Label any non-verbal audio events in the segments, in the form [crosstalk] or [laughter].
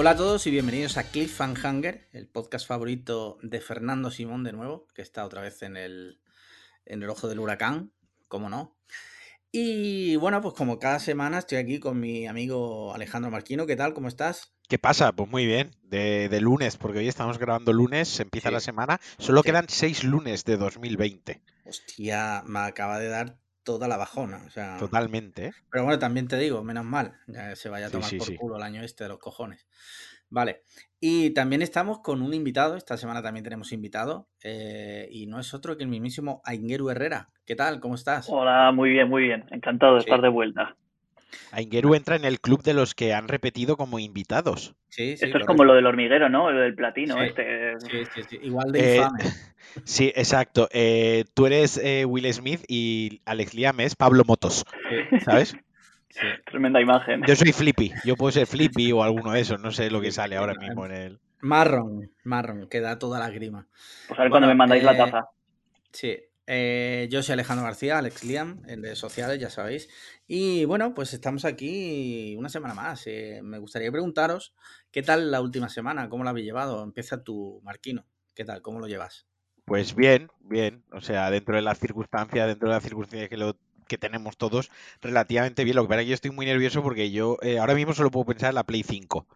Hola a todos y bienvenidos a Cliffhanger, el podcast favorito de Fernando Simón de nuevo, que está otra vez en el, en el ojo del huracán, como no. Y bueno, pues como cada semana estoy aquí con mi amigo Alejandro Marquino. ¿Qué tal? ¿Cómo estás? ¿Qué pasa? Pues muy bien, de, de lunes, porque hoy estamos grabando lunes, empieza Sí. la semana, solo Sí. quedan seis lunes de 2020, Hostia, me acaba de dar toda la bajona. O sea, totalmente, ¿eh? Pero bueno, también te digo, menos mal, ya se vaya a Sí, tomar sí, por sí. culo el año este de los cojones. Vale, y también estamos con un invitado, esta semana también tenemos invitado, eh, y no es otro que el mismísimo Aingeru Herrera. ¿Qué tal? ¿Cómo estás? Hola, muy bien, muy bien. Encantado de Sí. estar de vuelta. Aingeru entra en el club de los que han repetido como invitados. Sí, sí, Esto es como lo del hormiguero, ¿no? Lo del platino, Sí. este. Sí, sí, sí, igual de Eh, infame. [laughs] Sí, exacto. eh, tú eres eh, Will Smith y Alex Liam es Pablo Motos, Sí, ¿sabes? sí. Tremenda imagen. Yo soy Flippy, yo puedo ser Flippy o alguno de esos, no sé lo que sale ahora mismo en el... Marron, marron, que da toda la grima. Pues a ver cuando me mandáis la taza. Sí, eh, yo soy Alejandro García, Alex Liam, en redes sociales, ya sabéis. Y bueno, pues estamos aquí una semana más. Eh, me gustaría preguntaros, ¿qué tal la última semana? ¿Cómo la habéis llevado? Empieza tu Marquino. ¿Qué tal? ¿Cómo lo llevas? Pues bien, bien, o sea, dentro de las circunstancias, dentro de las circunstancias que, lo, que tenemos todos, relativamente bien. Lo que pasa es que yo estoy muy nervioso porque yo eh, ahora mismo solo puedo pensar en la Play 5,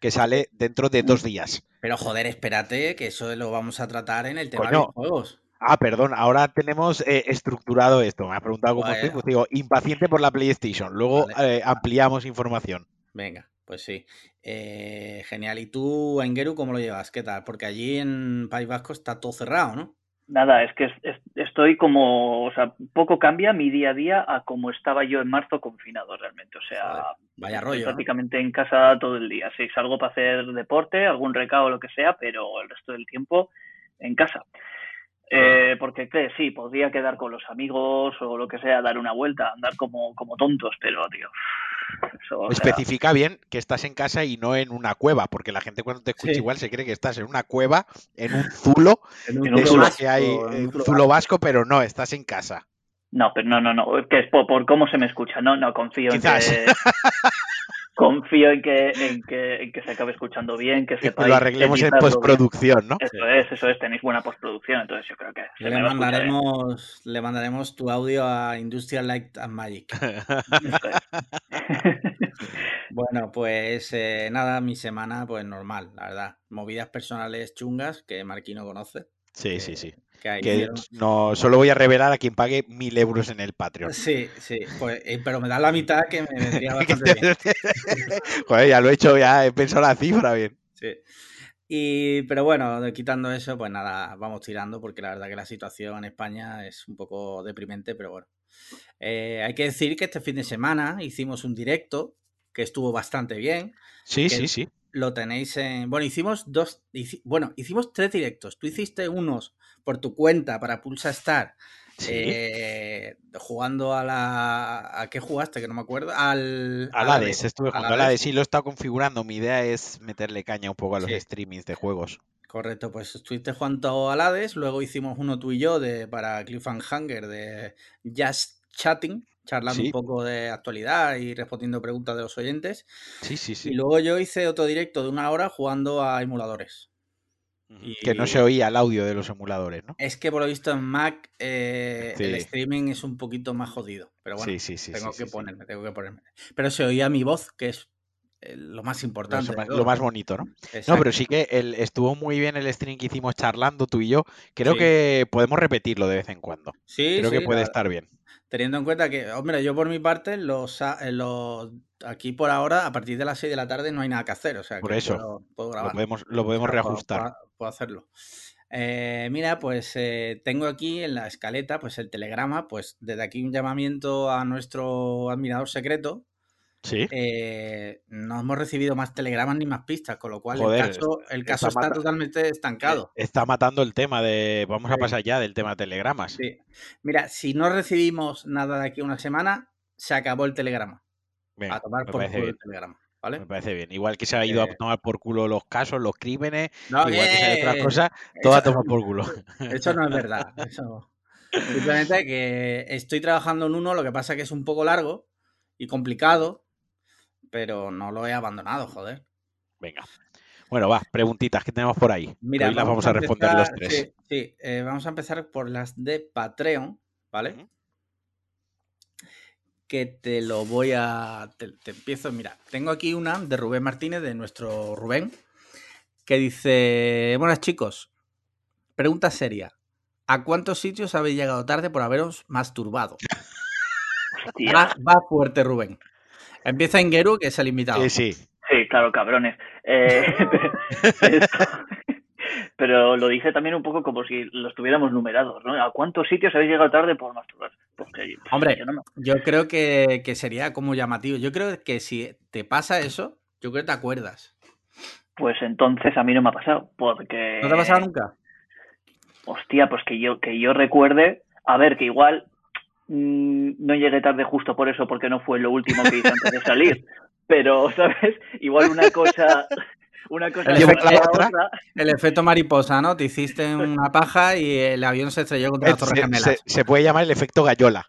que sale dentro de dos días. Pero joder, espérate, que eso lo vamos a tratar en el tema de Coño. videojuegos. Ah, perdón, ahora tenemos eh, estructurado esto. Me ha preguntado cómo estoy, Bueno. pues digo, impaciente por la PlayStation. Luego Vale. eh, ampliamos información. Venga, pues sí. Eh, genial. ¿Y tú, Engeru, cómo lo llevas? ¿Qué tal? Porque allí en País Vasco está todo cerrado, ¿no? Nada, es que es- es- estoy como. O sea, poco cambia mi día a día a como estaba yo en marzo confinado realmente. O Joder, sea, vaya estoy rollo, ¿no? prácticamente en casa todo el día. Sí, salgo para hacer deporte, algún recao o lo que sea, pero el resto del tiempo en casa. Eh, porque ¿qué? sí, podría quedar con los amigos o lo que sea, dar una vuelta, andar como, como tontos, pero tío, eso, o sea, Especifica bien que estás en casa y no en una cueva, porque la gente cuando te escucha Sí. igual se cree que estás en una cueva, en un zulo, En un zulo vasco, que hay, en un un zulo vasco. pero no, estás en casa. no, pero no, no, no, que es por, por cómo se me escucha, no, no, confío Quizás. en que confío en que, en que, en que se acabe escuchando bien, que Que sepáis lo arreglemos en postproducción, ¿no? Eso es, eso es, tenéis buena postproducción, entonces yo creo que se Le me va a escuchar bien. mandaremos, le mandaremos tu audio a Industrial Light and Magic. [laughs] Bueno, pues eh, nada, mi semana, pues normal, la verdad. Movidas personales chungas que Marquino conoce. Sí, sí, sí. Que no, solo voy a revelar a quien pague mil euros en el Patreon. Sí, sí, pues, eh, pero me da la mitad que me vendría [laughs] bastante bien. [laughs] Joder, ya lo he hecho, ya he pensado la cifra bien. Sí. Y, pero bueno, quitando eso, pues nada, vamos tirando porque la verdad que la situación en España es un poco deprimente, pero bueno. Eh, hay que decir que este fin de semana hicimos un directo que estuvo bastante bien. Sí, sí, sí. Lo tenéis en. Bueno, hicimos dos. hici- Bueno, hicimos tres directos. Tú hiciste unos por tu cuenta para Pulsa Star. Sí. eh, jugando a la. ¿A qué jugaste? Que no me acuerdo. Al. Al Hades, estuve jugando al Hades. Hades, sí lo he estado configurando. Mi idea es meterle caña un poco a los Sí. streamings de juegos. Correcto, pues estuviste jugando al Hades, luego hicimos uno tú y yo de, para Cliffhanger de Just Chatting, charlando Sí. un poco de actualidad y respondiendo preguntas de los oyentes. Sí, sí, Y sí. luego yo hice otro directo de una hora jugando a emuladores. Y- Que no se oía el audio de los emuladores, ¿no? Es que por lo visto en Mac eh, el streaming es un poquito más jodido. Pero bueno, sí, sí, sí. tengo sí, que sí, sí. ponerme, tengo que ponerme. Pero se oía mi voz, que es eh, lo más importante. más, lo más bonito, ¿no? No, pero sí que el, estuvo muy bien el stream que hicimos charlando tú y yo. Creo Sí. que podemos repetirlo de vez en cuando. Sí, Creo sí, que puede estar bien. Teniendo en cuenta que, hombre, yo por mi parte, los, eh, los aquí por ahora, a partir de las 6 de la tarde, no hay nada que hacer. O sea, Por que eso, puedo, puedo Lo grabar. podemos, lo podemos O sea, puedo- reajustar. Puedo, puedo hacerlo. Eh, mira, pues eh, tengo aquí en la escaleta, pues el telegrama, pues desde aquí un llamamiento a nuestro admirador secreto. Sí. Eh, no hemos recibido más telegramas ni más pistas, con lo cual Joder, el caso, el está caso está mata- totalmente estancado. Está matando el tema de. Vamos a pasar ya del tema de telegramas. Sí. Mira, si no recibimos nada de aquí a una semana, se acabó el telegrama. Venga, a tomar por el telegrama, ¿vale? Me parece bien. Igual que se ha ido Eh, a tomar por culo los casos, los crímenes, No, igual que se ha otras eh, cosas, todo a tomar por culo. Eso no es verdad. Eso... [laughs] Simplemente que estoy trabajando en uno, lo que pasa que es un poco largo y complicado, pero no lo he abandonado, joder. Venga. Bueno, va, preguntitas que tenemos por ahí. Mira, hoy las vamos a, responder los tres. Sí, sí, eh, vamos a empezar por las de Patreon, ¿vale? Que te lo voy a. Te, te empiezo. Mira, tengo aquí una de Rubén Martínez, de nuestro Rubén, que dice: Buenas chicos, pregunta seria. ¿A cuántos sitios habéis llegado tarde por haberos masturbado? Va, va fuerte, Rubén. Empieza Ingeru, que es el invitado. Eh, sí, Sí, claro, cabrones. Eh, [laughs] esto- pero lo dice también un poco como si los tuviéramos numerados, ¿no? ¿A cuántos sitios habéis llegado tarde por masturbar? Porque, pues, Hombre. yo no me- Yo creo que, que sería como llamativo. Yo creo que si te pasa eso, yo creo que te acuerdas. pues entonces a mí no me ha pasado, porque... ¿No te ha pasado nunca? Hostia, pues que yo, que yo recuerde, a ver, que igual mm, no llegué tarde justo por eso, porque no fue lo último que hice antes de salir. [laughs] Pero, ¿sabes? Igual una cosa, una cosa El efecto- a la otra. otra. El efecto mariposa, ¿no? Te hiciste una paja y el avión se estrelló contra las Eh, Torres se, Gemelas. se- se puede llamar el efecto gallola.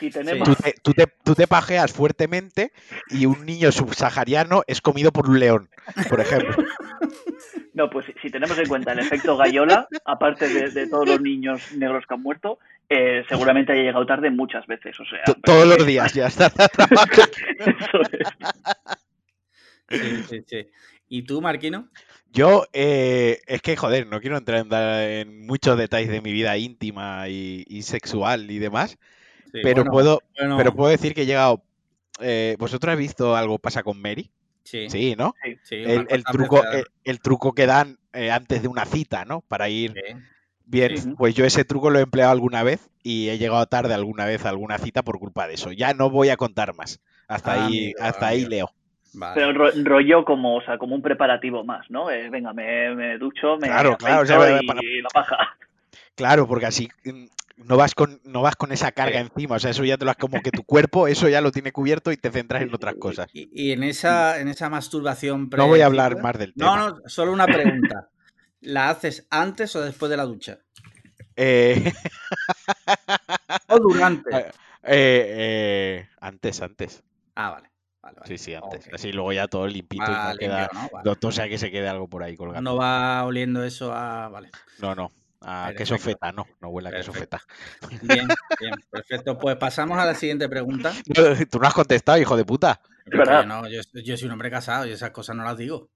Si tenemos, Tú te, tú, te, tú te pajeas fuertemente y un niño subsahariano es comido por un león, por ejemplo. [laughs] no, pues si, si tenemos en cuenta el efecto gallola, aparte de, de todos los niños negros que han muerto, eh, seguramente haya llegado tarde muchas veces. O sea, T- Todos los días ya [laughs] está. Eso es. Sí, sí, sí. ¿Y tú, Marquino? Yo, eh, es que, joder, no quiero entrar en, muchos detalles de mi vida íntima y, y sexual y demás, Sí, pero, bueno, puedo, bueno, pero puedo decir que he llegado... eh, ¿Vosotros habéis visto algo pasa con Mary? Sí, Sí, ¿no? sí, El, truco, el, el truco que dan eh, antes de una cita, ¿no? Para ir sí. bien. Sí. Pues yo ese truco lo he empleado alguna vez y he llegado tarde alguna vez a alguna cita por culpa de eso. Ya no voy a contar más. Hasta Ah, ahí, amigo, hasta ahí leo. Vale. Pero ro- rollo como, o sea, como un preparativo más, ¿no? Eh, venga, me, me ducho, me Claro, claro, o sea, afeito para- y la paja. Claro, porque así mm, no vas con, no vas con esa carga Sí. encima. O sea, eso ya te lo has como que tu cuerpo, eso ya lo tiene cubierto y te centras en otras cosas. Y, y en esa, en esa masturbación No voy a hablar más del No, tema. no, solo una pregunta. ¿La haces antes o después de la ducha? Eh, ¿O durante? [laughs] eh, eh, antes, antes. Ah, vale. Vale, vale. Sí, sí, antes. Ok. Así luego ya todo limpito y no queda. limpio, ¿no? Vale. No, o sea que se quede algo por ahí colgando. No va oliendo eso a. Vale. No, no. A Perfecto. queso feta, no. No huele a queso feta. Bien, [laughs] bien, perfecto. Pues pasamos a la siguiente pregunta. [laughs] Tú no has contestado, hijo de puta. Yo, no, yo, yo soy un hombre casado y esas cosas no las digo.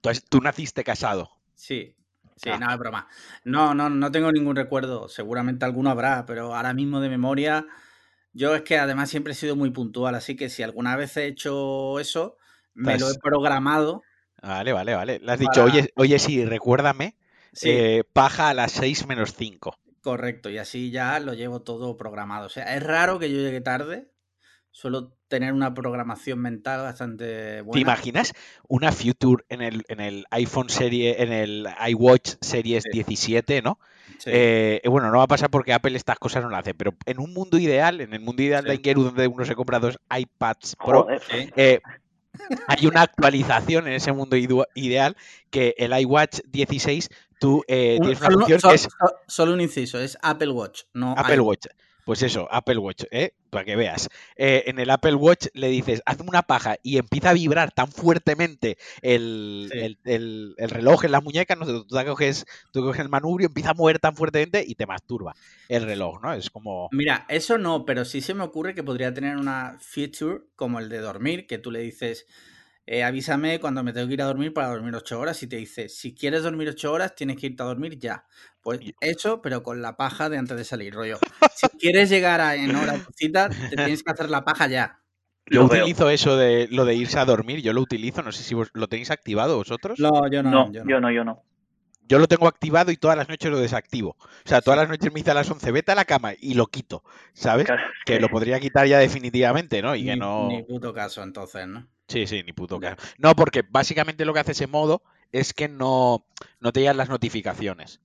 Tú, has- tú naciste casado. Sí, sí, Ah. no, es broma. No, no, no tengo ningún recuerdo. Seguramente alguno habrá, pero ahora mismo de memoria. Yo es que además siempre he sido muy puntual, así que si alguna vez he hecho eso, me lo he Estás- programado. Vale, vale, vale. Le has dicho, oye, oye, sí, recuérdame, Sí, eh, paja a las 6 menos 5. correcto, y así ya lo llevo todo programado. O sea, es raro que yo llegue tarde. Suelo tener una programación mental bastante ¿Te buena. imaginas una Future en el, en el iPhone serie, en el iWatch Series Sí. 17, ¿no? Sí, Eh, bueno, no va a pasar porque Apple estas cosas no lo hace, pero en un mundo ideal, en el mundo ideal de Sí. Ingeru, donde uno se compra dos iPads Pro, Joder. sí. eh, hay una actualización en ese mundo ideal que el iWatch 16, tú eh, tienes una solo, función so- que es so- solo un inciso, es Apple Watch, no Apple iWatch. Watch. Pues eso, Apple Watch, ¿eh? Para que veas. Eh, en el Apple Watch le dices, hazme una paja y empieza a vibrar tan fuertemente el, Sí. el- el- el reloj en las muñecas, ¿no? tú, te coges, tú coges el manubrio, empieza a mover tan fuertemente y te masturba el reloj, ¿no? Es como... Mira, eso no, pero sí se me ocurre que podría tener una feature como el de dormir, que tú le dices, eh, avísame cuando me tengo que ir a dormir para dormir ocho horas y te dice, si quieres dormir ocho horas, tienes que irte a dormir ya. Pues eso, pero con la paja de antes de salir, rollo. [laughs] Si quieres llegar a, en hora tu cita, te tienes que hacer la paja ya. Yo Lo veo. utilizo eso de lo de irse a dormir, yo lo utilizo, no sé si vos lo tenéis activado vosotros. No, yo no, No, yo no, yo no. Yo lo tengo activado y todas las noches lo desactivo. O sea, todas las noches me dice a las 11, vete a la cama y lo quito, ¿sabes? Claro, Que lo podría quitar ya definitivamente, ¿no? Y que no... ni puto caso, entonces, ¿no? Sí, sí, ni puto caso. No, porque básicamente lo que hace ese modo es que no, no te llegan las notificaciones.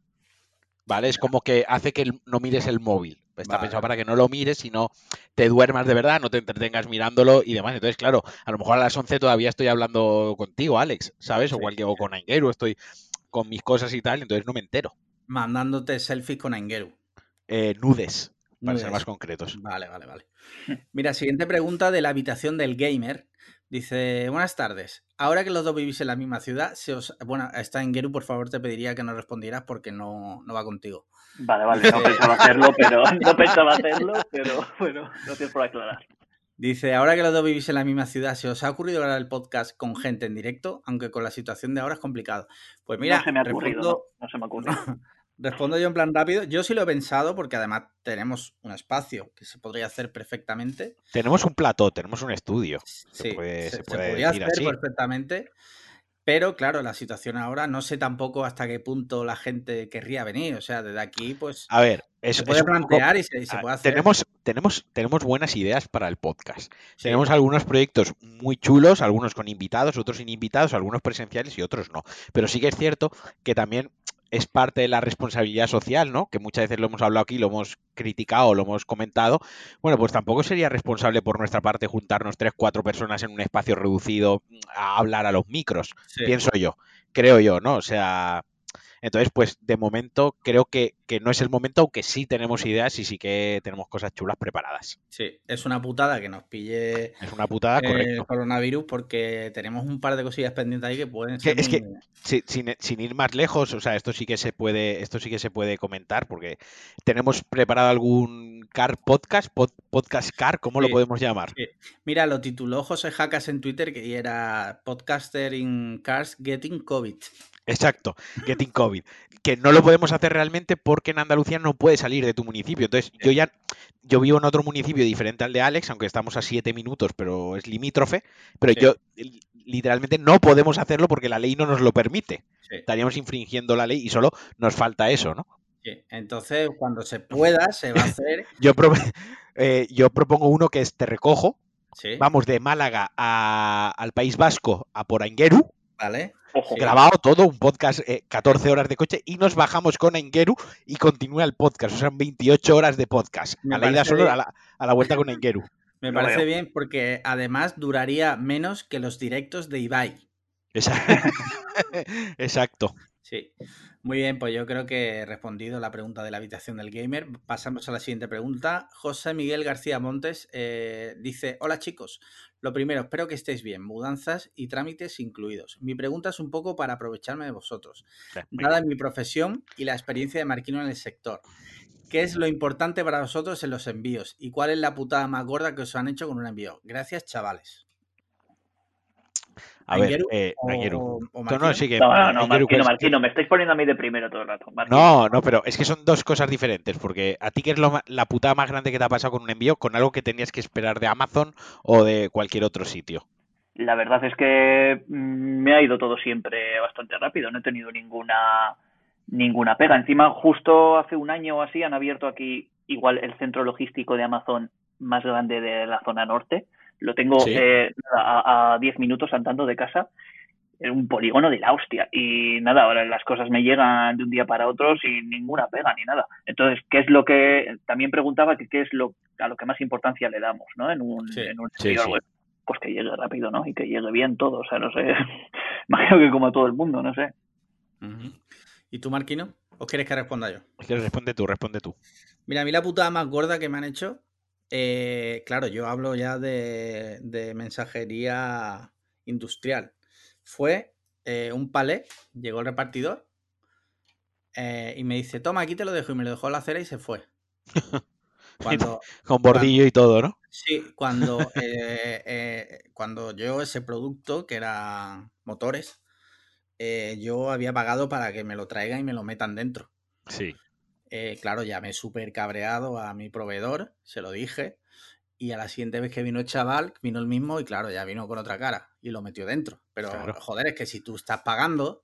¿Vale? Es como que hace que no mires el móvil. Está Vale. pensado para que no lo mires y no te duermas de verdad, no te entretengas mirándolo y demás. Entonces, claro, a lo mejor a las 11 todavía estoy hablando contigo, Alex, ¿sabes? O, Sí, cualquier, o con Aingeru, estoy con mis cosas y tal, entonces no me entero. Mandándote selfies con Engeru. Eh, nudes. para ser más concretos. Vale, vale, vale. Mira, siguiente pregunta de la habitación del gamer. Dice, buenas tardes. Ahora que los dos vivís en la misma ciudad, se os... Bueno, está en Geru, por favor, te pediría que no respondieras porque no, no va contigo. Vale, vale, no pensaba [laughs] hacerlo, pero no pensaba hacerlo, pero bueno, gracias por aclarar. Dice, ahora que los dos vivís en la misma ciudad, ¿se os ha ocurrido grabar el podcast con gente en directo? Aunque con la situación de ahora es complicado. Pues mira, no se me ha ocurrido, respondo, no, no se me ha ocurrido. [laughs] respondo yo en plan rápido. Yo sí lo he pensado porque además tenemos un espacio que se podría hacer perfectamente. Tenemos un plató, tenemos un estudio. Se Sí, puede, se, se se puede podría hacer así. perfectamente. Pero claro, la situación ahora no sé tampoco hasta qué punto la gente querría venir. O sea, desde aquí, pues A ver, es, se es puede poco- plantear y se, y se puede hacer. Tenemos, tenemos, tenemos buenas ideas para el podcast. Sí. Tenemos algunos proyectos muy chulos, algunos con invitados, otros sin invitados, algunos presenciales y otros no. Pero sí que es cierto que también es parte de la responsabilidad social, ¿no? Que muchas veces lo hemos hablado aquí, lo hemos criticado, lo hemos comentado. Bueno, pues tampoco sería responsable por nuestra parte juntarnos tres, cuatro personas en un espacio reducido a hablar a los micros, Sí. pienso yo, creo yo, ¿no? O sea, entonces, pues de momento creo que, que no es el momento, aunque sí tenemos ideas y sí que tenemos cosas chulas preparadas. Sí, es una putada que nos pille Es una putada, el correcto. coronavirus porque tenemos un par de cosillas pendientes ahí que pueden ser es que- Sí, sin, sin ir más lejos, o sea, esto sí que se puede, esto sí que se puede comentar, porque tenemos preparado algún car podcast, pod- podcast car, ¿cómo lo podemos llamar? Sí. Mira, lo tituló José Jacas en Twitter que era Podcaster in Cars Getting COVID. Exacto, Getting COVID. Que no lo podemos hacer realmente porque en Andalucía no puedes salir de tu municipio. Entonces, yo ya, yo vivo en otro municipio diferente al de Alex, aunque estamos a siete minutos, pero es limítrofe. Pero Sí. yo li- literalmente no podemos hacerlo porque la ley no nos lo permite. Sí, Estaríamos infringiendo la ley y solo nos falta eso, ¿no? sí. Entonces, cuando se pueda, se va a hacer. [laughs] Yo, pro- eh, yo propongo uno que es Te Recojo. Vamos de Málaga a- al País Vasco a por Aingeru. ¿vale? Ojo, grabado todo, un podcast, eh, 14 horas de coche, y nos bajamos con Engeru y continúa el podcast. O sea, 28 horas de podcast. Me a la ida solo, a la, a la vuelta con Engeru. Me Lo parece veo. bien porque además duraría menos que los directos de Ibai. [laughs] Exacto. Sí. Muy bien, pues yo creo que he respondido la pregunta de la habitación del gamer. Pasamos a la siguiente pregunta. José Miguel García Montes eh, dice: Hola chicos. Lo primero, espero que estéis bien, mudanzas y trámites incluidos. Mi pregunta es un poco para aprovecharme de vosotros. Dada mi profesión y la experiencia de Marquino en el sector, ¿qué es lo importante para vosotros en los envíos? ¿Y cuál es la putada más gorda que os han hecho con un envío? Gracias, chavales. A ver, ¿Aingeru eh, o- o- No, no, que- No, no, no, Marquino, Marquino, me estáis poniendo a mí de primero todo el rato. Marquino. No, no, pero es que son dos cosas diferentes, porque a ti que es lo la putada más grande que te ha pasado con un envío, con algo que tenías que esperar de Amazon o de cualquier otro sitio. La verdad es que mm, me ha ido todo siempre bastante rápido, no he tenido ninguna ninguna pega. Encima, justo hace un año o así han abierto aquí igual el centro logístico de Amazon más grande de la zona norte. Lo tengo Sí. eh, a, a 10 minutos andando de casa. Es un polígono de la hostia. Y nada, ahora las cosas me llegan de un día para otro sin ninguna pega ni nada. Entonces, ¿qué es lo que también preguntaba que qué es lo a lo que más importancia le damos, ¿no? En un, Sí, en un sí, web? pues que llegue rápido, ¿no? Y que llegue bien todo, o sea, no sé. [laughs] Imagino que como a todo el mundo, no sé. ¿Y tú, Marquino? ¿O quieres que responda yo? Responde tú, responde tú. Mira, a mí la putada más gorda que me han hecho, eh, claro, yo hablo ya de, de mensajería industrial. Fue eh, un palé, llegó el repartidor eh, y me dice, toma, aquí te lo dejo. Y me lo dejó la acera y se fue. [laughs] Cuando, Con bordillo y todo, ¿no? sí, cuando, [laughs] cuando yo ese producto, que era motores, yo había pagado para que me lo traigan y me lo metan dentro. Sí. Eh, claro, llamé súper cabreado a mi proveedor, se lo dije, y a la siguiente vez que vino el chaval, vino el mismo y claro, ya vino con otra cara y lo metió dentro. Pero Claro. joder, es que si tú estás pagando,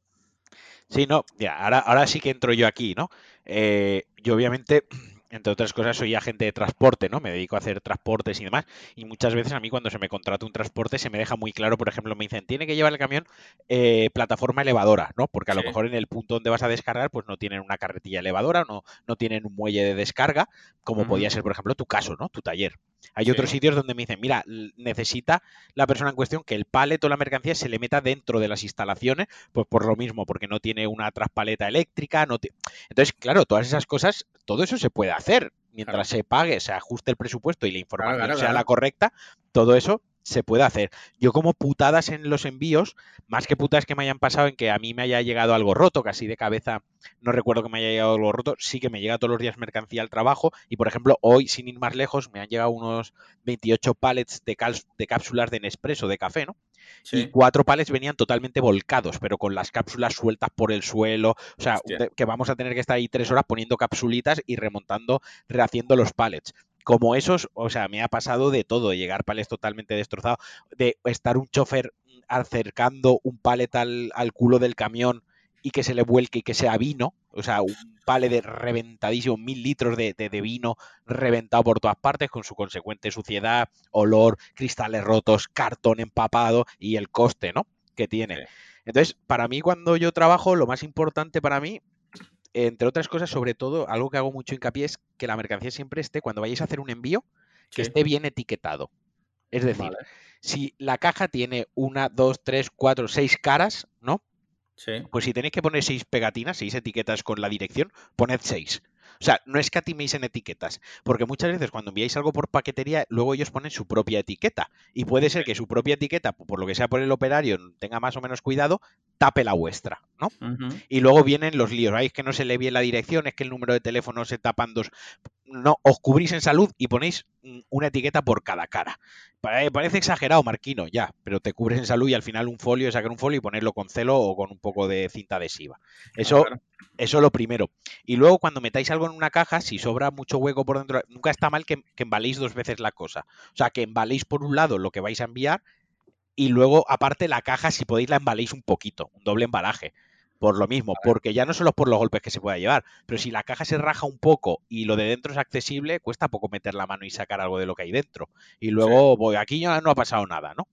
Sí, no, ya, ahora, ahora sí que entro yo aquí, ¿no? Eh, yo obviamente, entre otras cosas, soy agente de transporte, ¿no? Me dedico a hacer transportes y demás. Y muchas veces a mí cuando se me contrata un transporte se me deja muy claro, por ejemplo, me dicen, tiene que llevar el camión eh, plataforma elevadora, ¿no? Porque a lo mejor en el punto donde vas a descargar, pues no tienen una carretilla elevadora, no, no tienen un muelle de descarga, como podía ser, por ejemplo, tu caso, ¿no? Tu taller. Hay Sí. otros sitios donde me dicen, mira, necesita la persona en cuestión que el palet o la mercancía se le meta dentro de las instalaciones, pues por lo mismo, porque no tiene una traspaleta eléctrica, no ti- entonces, claro, todas esas cosas, todo eso se puede hacer. mientras se pague, se ajuste el presupuesto y la información sea la correcta, todo eso se puede hacer. Yo como putadas en los envíos, más que putadas que me hayan pasado en que a mí me haya llegado algo roto, casi de cabeza no recuerdo que me haya llegado algo roto, sí que me llega todos los días mercancía al trabajo y por ejemplo hoy, sin ir más lejos, me han llegado unos 28 pallets de, de cápsulas de Nespresso, de café, ¿no? Y cuatro pallets venían totalmente volcados, pero con las cápsulas sueltas por el suelo. O sea, que vamos a tener que estar ahí tres horas poniendo capsulitas y remontando, rehaciendo los pallets como esos, o sea, me ha pasado de todo, de llegar palets totalmente destrozados, de estar un chofer acercando un palet al, culo del camión y que se le vuelque y que sea vino, o sea, un palet de reventadísimo, mil litros de, vino reventado por todas partes, con su consecuente suciedad, olor, cristales rotos, cartón empapado y el coste, ¿no? Que tiene. Entonces, para mí, cuando yo trabajo, lo más importante para mí entre otras cosas, sobre todo, algo que hago mucho hincapié es que la mercancía siempre esté, cuando vayáis a hacer un envío, que esté bien etiquetado. Es decir, si la caja tiene una, dos, tres, cuatro, seis caras, ¿no? Sí. Pues si tenéis que poner seis pegatinas, seis etiquetas con la dirección, poned seis. O sea, no escatiméis en etiquetas, porque muchas veces cuando enviáis algo por paquetería, luego ellos ponen su propia etiqueta. Y puede ser que su propia etiqueta, por lo que sea por el operario, tenga más o menos cuidado, tape la vuestra, ¿no? Y luego vienen los líos. Es que no se le bien la dirección, es que el número de teléfono se tapan dos. No, os cubrís en salud y ponéis mm, una etiqueta por cada cara. Parece exagerado, Marquino, ya, pero te cubres en salud y al final un folio sacar un folio y ponerlo con celo o con un poco de cinta adhesiva. Eso, eso es lo primero. Y luego cuando metáis algo en una caja, si sobra mucho hueco por dentro, nunca está mal que, que embaléis dos veces la cosa. O sea, que embaléis por un lado lo que vais a enviar y luego, aparte, la caja, si podéis, la embaléis un poquito, un doble embalaje. Por lo mismo, porque ya no solo por los golpes que se pueda llevar, pero si la caja se raja un poco y lo de dentro es accesible, cuesta poco meter la mano y sacar algo de lo que hay dentro. Y luego, voy, aquí ya no ha pasado nada, ¿no?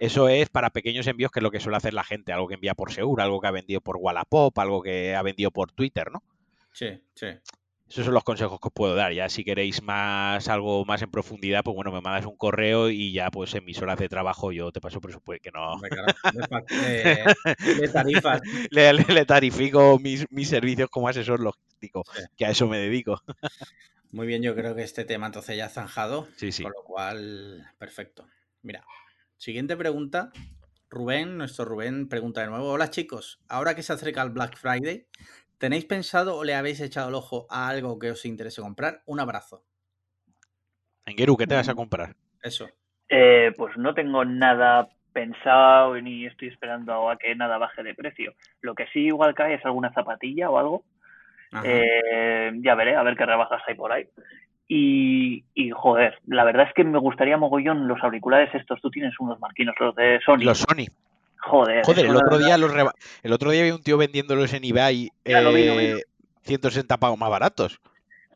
Eso es para pequeños envíos, que es lo que suele hacer la gente, algo que envía por Seguro, algo que ha vendido por Wallapop, algo que ha vendido por Twitter, ¿no? Sí, sí. Esos son los consejos que os puedo dar. Ya si queréis más algo más en profundidad, pues bueno, me mandas un correo y ya pues en mis horas de trabajo yo te paso presupuesto que no. [laughs] le, tarifas. Le, tarifico mis, servicios como asesor logístico, que a eso me dedico. Muy bien, yo creo que este tema entonces ya ha zanjado. Sí, sí. Con lo cual, perfecto. Mira, siguiente pregunta. Rubén, nuestro Rubén, pregunta de nuevo. Hola chicos, ahora que se acerca el Black Friday, ¿Tenéis pensado o le habéis echado el ojo a algo que os interese comprar? Un abrazo. Engeru, ¿qué te vas a mm, comprar? Eso. Eh, pues no tengo nada pensado ni estoy esperando a que nada baje de precio. Lo que sí igual cae es alguna zapatilla o algo. Eh, ya veré, a ver qué rebajas hay por ahí. Y, y, joder, la verdad es que me gustaría mogollón los auriculares estos. Tú tienes unos marquinos, los de Sony. Los Sony. Joder. el otro, día los el otro día vi un tío vendiéndolos en eBay eh, 160 pagos más baratos.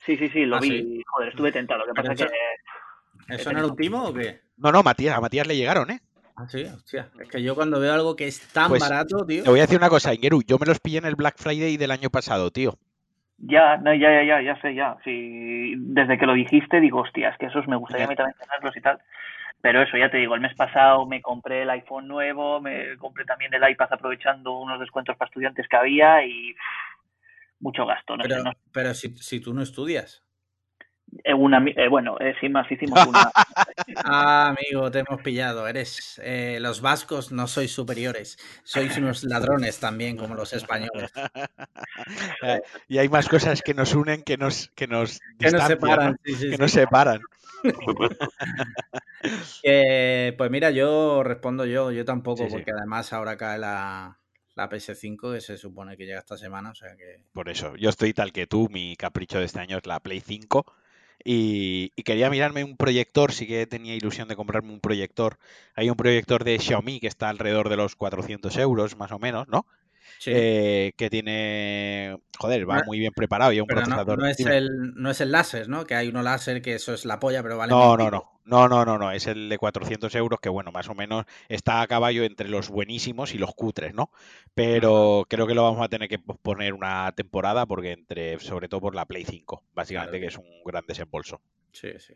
Sí, sí, sí, lo ah, vi. Joder, estuve tentado. Lo que pasa eso, que. ¿Eso no era un timo o qué? No, no, Matías, a Matías le llegaron, ¿eh? Ah, sí, hostia. Es que yo cuando veo algo que es tan pues, barato, tío. Te voy a decir una cosa, Ingeru. Yo me los pillé en el Black Friday del año pasado, tío. Ya, no, ya, ya, ya, ya sé, ya. Sí, desde que lo dijiste, digo, hostia, es que esos me gustaría a mí también tenerlos y tal. Pero eso, ya te digo, el mes pasado me compré el iPhone nuevo, me compré también el iPad aprovechando unos descuentos para estudiantes que había y mucho gasto. No pero, pero si, si, tú no estudias. Eh, una, eh, bueno, eh, sin más, hicimos una. [laughs] ah, amigo, te hemos pillado. Eres. Eh, los vascos no sois superiores. Sois unos ladrones también, como los españoles. [laughs] y hay más cosas que nos unen que nos, que nos, que nos separan. que nos separan. [laughs] pues mira, yo respondo yo, yo tampoco, porque además ahora cae la, la PS5 que se supone que llega esta semana, o sea que... Por eso, yo estoy tal que tú, mi capricho de este año es la Play 5 y, quería mirarme un proyector, sí que tenía ilusión de comprarme un proyector. Hay un proyector de Xiaomi que está alrededor de los 400 euros, más o menos, ¿no? Eh, que tiene, joder, va muy bien preparado y un procesador. No, es el, no es el láser, ¿no? Que hay uno láser que eso es la polla, pero vale. No, no, no, no, no, no, no, es el de 400 euros que, bueno, más o menos está a caballo entre los buenísimos y los cutres, ¿no? Pero creo que lo vamos a tener que poner una temporada porque entre, sobre todo por la Play 5, básicamente, que es un gran desembolso. Sí, sí.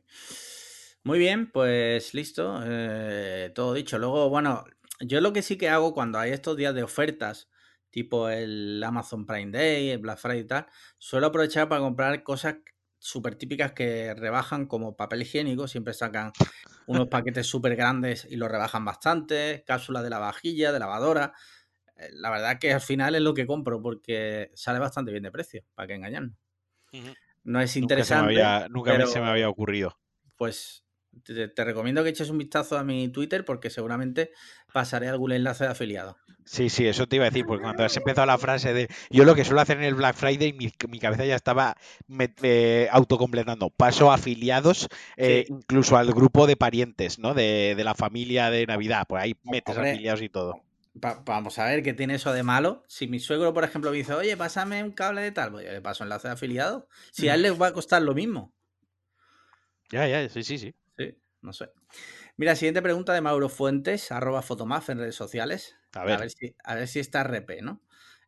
Muy bien, pues listo, eh, todo dicho. Luego, bueno, yo lo que sí que hago cuando hay estos días de ofertas, tipo el Amazon Prime Day, el Black Friday y tal, suelo aprovechar para comprar cosas súper típicas que rebajan como papel higiénico, siempre sacan unos [laughs] paquetes súper grandes y los rebajan bastante, cápsulas de la vajilla, de lavadora. Eh, La verdad que al final es lo que compro porque sale bastante bien de precio, para que engañarnos. No es Nunca, se me interesante, había, nunca pero se me había ocurrido. pues te, te recomiendo que eches un vistazo a mi Twitter porque seguramente pasaré algún enlace de afiliado. Sí, sí, eso te iba a decir, porque cuando has empezado la frase de yo lo que suelo hacer en el Black Friday, mi, mi cabeza ya estaba me- eh, autocompletando. Paso afiliados eh, Sí. incluso al grupo de parientes, ¿no? De, de la familia de Navidad. Por ahí metes Hombre, afiliados y todo. Pa- vamos a ver qué tiene eso de malo. Si mi suegro, por ejemplo, me dice, oye, pásame un cable de tal, pues yo le paso enlace de afiliado. Si a él le va a costar lo mismo. Ya, ya, sí, sí, sí. No sé. Mira, siguiente pregunta de Mauro Fuentes, arroba fotomaf en redes sociales. A A ver. si, a ver si está RP, ¿no?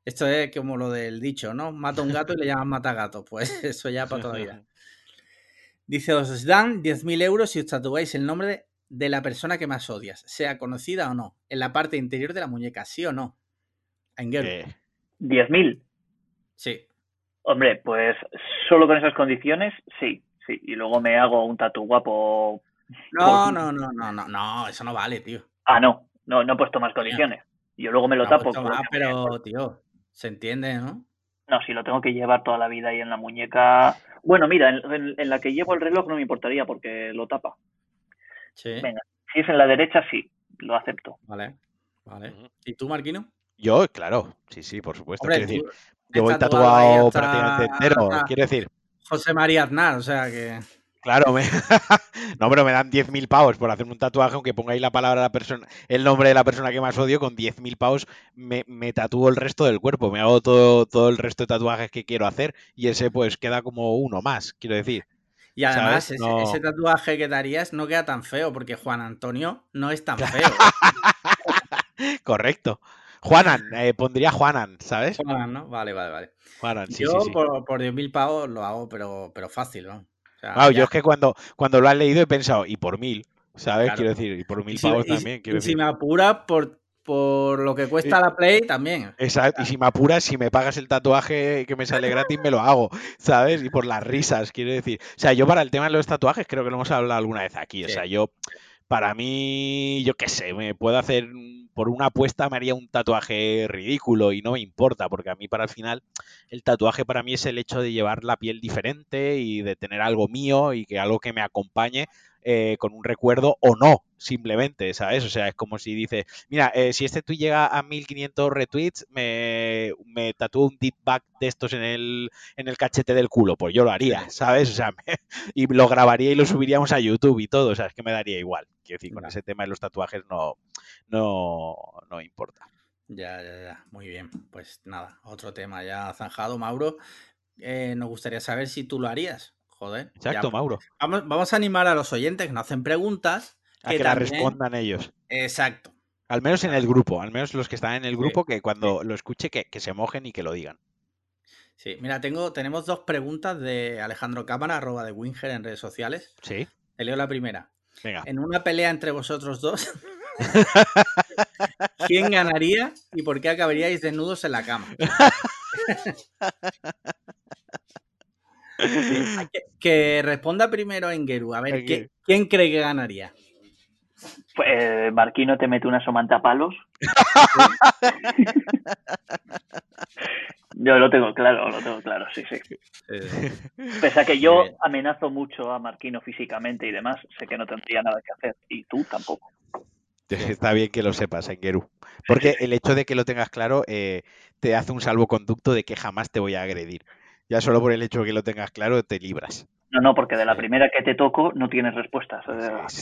Esto es como lo del dicho, ¿no? Mata un gato y le llaman matagato. Pues [laughs] eso ya para toda la vida. Dice, os dan 10.000 euros si os tatuáis el nombre de, de la persona que más odias, sea conocida o no, en la parte interior de la muñeca, ¿sí o no? Engel. Eh, 10.000. Sí. Hombre, pues solo con esas condiciones, sí, sí. Y luego me hago un tatu guapo. No, no, no, no, no, no, eso no vale, tío. Ah, no, no, no he puesto más condiciones. Yo luego me lo No, tapo. que- pero, tío, se entiende, ¿no? No, si lo tengo que llevar toda la vida ahí en la muñeca. Bueno, mira, en, en- en la que llevo el reloj no me importaría porque lo tapa. Sí. Venga, si es en la derecha, sí, lo acepto. Vale, vale. ¿Y tú, Marquino? yo, claro, sí, sí, por supuesto. Hombre, quiero decir, yo voy tatuado tatuado prácticamente entero. Quiero decir, José María Aznar, o sea que... Claro, me... [laughs] no, pero me dan 10.000 pavos por hacerme un tatuaje, aunque ponga ahí la palabra la persona, el nombre de la persona que más odio, con 10.000 pavos me, me tatúo el resto del cuerpo, me hago todo, todo el resto de tatuajes que quiero hacer y ese pues queda como uno más, quiero decir. Y además, ese, No. ese tatuaje que darías no queda tan feo, porque Juan Antonio no es tan feo. [laughs] Correcto. Juanan, eh, pondría Juanan, ¿sabes? Juan, ¿no? Vale, vale, vale. Juanan, sí, Yo sí, sí. por, por 10.000 pavos lo hago, pero, pero fácil, ¿no? O sea, Claro, ya. yo es que cuando, cuando lo has leído he pensado, y por mil, ¿sabes? Claro. Quiero decir, y por Y mil si, pavos y si- también, y si me apura por, por lo que cuesta la Play, también. Exacto, y si me apuras, si me pagas el tatuaje que me sale gratis, me lo hago, ¿sabes? Y por las risas, quiero decir. O sea, yo para el tema de los tatuajes, creo que lo hemos hablado alguna vez aquí. O sea, yo, para mí, yo qué sé, me puedo hacer, por una apuesta me haría un tatuaje ridículo y no me importa, porque a mí para el final, el tatuaje para mí es el hecho de llevar la piel diferente y de tener algo mío y que algo que me acompañe eh, con un recuerdo o no, simplemente, ¿sabes? O sea, es como si dices, mira, eh, si este tweet llega a 1500 retweets, me, me tatúo un deep back de estos en el, en el cachete del culo, pues yo lo haría, ¿sabes? O sea, me- [laughs] y lo grabaría y lo subiríamos a YouTube y todo, o sea, es que me daría igual. Quiero decir, con ese tema de los tatuajes no, no, no importa. Ya, ya, ya. Muy bien. Pues nada, otro tema ya zanjado, Mauro. Eh, nos gustaría saber si tú lo harías. Joder. ya, Exacto, Mauro. Vamos, vamos a animar a los oyentes que nos hacen preguntas. A que que también- respondan ellos. Exacto. Al menos en el grupo, al menos los que están en el Sí, grupo, que cuando lo escuche, que, que se mojen y que lo digan. Sí, mira, tengo, tenemos dos preguntas de Alejandro Cámara, arroba de Winger en redes sociales. Sí, Te leo la primera. venga. En una pelea entre vosotros dos, [laughs] ¿quién ganaría y por qué acabaríais desnudos en la cama? [laughs] Sí, que, que responda primero Engeru. A ver, Engeru. ¿qué- ¿quién cree que ganaría? Pues eh, Marquino te mete una somanta palos. [laughs] Yo lo tengo claro, lo tengo claro, sí, sí. Eh, Pese a que yo bien. amenazo mucho a Marquino físicamente y demás, sé que no tendría nada que hacer. Y tú tampoco. [laughs] Está bien que lo sepas, Engeru. Porque el hecho de que lo tengas claro eh, te hace un salvoconducto de que jamás te voy a agredir. Ya solo por el hecho de que lo tengas claro te libras. No, no, porque de la primera que te toco no tienes respuestas.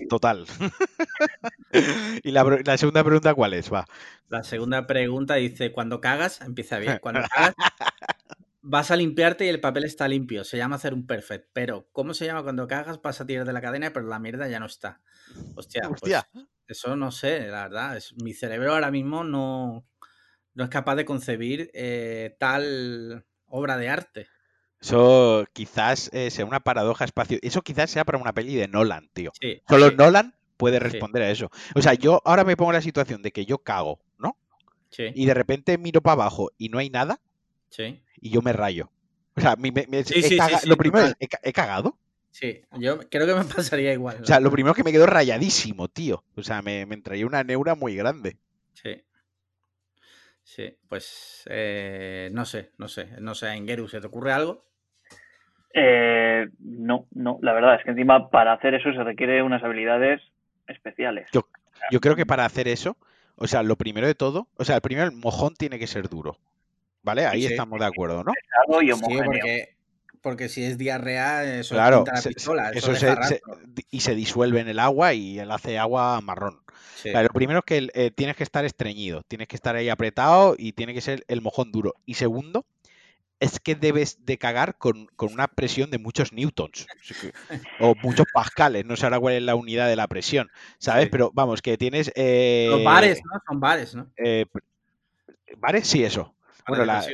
total. [laughs] y la, segunda pregunta, ¿cuál es? Va. La segunda pregunta dice, cuando cagas, empieza bien, cuando [laughs] cagas, vas a limpiarte y el papel está limpio, se llama hacer un perfect, pero ¿cómo se llama cuando cagas? Vas a tirar de la cadena, pero la mierda ya no está. Hostia, pues, Hostia. eso no sé, la verdad, es, mi cerebro ahora mismo no, no es capaz de concebir eh, tal obra de arte. Eso quizás eh, sea una paradoja espacio. Eso quizás sea para una peli de Nolan, tío. Sí, Solo sí, Nolan puede Sí. responder a eso. O sea, yo ahora me pongo en la situación de que yo cago, ¿no? sí, Y de repente miro para abajo y no hay nada sí. y yo me rayo. O sea, me- me- he caga- lo primero es, ¿he, ca- he cagado? Sí, yo creo que me [laughs] pasaría igual. O sea, lo primero es que me quedo rayadísimo, tío. O sea, me, me entraría una neura muy grande. Sí. Sí, pues eh, no sé, no sé, no sé, Engeru, ¿se te ocurre algo? Eh, no, no, la verdad es que encima para hacer eso se requiere unas habilidades especiales. Yo creo que para hacer eso, o sea, lo primero de todo, o sea, el primero, el mojón tiene que ser duro. ¿Vale? Ahí Sí. estamos de acuerdo, ¿no? Y Sí, porque, porque si es diarrea, eso Claro, pinta la se- se- pistola, eso, eso deja se- se- rastro. y se disuelve en el agua y él hace agua marrón. Sí, lo primero es que eh, tienes que estar estreñido, tienes que estar ahí apretado y tiene que ser el mojón duro. Y segundo, es que debes de cagar con, con una presión de muchos newtons o muchos pascales, no sé ahora cuál es la unidad de la presión, ¿sabes? Sí. Pero vamos, que tienes... eh, Los bares, ¿no? Son bares, ¿no? eh, ¿Bares? Sí, eso. Bueno, la-.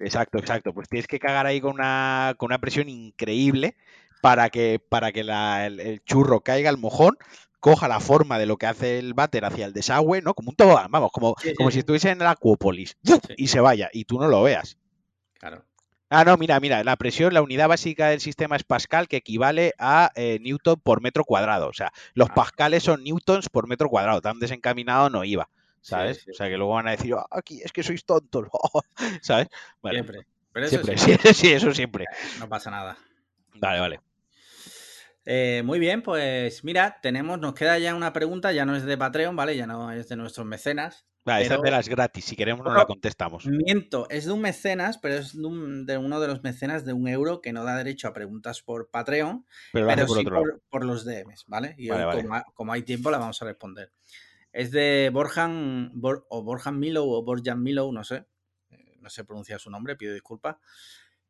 Exacto, exacto. Pues tienes que cagar ahí con una, con una presión increíble para que, para que la- el, el churro caiga al mojón, coja la forma de lo que hace el váter hacia el desagüe, ¿no? Como un tobogán, vamos, como, Sí, sí, como sí. si estuviese en el Acuópolis y se vaya y tú no lo veas. Claro. Ah, no, mira, mira, la presión, la unidad básica del sistema es Pascal, que equivale a eh, Newton por metro cuadrado. O sea, los Ah. pascales son newtons por metro cuadrado. Tan desencaminado no iba, ¿sabes? sí. O sea, que luego van a decir, "Ah, aquí es que sois tontos, [laughs] ¿sabes? Bueno, Siempre. Pero eso [laughs] siempre, sí, eso siempre. no pasa nada. Vale, vale. Eh, muy bien, pues mira, tenemos, nos queda ya una pregunta, ya no es de Patreon, ¿vale? Ya no es de nuestros mecenas. Esa es de las gratis. Si queremos, nos Bueno, la contestamos. Miento, es de un mecenas, pero es de, un- de uno de los mecenas de un euro que no da derecho a preguntas por Patreon, Pero pero por sí por, por los DMs, ¿vale? Y Vale, hoy, vale. Como, ha- como hay tiempo, la vamos a responder. Es de Borjan, Bor- o Borjan Milo o Borjan Milo, no sé. Eh, No sé pronunciar su nombre, pido disculpas.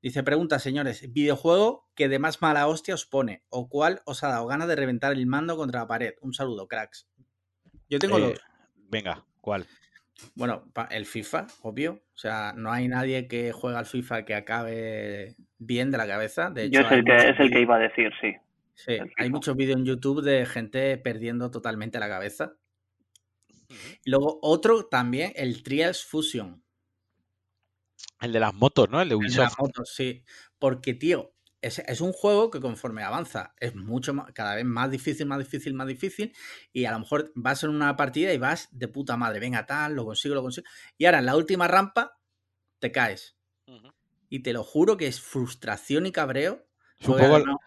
Dice, pregunta, señores, videojuego que de más mala hostia os pone o cuál os ha dado ganas de reventar el mando contra la pared. Un saludo, cracks. Yo tengo Eh, los. venga, ¿cuál? Bueno, el FIFA, obvio. O sea, no hay nadie que juega al FIFA que acabe bien de la cabeza. De hecho, Yo es el que es el que iba a decir, sí. Sí, hay muchos vídeos en YouTube de gente perdiendo totalmente la cabeza. Y luego otro también, el Trials Fusion. El de las motos, ¿no? El de el de las Ubisoft. motos, sí. Porque, tío, es, es un juego que conforme avanza es mucho más, cada vez más difícil, más difícil, más difícil. Y a lo mejor vas en una partida y vas de puta madre. Venga, tal, lo consigo, lo consigo. Y ahora en la última rampa te caes. Y te lo juro que es frustración y cabreo. Es un poco, no-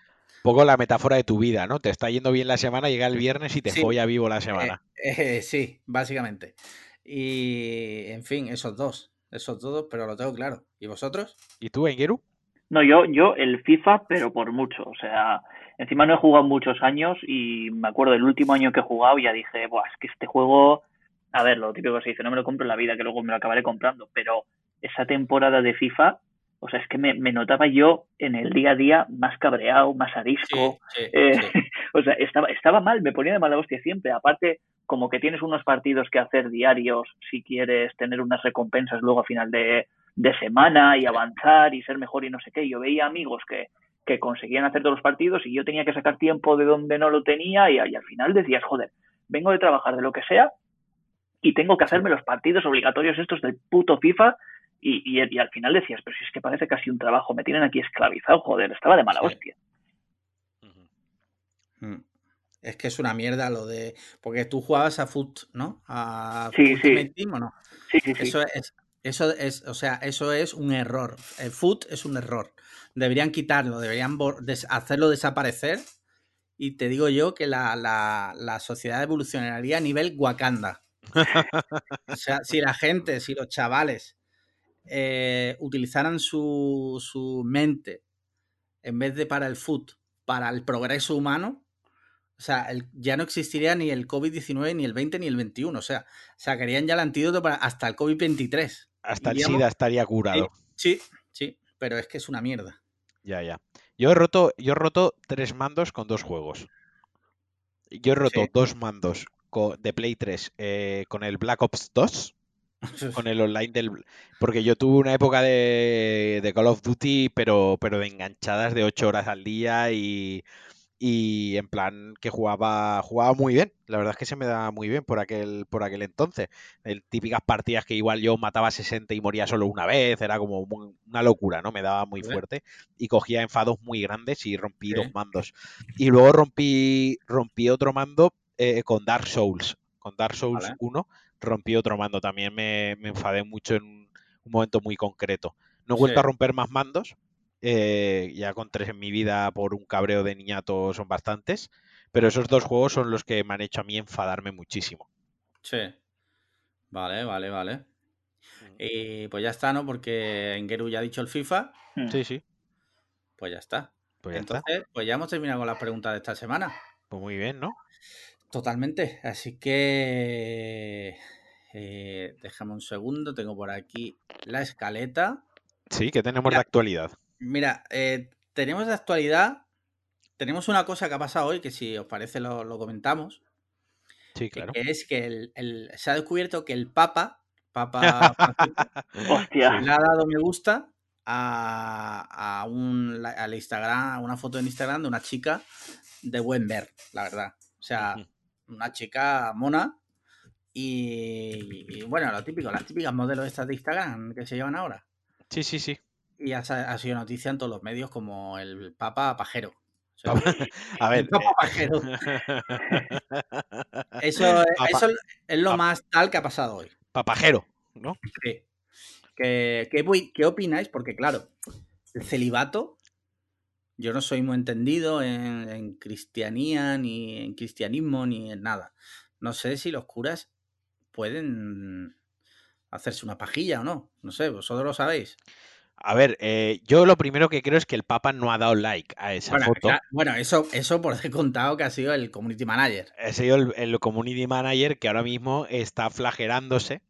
poco la metáfora de tu vida, ¿no? Te está yendo bien la semana, llega el viernes y te Sí. folla vivo la Eh, semana. eh, [laughs] sí, básicamente. Y, en fin, esos dos. Esos dos, pero lo tengo claro. ¿Y vosotros? ¿Y tú, Engeru? No, yo, yo el FIFA, pero por mucho. O sea, encima no he jugado muchos años y me acuerdo del último año que he jugado ya dije, Buah, es que este juego, a ver, lo típico que se dice, no me lo compro en la vida, que luego me lo acabaré comprando, pero esa temporada de FIFA, o sea, es que me, me notaba yo en el día a día más cabreado, más arisco. sí, Eh, sí. [laughs] o sea, estaba, estaba mal, me ponía de mala hostia siempre. Aparte, como que tienes unos partidos que hacer diarios si quieres tener unas recompensas luego a final de, de semana y avanzar y ser mejor y no sé qué. Yo veía amigos que, que conseguían hacer todos los partidos y yo tenía que sacar tiempo de donde no lo tenía y, y al final decías, joder, vengo de trabajar de lo que sea y tengo que hacerme los partidos obligatorios estos del puto FIFA y, y, y al final decías, pero si es que parece casi un trabajo, me tienen aquí esclavizado, joder, estaba de mala Sí. hostia. Mm. Es que es una mierda lo de. Porque tú jugabas a Foot, ¿no? A Sí, sí. Team, ¿o no? Sí, sí, sí. Eso es. Eso es, o sea, eso es un error. El foot es un error. Deberían quitarlo, deberían hacerlo desaparecer. Y te digo yo que la, sociedad evolucionaría a nivel Wakanda. O sea, si la gente, si los chavales eh, utilizaran su, mente en vez de para el foot, para el progreso humano, o sea, ya no existiría ni el COVID-19, ni el 20, ni el 21. O sea, sacarían ya el antídoto para hasta el COVID-23. Hasta el SIDA estaría curado. Sí, sí, pero es que es una mierda. Ya, ya. Yo he roto, yo he roto tres mandos con dos juegos. Yo he roto Sí. dos mandos de Play 3 eh, con el Black Ops 2, [laughs] con el online del... Porque yo tuve una época de, de Call of Duty, pero, pero de enganchadas de 8 horas al día y, y en plan que jugaba jugaba muy bien. La verdad es que se me da muy bien por aquel por aquel entonces. El típicas partidas que igual yo mataba 60 y moría solo una vez era como una locura no me daba muy fuerte y cogía enfados muy grandes y rompí dos mandos. Y luego rompí rompí otro mando eh, con Dark Souls. Con Dark Souls 1 rompí otro mando. También me, enfadé mucho en un, momento muy concreto. No he vuelto a romper más mandos eh, ya con tres en mi vida por un cabreo de niñato son bastantes. Pero esos dos juegos son los que me han hecho a mí enfadarme muchísimo. Sí. Vale, vale, vale. Y pues ya está, ¿no? Porque Engeru ya ha dicho el FIFA. Hmm. Sí, sí. Pues ya está. Pues Entonces, pues ya hemos terminado con las preguntas de esta semana. Pues muy bien, ¿no? Totalmente. Así que eh, déjame un segundo. Tengo por aquí la escaleta. Sí, que tenemos de actualidad. Mira, eh, tenemos de actualidad, tenemos una cosa que ha pasado hoy, que si os parece lo, comentamos. Sí, claro. Que, es que el, se ha descubierto que el Papa, Papa [laughs] le ha dado me gusta a, un, al Instagram, a una foto en Instagram de una chica de buen ver, la verdad. O sea, una chica mona y, y, bueno, lo típico, las típicas modelos estas de Instagram que se llevan ahora. Sí, sí, sí y ha, sido noticia en todos los medios como el Papa Pajero. [laughs] a ver. Papa [laughs] eh, Pajero. eso, es lo más tal que ha pasado hoy. Papajero, ¿no? Sí. ¿Qué, qué, opináis? Porque, claro, el celibato, yo no soy muy entendido en, en, cristianía, ni en cristianismo, ni en nada. No sé si los curas pueden hacerse una pajilla o no. No sé, vosotros lo sabéis. A ver, eh, yo lo primero que creo es que el Papa no ha dado like a esa foto. bueno, eso, eso por he contado que ha sido el community manager. Ha sido el, community manager que ahora mismo está flagerándose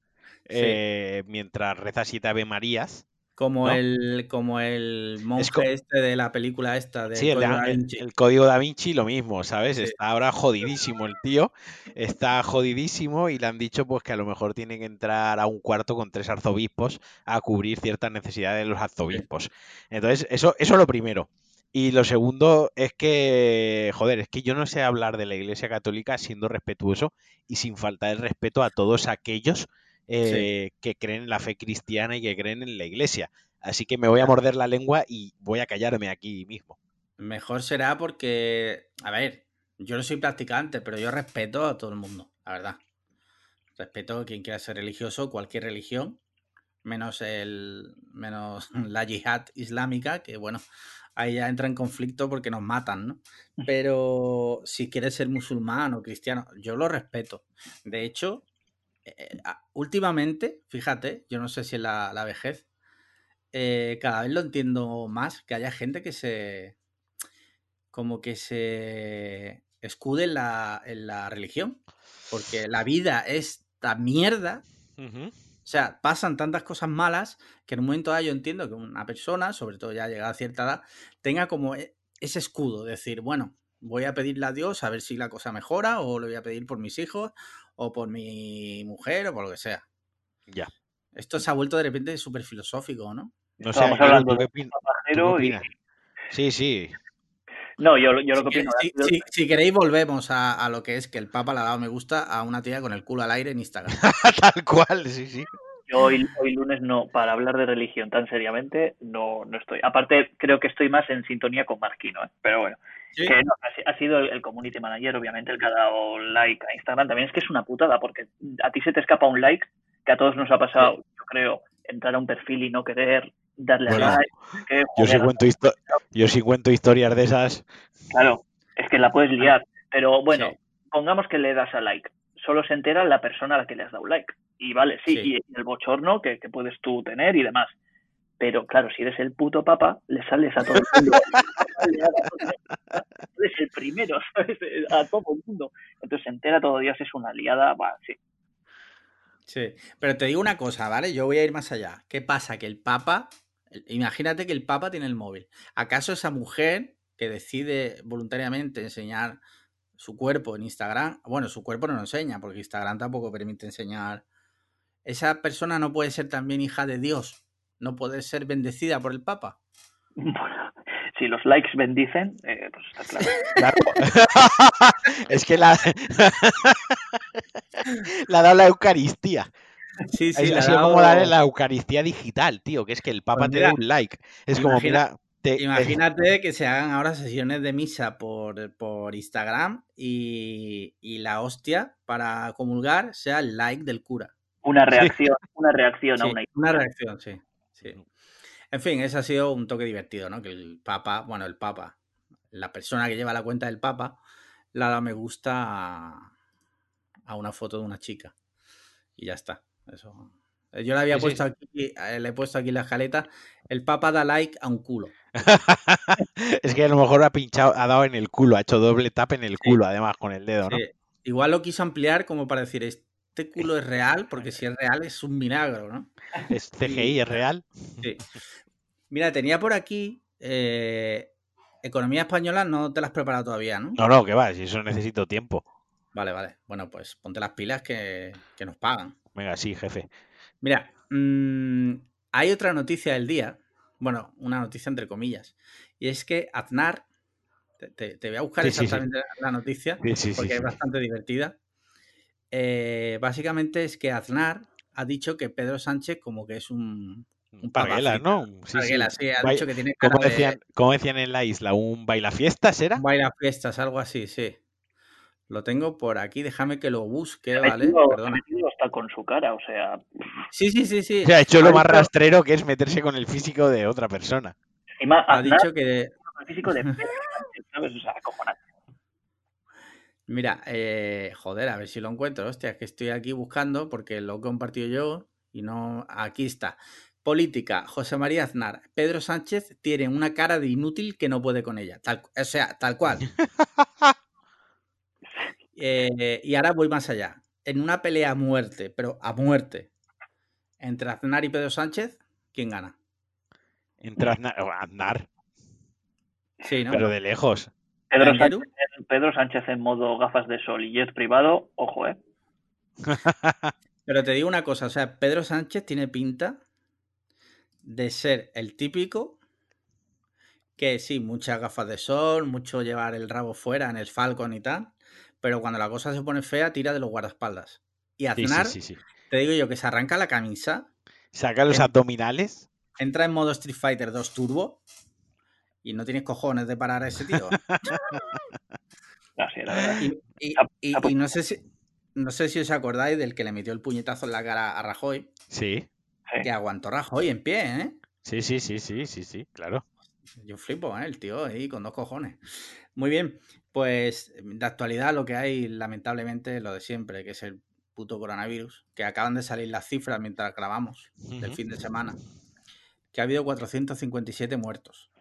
eh, mientras reza siete Ave Marías como, el, como el monje este de la película esta de sí, el, da Vinci. El, Código Da Vinci lo mismo, ¿sabes? Está ahora jodidísimo el tío, está jodidísimo y le han dicho pues que a lo mejor tiene que entrar a un cuarto con tres arzobispos a cubrir ciertas necesidades de los arzobispos. Entonces, eso, eso es lo primero. Y lo segundo es que, joder, es que yo no sé hablar de la Iglesia Católica siendo respetuoso y sin faltar el respeto a todos aquellos eh, que creen en la fe cristiana y que creen en la iglesia. Así que me voy a morder la lengua y voy a callarme aquí mismo. Mejor será porque, a ver, yo no soy practicante, pero yo respeto a todo el mundo, la verdad. Respeto a quien quiera ser religioso, cualquier religión, menos el menos [laughs] la yihad islámica, que bueno, ahí ya entra en conflicto porque nos matan, ¿no? [laughs] Pero si quieres ser musulmán o cristiano, yo lo respeto. De hecho, eh, ah, últimamente, fíjate, yo no sé si es la, vejez, eh, cada vez lo entiendo más, que haya gente que se, como que se escude en la, religión, porque la vida es esta mierda, o sea, pasan tantas cosas malas que en un momento dado yo entiendo que una persona, sobre todo ya llegada a cierta edad, tenga como e, ese escudo, decir, bueno, voy a pedirle a Dios a ver si la cosa mejora o lo voy a pedir por mis hijos o por mi mujer o por lo que sea. Ya. Esto se ha vuelto de repente súper filosófico, ¿no? No sé, hablando de qué Sí, sí. No, yo, yo lo que opino. Si, queréis, volvemos a, lo que es que el Papa le ha dado me gusta a una tía con el culo al aire en Instagram. [laughs] Tal cual, sí, sí. Yo hoy, hoy lunes no, para hablar de religión tan seriamente, no, no estoy. Aparte, creo que estoy más en sintonía con Marquino, ¿eh? pero bueno ha, sido el, community manager, obviamente, el que ha dado like a Instagram. También es que es una putada, porque a ti se te escapa un like, que a todos nos ha pasado, yo creo, entrar a un perfil y no querer darle a like. yo, sí cuento yo sí cuento historias de esas. Claro, es que la puedes liar. Pero bueno, pongamos que le das a like. Solo se entera la persona a la que le has dado like. Y vale, sí, y el bochorno que, que puedes tú tener y demás. Pero claro, si eres el puto papa, le sales a todo el mundo. [laughs] eres el primero, [laughs] ¿sabes? A todo el mundo. Entonces se entera todo Dios, es una liada, va, sí. Sí, pero te digo una cosa, ¿vale? Yo voy a ir más allá. ¿Qué pasa? Que el Papa, imagínate que el Papa tiene el móvil. ¿Acaso esa mujer que decide voluntariamente enseñar su cuerpo en Instagram, bueno, su cuerpo no lo enseña, porque Instagram tampoco permite enseñar. Esa persona no puede ser también hija de Dios no puede ser bendecida por el Papa. si los likes bendicen, eh, pues está claro. [laughs] [laughs] es que la, [laughs] la dado la Eucaristía. Sí, sí, ha así como darle la Eucaristía digital, tío, que es que el Papa Pues te dé un like. Es como, imagina- mira, te- Imagínate que se hagan ahora sesiones de misa por, por Instagram y, y la hostia para comulgar sea el like del cura. Una reacción, una reacción a una una reacción, sí, sí. En fin, ese ha sido un toque divertido, ¿no? Que el Papa, bueno, el Papa, la persona que lleva la cuenta del Papa, le ha dado me gusta a, a una foto de una chica. Y ya está. Eso. Yo le había Sí, sí. puesto aquí, eh, le he puesto aquí la escaleta. El Papa da like a un culo. [laughs] es que a lo mejor ha pinchado, ha dado en el culo, ha hecho doble tap en el culo, además, con el dedo, ¿no? Igual lo quiso ampliar como para decir, este culo es real, porque si es real es un milagro, ¿no? Es CGI, es real. Sí. Mira, tenía por aquí eh, Economía Española, no te la has preparado todavía, ¿no? No, no, que va, si eso necesito tiempo. Vale, vale. Bueno, pues ponte las pilas que, que nos pagan. Venga, sí, jefe. Mira, mm, hay otra noticia del día. Bueno, una noticia entre comillas. Y es que Aznar, te, te- voy a buscar Sí, sí, sí. exactamente la noticia, porque es bastante divertida. Eh, básicamente es que Aznar ha dicho que Pedro Sánchez como que es un... un papacita. ¿no? Sí, sí. Parguela, sí, ha dicho que tiene cara ¿Cómo de- decían, cómo decían en la isla? ¿Un bailafiestas era? Un baila fiestas, algo así, sí. Lo tengo por aquí, déjame que lo busque, Ha ¿vale? metido- ha Perdona. metido hasta con su cara, o sea, Sí, sí, sí, sí. Se ha hecho lo más rastrero que es meterse con el físico de otra persona. encima Ha Aznar, dicho que, el físico de Pedro Sánchez, ¿sabes? O sea, acojonante. Mira, eh, joder, a ver si lo encuentro, hostia, es que estoy aquí buscando porque lo he compartido yo y no, aquí está. Política, José María Aznar, Pedro Sánchez tiene una cara de inútil que no puede con ella, tal, o sea, tal cual. Eh, y ahora voy más allá. En una pelea a muerte, pero a muerte, entre Aznar y Pedro Sánchez, ¿quién gana? Entra Aznar, Aznar, Sí, ¿no? pero de lejos. Pedro. Sánchez, Pedro Sánchez en modo gafas de sol y jet privado, ojo, ¿eh? [laughs] Pero te digo una cosa, o sea, Pedro Sánchez tiene pinta de ser el típico que sí, muchas gafas de sol, mucho llevar el rabo fuera en el Falcon y tal, pero cuando la cosa se pone fea, tira de los guardaespaldas. Y Aznar, sí, sí, sí. te digo yo que se arranca la camisa, Saca los En- abdominales. entra en modo Street Fighter 2 Turbo y no tienes cojones de parar a ese tío. [laughs] [laughs] Así, la verdad. Y, y- y- y no sé si no sé si os acordáis del que le metió el puñetazo en la cara a Rajoy, Sí, Sí. que aguantó Rajoy en pie, ¿eh? sí, sí, sí, sí, sí, sí, claro. Yo flipo, ¿eh? El tío ahí con dos cojones. Muy bien, pues de actualidad lo que hay, lamentablemente, es lo de siempre, que es el puto coronavirus, que acaban de salir las cifras mientras grabamos del fin de semana, que ha habido 457 muertos.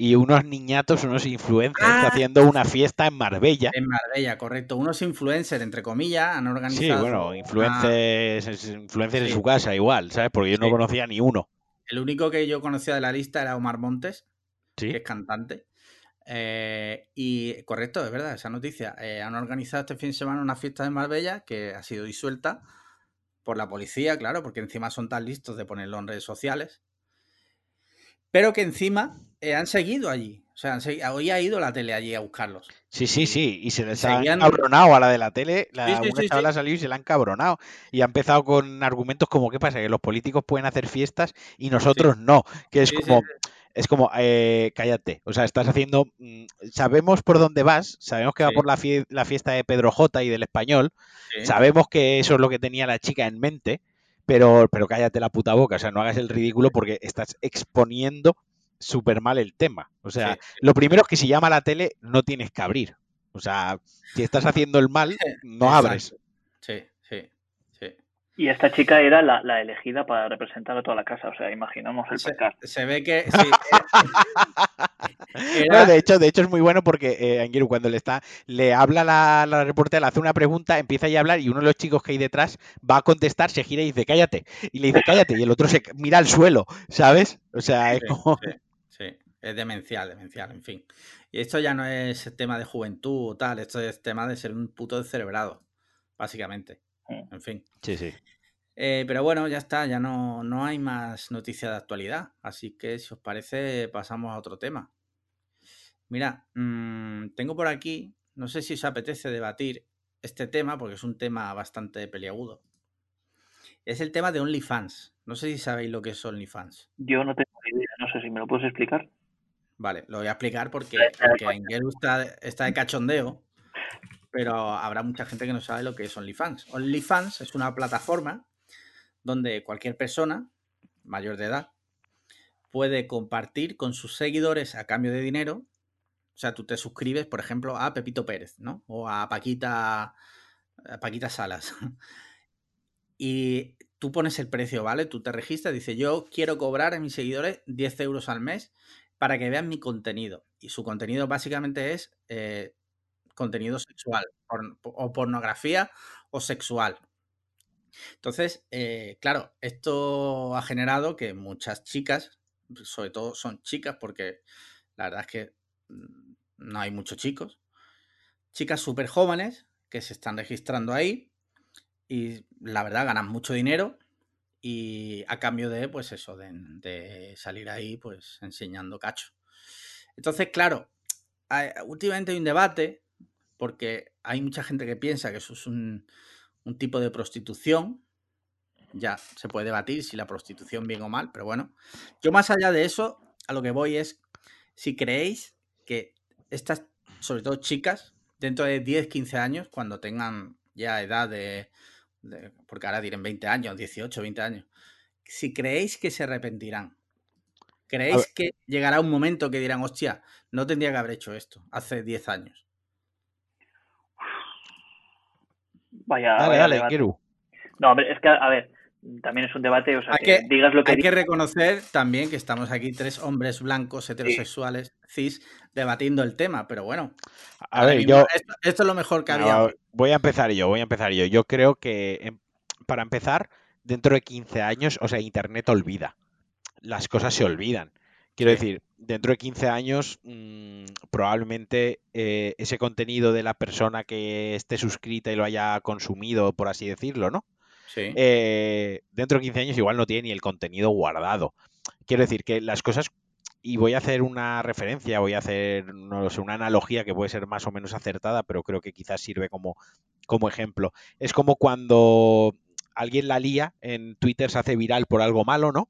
Y unos niñatos, unos influencers Ah. haciendo una fiesta en Marbella. En Marbella, correcto. Unos influencers, entre comillas, han Sí, organizado... bueno, una- influencers, influencers en Sí. su casa igual, ¿sabes? Porque yo no Sí. conocía ni uno. El único que yo conocía de la lista era Omar Montes, Sí. que es cantante. Eh, y correcto, es verdad, esa noticia. Eh, han organizado este fin de semana una fiesta en Marbella que ha sido disuelta por la policía, claro, porque encima son tan listos de ponerlo en redes sociales. Pero que encima eh, han seguido allí. O sea, han segui- hoy ha ido la tele allí a buscarlos. Sí, sí, sí. Y se les seguían- ha cabronado a la de la tele. La, Sí, sí, una sí, chavala ha salido y se la han cabronado. Y ha empezado con argumentos como, ¿qué pasa? Que los políticos pueden hacer fiestas y nosotros no. Que es como, es como, eh, cállate. O sea, estás haciendo. mm, Sabemos por dónde vas. Sabemos que va por la, fie- la fiesta de Pedro J y del español. Sabemos que eso es lo que tenía la chica en mente. Pero, pero cállate la puta boca. O sea, no hagas el ridículo porque estás exponiendo súper mal el tema. O sea, Sí. lo primero es que si llama a la tele, no tienes que abrir. O sea, si estás haciendo el mal, [laughs] no Exacto. abres. Sí, sí, sí. Y esta chica era la, la elegida para representar a toda la casa, o sea, imaginamos el Se, pecar. se ve que [laughs] sí, [laughs] era- Bueno, de hecho, de hecho es muy bueno porque eh, Anguiru, cuando le está, le habla la, la reportera, le hace una pregunta, empieza ya a hablar y uno de los chicos que hay detrás va a contestar, se gira y dice, cállate. Y le dice, cállate. Y el otro se mira al suelo, ¿sabes? O sea, es como. sí, sí. Es demencial, demencial, en fin. Y esto ya no es tema de juventud o tal, esto es tema de ser un puto descerebrado, básicamente. En fin. Sí, sí. Eh, pero bueno, ya está, ya no, no hay más noticias de actualidad. Así que si os parece, pasamos a otro tema. Mira, mm, tengo por aquí, no sé si os apetece debatir este tema, porque es un tema bastante peliagudo. Es el tema de OnlyFans. No sé si sabéis lo que es OnlyFans. Yo no tengo ni idea, no sé si me lo puedes explicar. Vale, lo voy a explicar porque, porque Ingelu está, está de cachondeo, pero habrá mucha gente que no sabe lo que es OnlyFans. OnlyFans es una plataforma donde cualquier persona mayor de edad puede compartir con sus seguidores a cambio de dinero. O sea, tú te suscribes, por ejemplo, a Pepito Pérez, ¿no? O a Paquita, a Paquita Salas. [laughs] y tú pones el precio, ¿vale? Tú te registras, dice, yo quiero cobrar a mis seguidores 10 euros al mes para que vean mi contenido. Y su contenido básicamente es eh, contenido sexual o pornografía o sexual. Entonces, eh, claro, esto ha generado que muchas chicas, sobre todo son chicas, porque la verdad es que mm, no hay muchos chicos, chicas súper jóvenes que se están registrando ahí y la verdad ganan mucho dinero y a cambio de, pues eso, de, salir ahí pues enseñando cacho. Entonces, claro, últimamente hay un debate porque hay mucha gente que piensa que eso es un, un tipo de prostitución. Ya se puede debatir si la prostitución bien o mal, pero bueno. Yo más allá de eso, a lo que voy es si creéis que estas, sobre todo chicas, dentro de 10, 15 años, cuando tengan ya edad de, porque ahora dirán 20 años, 18, 20 años, si creéis que se arrepentirán, ¿creéis que llegará un momento que dirán, hostia, no tendría que haber hecho esto hace 10 años? Vaya. Dale, dale, No, es que, a ver, también es un debate, o sea, hay que, digas lo que. Hay que reconocer también que estamos aquí tres hombres blancos, heterosexuales, cis, debatiendo el tema, pero bueno. A ver, yo. Esto, es lo mejor que había. Voy a empezar yo, voy a empezar yo. Yo creo que, em, para empezar, dentro de 15 años, o sea, Internet olvida. Las cosas se olvidan. Quiero decir, dentro de 15 años, mmm, probablemente eh, ese contenido de la persona que esté suscrita y lo haya consumido, por así decirlo, ¿no? Sí. Eh, dentro de 15 años igual no tiene ni el contenido guardado. Quiero decir que las cosas, y voy a hacer una referencia, voy a hacer, no sé, una analogía que puede ser más o menos acertada, pero creo que quizás sirve como, como ejemplo. Es como cuando alguien la lía en Twitter, se hace viral por algo malo, ¿no?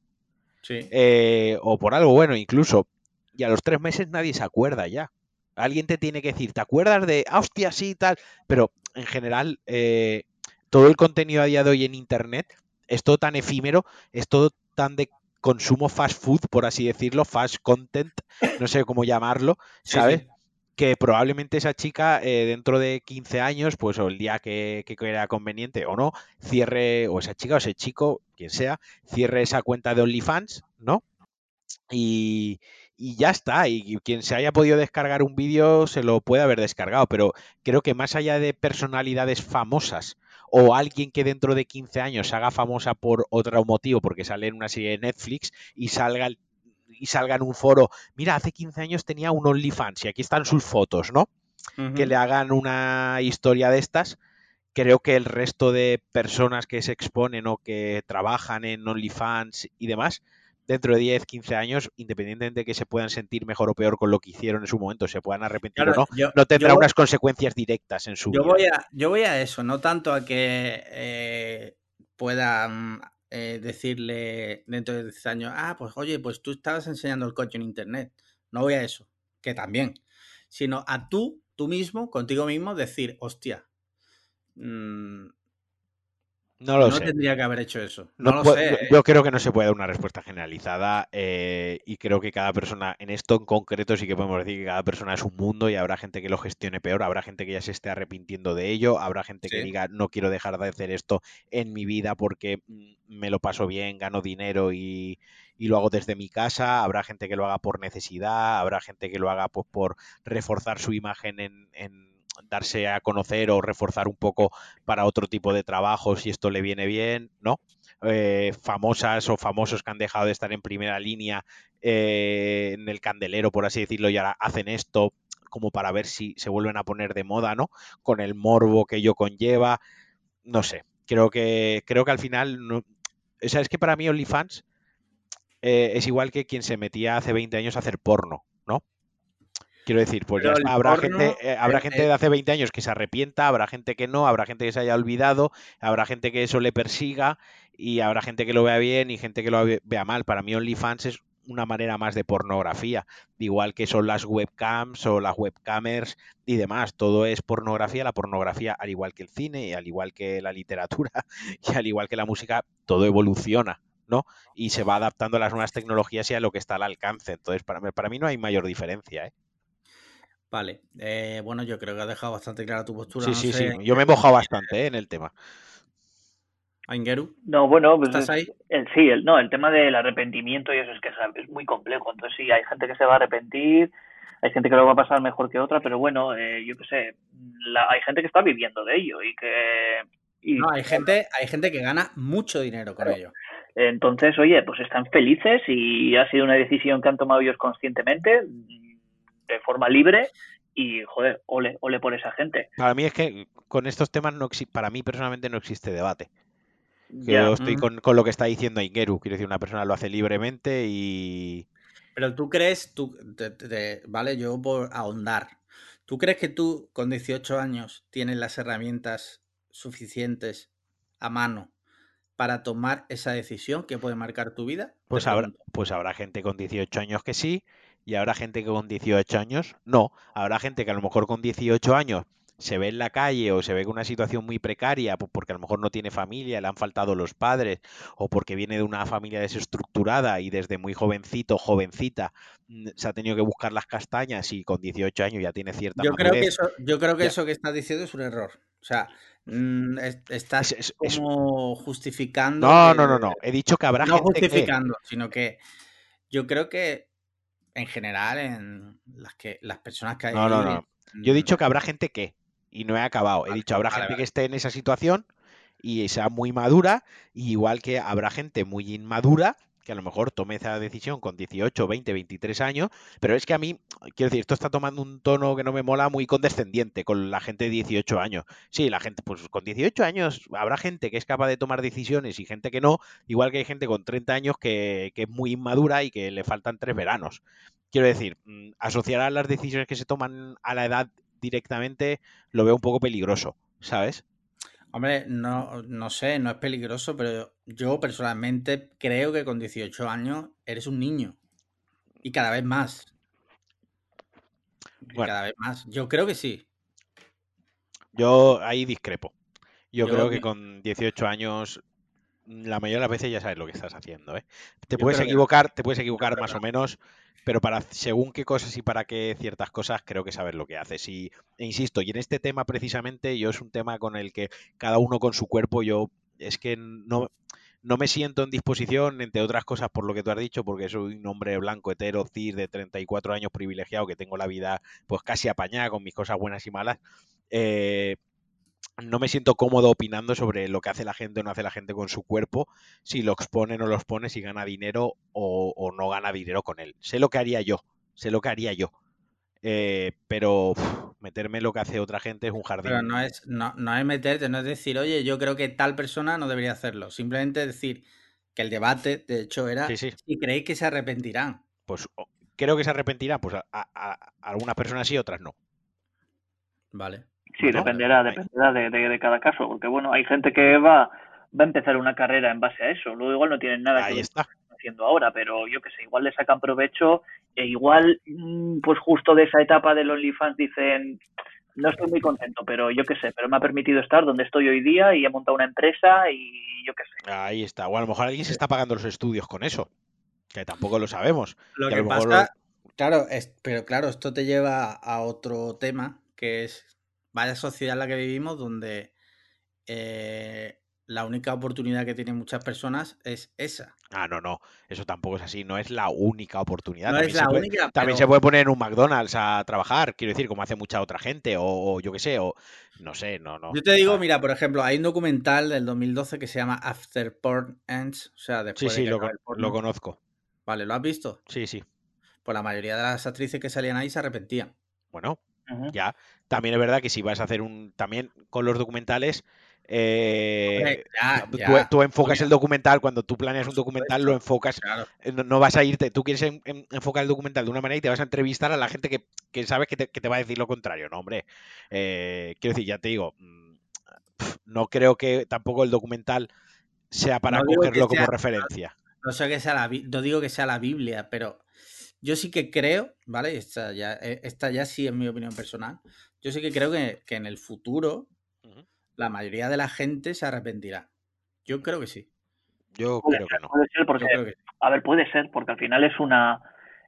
Eh, o por algo bueno incluso. Y a los tres meses nadie se acuerda ya. Alguien te tiene que decir, ¿te acuerdas de, ah, hostia, sí, tal? Pero en general, eh, todo el contenido a día de hoy en Internet es todo tan efímero, es todo tan de consumo fast food, por así decirlo, fast content, no sé cómo llamarlo, ¿sabes? Que probablemente esa chica eh, dentro de 15 años, pues o el día que, que era conveniente o no, cierre, o esa chica o ese chico, quien sea, cierre esa cuenta de OnlyFans, ¿no? Y, ya está. Y quien se haya podido descargar un vídeo se lo puede haber descargado. Pero creo que más allá de personalidades famosas o alguien que dentro de 15 años se haga famosa por otro motivo, porque sale en una serie de Netflix y salga y salga en un foro, mira, hace 15 años tenía un OnlyFans y aquí están sus fotos, ¿no? Que le hagan una historia de estas, creo que el resto de personas que se exponen o que trabajan en OnlyFans y demás, dentro de 10, 15 años, independientemente de que se puedan sentir mejor o peor con lo que hicieron en su momento, se puedan arrepentir o no, no tendrá unas consecuencias directas en su yo vida. Voy a, yo voy a eso, no tanto a que eh, puedan eh, decirle dentro de 10 años, ah, pues oye, pues tú estabas enseñando el coche en internet. No voy a eso, que también, sino a tú, tú mismo, contigo mismo, decir, hostia, mmm, no lo no tendría que haber hecho eso. No, lo sé. Yo, creo que no se puede dar una respuesta generalizada eh, y creo que cada persona, en esto en concreto sí que podemos decir que cada persona es un mundo y habrá gente que lo gestione peor, habrá gente que ya se esté arrepintiendo de ello, habrá gente que diga no quiero dejar de hacer esto en mi vida porque mm, me lo paso bien, gano dinero y, lo hago desde mi casa, habrá gente que lo haga por necesidad, habrá gente que lo haga pues, por reforzar su imagen en darse a conocer o reforzar un poco para otro tipo de trabajo si esto le viene bien, ¿no? Eh, famosas o famosos que han dejado de estar en primera línea eh, en el candelero, por así decirlo, y ahora hacen esto como para ver si se vuelven a poner de moda, ¿no? Con el morbo que ello conlleva, no sé, creo que, creo que al final, no, o sea, es que para mí OnlyFans eh, es igual que quien se metía hace 20 años a hacer porno, ¿no? Quiero decir, pues ya está. Habrá porno, gente, eh, habrá eh, gente de hace 20 años que se arrepienta, habrá gente que no, habrá gente que se haya olvidado, habrá gente que eso le persiga y habrá gente que lo vea bien y gente que lo ve- vea mal. Para mí OnlyFans es una manera más de pornografía, igual que son las webcams o las webcamers y demás. Todo es pornografía. La pornografía, al igual que el cine y al igual que la literatura [laughs] y al igual que la música, todo evoluciona. ¿no? Y se va adaptando a las nuevas tecnologías y a lo que está al alcance. Entonces, para, mí- para mí no hay mayor diferencia, ¿eh? Vale, eh, bueno, yo creo que has dejado bastante clara tu postura. Sí, no sí, sé, sí. Yo me he mojado bastante ¿eh? en el tema. Aingeru, No, bueno, pues ¿estás es- ahí? el, sí, el, no, el tema del arrepentimiento y eso es que es, es muy complejo. Entonces sí, hay gente que se va a arrepentir, hay gente que lo va a pasar mejor que otra, pero bueno, eh, yo qué sé, la- hay gente que está viviendo de ello y que... Y, No, hay gente, hay gente que gana mucho dinero con ello. Entonces, oye, pues están felices y ha sido una decisión que han tomado ellos conscientemente, de forma libre, y joder, ole, ole por esa gente. Para mí es que con estos temas no para mí personalmente no existe debate. Yo estoy Mm. con, con lo que está diciendo Ingeru. Quiero decir, una persona lo hace libremente y. Pero tú crees, tú, te- te- te- vale, yo por ahondar, ¿tú crees que tú con 18 años tienes las herramientas suficientes a mano para tomar esa decisión que puede marcar tu vida? Pues habrá, pues habrá gente con 18 años que sí, y habrá gente que con 18 años no. Habrá gente que a lo mejor con 18 años se ve en la calle o se ve en una situación muy precaria, pues porque a lo mejor no tiene familia, le han faltado los padres, o porque viene de una familia desestructurada y desde muy jovencito, jovencita, mm, se ha tenido que buscar las castañas y con 18 años ya tiene cierta Yo creo que eso, yo creo que Ya. eso que estás diciendo es un error. O sea, mm, es- estás Es- es- es- como justificando. No, que- no, no, no. He dicho que habrá no gente que... justificando, sino que yo creo que en general en las que las personas que hay No, no, no. Yo he dicho que habrá gente que, y no he acabado. He dicho, habrá vale, gente vale. que esté en esa situación y sea muy madura, y igual que habrá gente muy inmadura que a lo mejor tome esa decisión con 18, 20, 23 años, pero es que a mí, quiero decir, esto está tomando un tono que no me mola muy condescendiente con la gente de 18 años. Sí, la gente, pues con 18 años habrá gente que es capaz de tomar decisiones y gente que no, igual que hay gente con 30 años que, que es muy inmadura y que le faltan tres veranos. Quiero decir, mm, asociar a las decisiones que se toman a la edad directamente lo veo un poco peligroso, ¿sabes? Hombre, no, no sé, no es peligroso, pero yo personalmente creo que con 18 años eres un niño. Y cada vez más. Y. Cada vez más. Yo creo que sí. Yo ahí discrepo. Yo, Yo creo que con 18 años la mayoría de las veces ya sabes lo que estás haciendo, ¿eh? Te Yo puedes que equivocar, te puedes equivocar más o menos, pero para según qué cosas y para qué ciertas cosas creo que sabes lo que haces. Y e insisto, y en este tema precisamente yo es un tema con el que cada uno con su cuerpo yo es que no no me siento en disposición, entre otras cosas por lo que tú has dicho, porque soy un hombre blanco, hetero, cis, de 34 años privilegiado, que tengo la vida pues casi apañada con mis cosas buenas y malas. eh, no me siento cómodo opinando sobre lo que hace la gente o no hace la gente con su cuerpo, si lo expone o no lo expone, si gana dinero o, o no gana dinero con él. Sé lo que haría yo, sé lo que haría yo. Eh, pero uf, meterme en lo que hace otra gente es un jardín. Pero no es, no, no es meterte, no es decir, oye, yo creo que tal persona no debería hacerlo. Simplemente decir que el debate, de hecho, era Sí, sí. si creéis que se arrepentirán. Pues creo que se arrepentirá, pues a, a- a algunas personas sí, otras no. Vale. Sí, dependerá, dependerá de, de, de cada caso, porque bueno, hay gente que va, va a empezar una carrera en base a eso, luego igual no tienen nada que Ahí ver está. con lo que están haciendo ahora, pero yo que sé, igual le sacan provecho e igual, mm, pues justo de esa etapa del OnlyFans dicen, no estoy muy contento, pero yo qué sé, pero me ha permitido estar donde estoy hoy día y he montado una empresa y yo qué sé. Ahí está. O a lo mejor alguien se está pagando los estudios con eso, que tampoco lo sabemos. Lo Que lo pasa, claro, es, pero claro, esto te lleva a otro tema, que es vaya sociedad en la que vivimos, donde eh, la única oportunidad que tienen muchas personas es esa. Ah, no, no, eso tampoco es así, no es la única oportunidad. No también es se la puede, única, también pero- se puede poner en un McDonald's a trabajar, quiero decir, como hace mucha otra gente, o, o yo qué sé, o no sé, no, no. Yo te digo, mira, por ejemplo, hay un documental del 2012 que se llama After Porn Ends, o sea, Sí, después sí, de que lo, lo conozco. Vale, ¿lo has visto? Sí, sí. Pues la mayoría de las actrices que salían ahí se arrepentían. Bueno, Ya. También es verdad que si vas a hacer un. También con los documentales, Eh, ya, tú, ya, tú enfocas el documental, cuando tú planeas un documental, lo enfocas. Claro. eh, No, no vas a irte, tú quieres en- en- enfocar el documental de una manera y te vas a entrevistar a la gente que, que sabes que te, que te va a decir lo contrario. No, hombre. Eh, quiero decir, ya te digo, mm, no creo que tampoco el documental sea para No cogerlo como referencia. No sé que sea la no digo que sea la Biblia, pero yo sí que creo, ¿vale? Esta ya, eh, esta ya sí es mi opinión personal. Yo sí que creo que, que en el futuro la mayoría de la gente se arrepentirá. Yo creo que sí. Yo Puede creo ser, que no. puede ser Yo porque, creo que sí. a ver, puede ser porque al final es una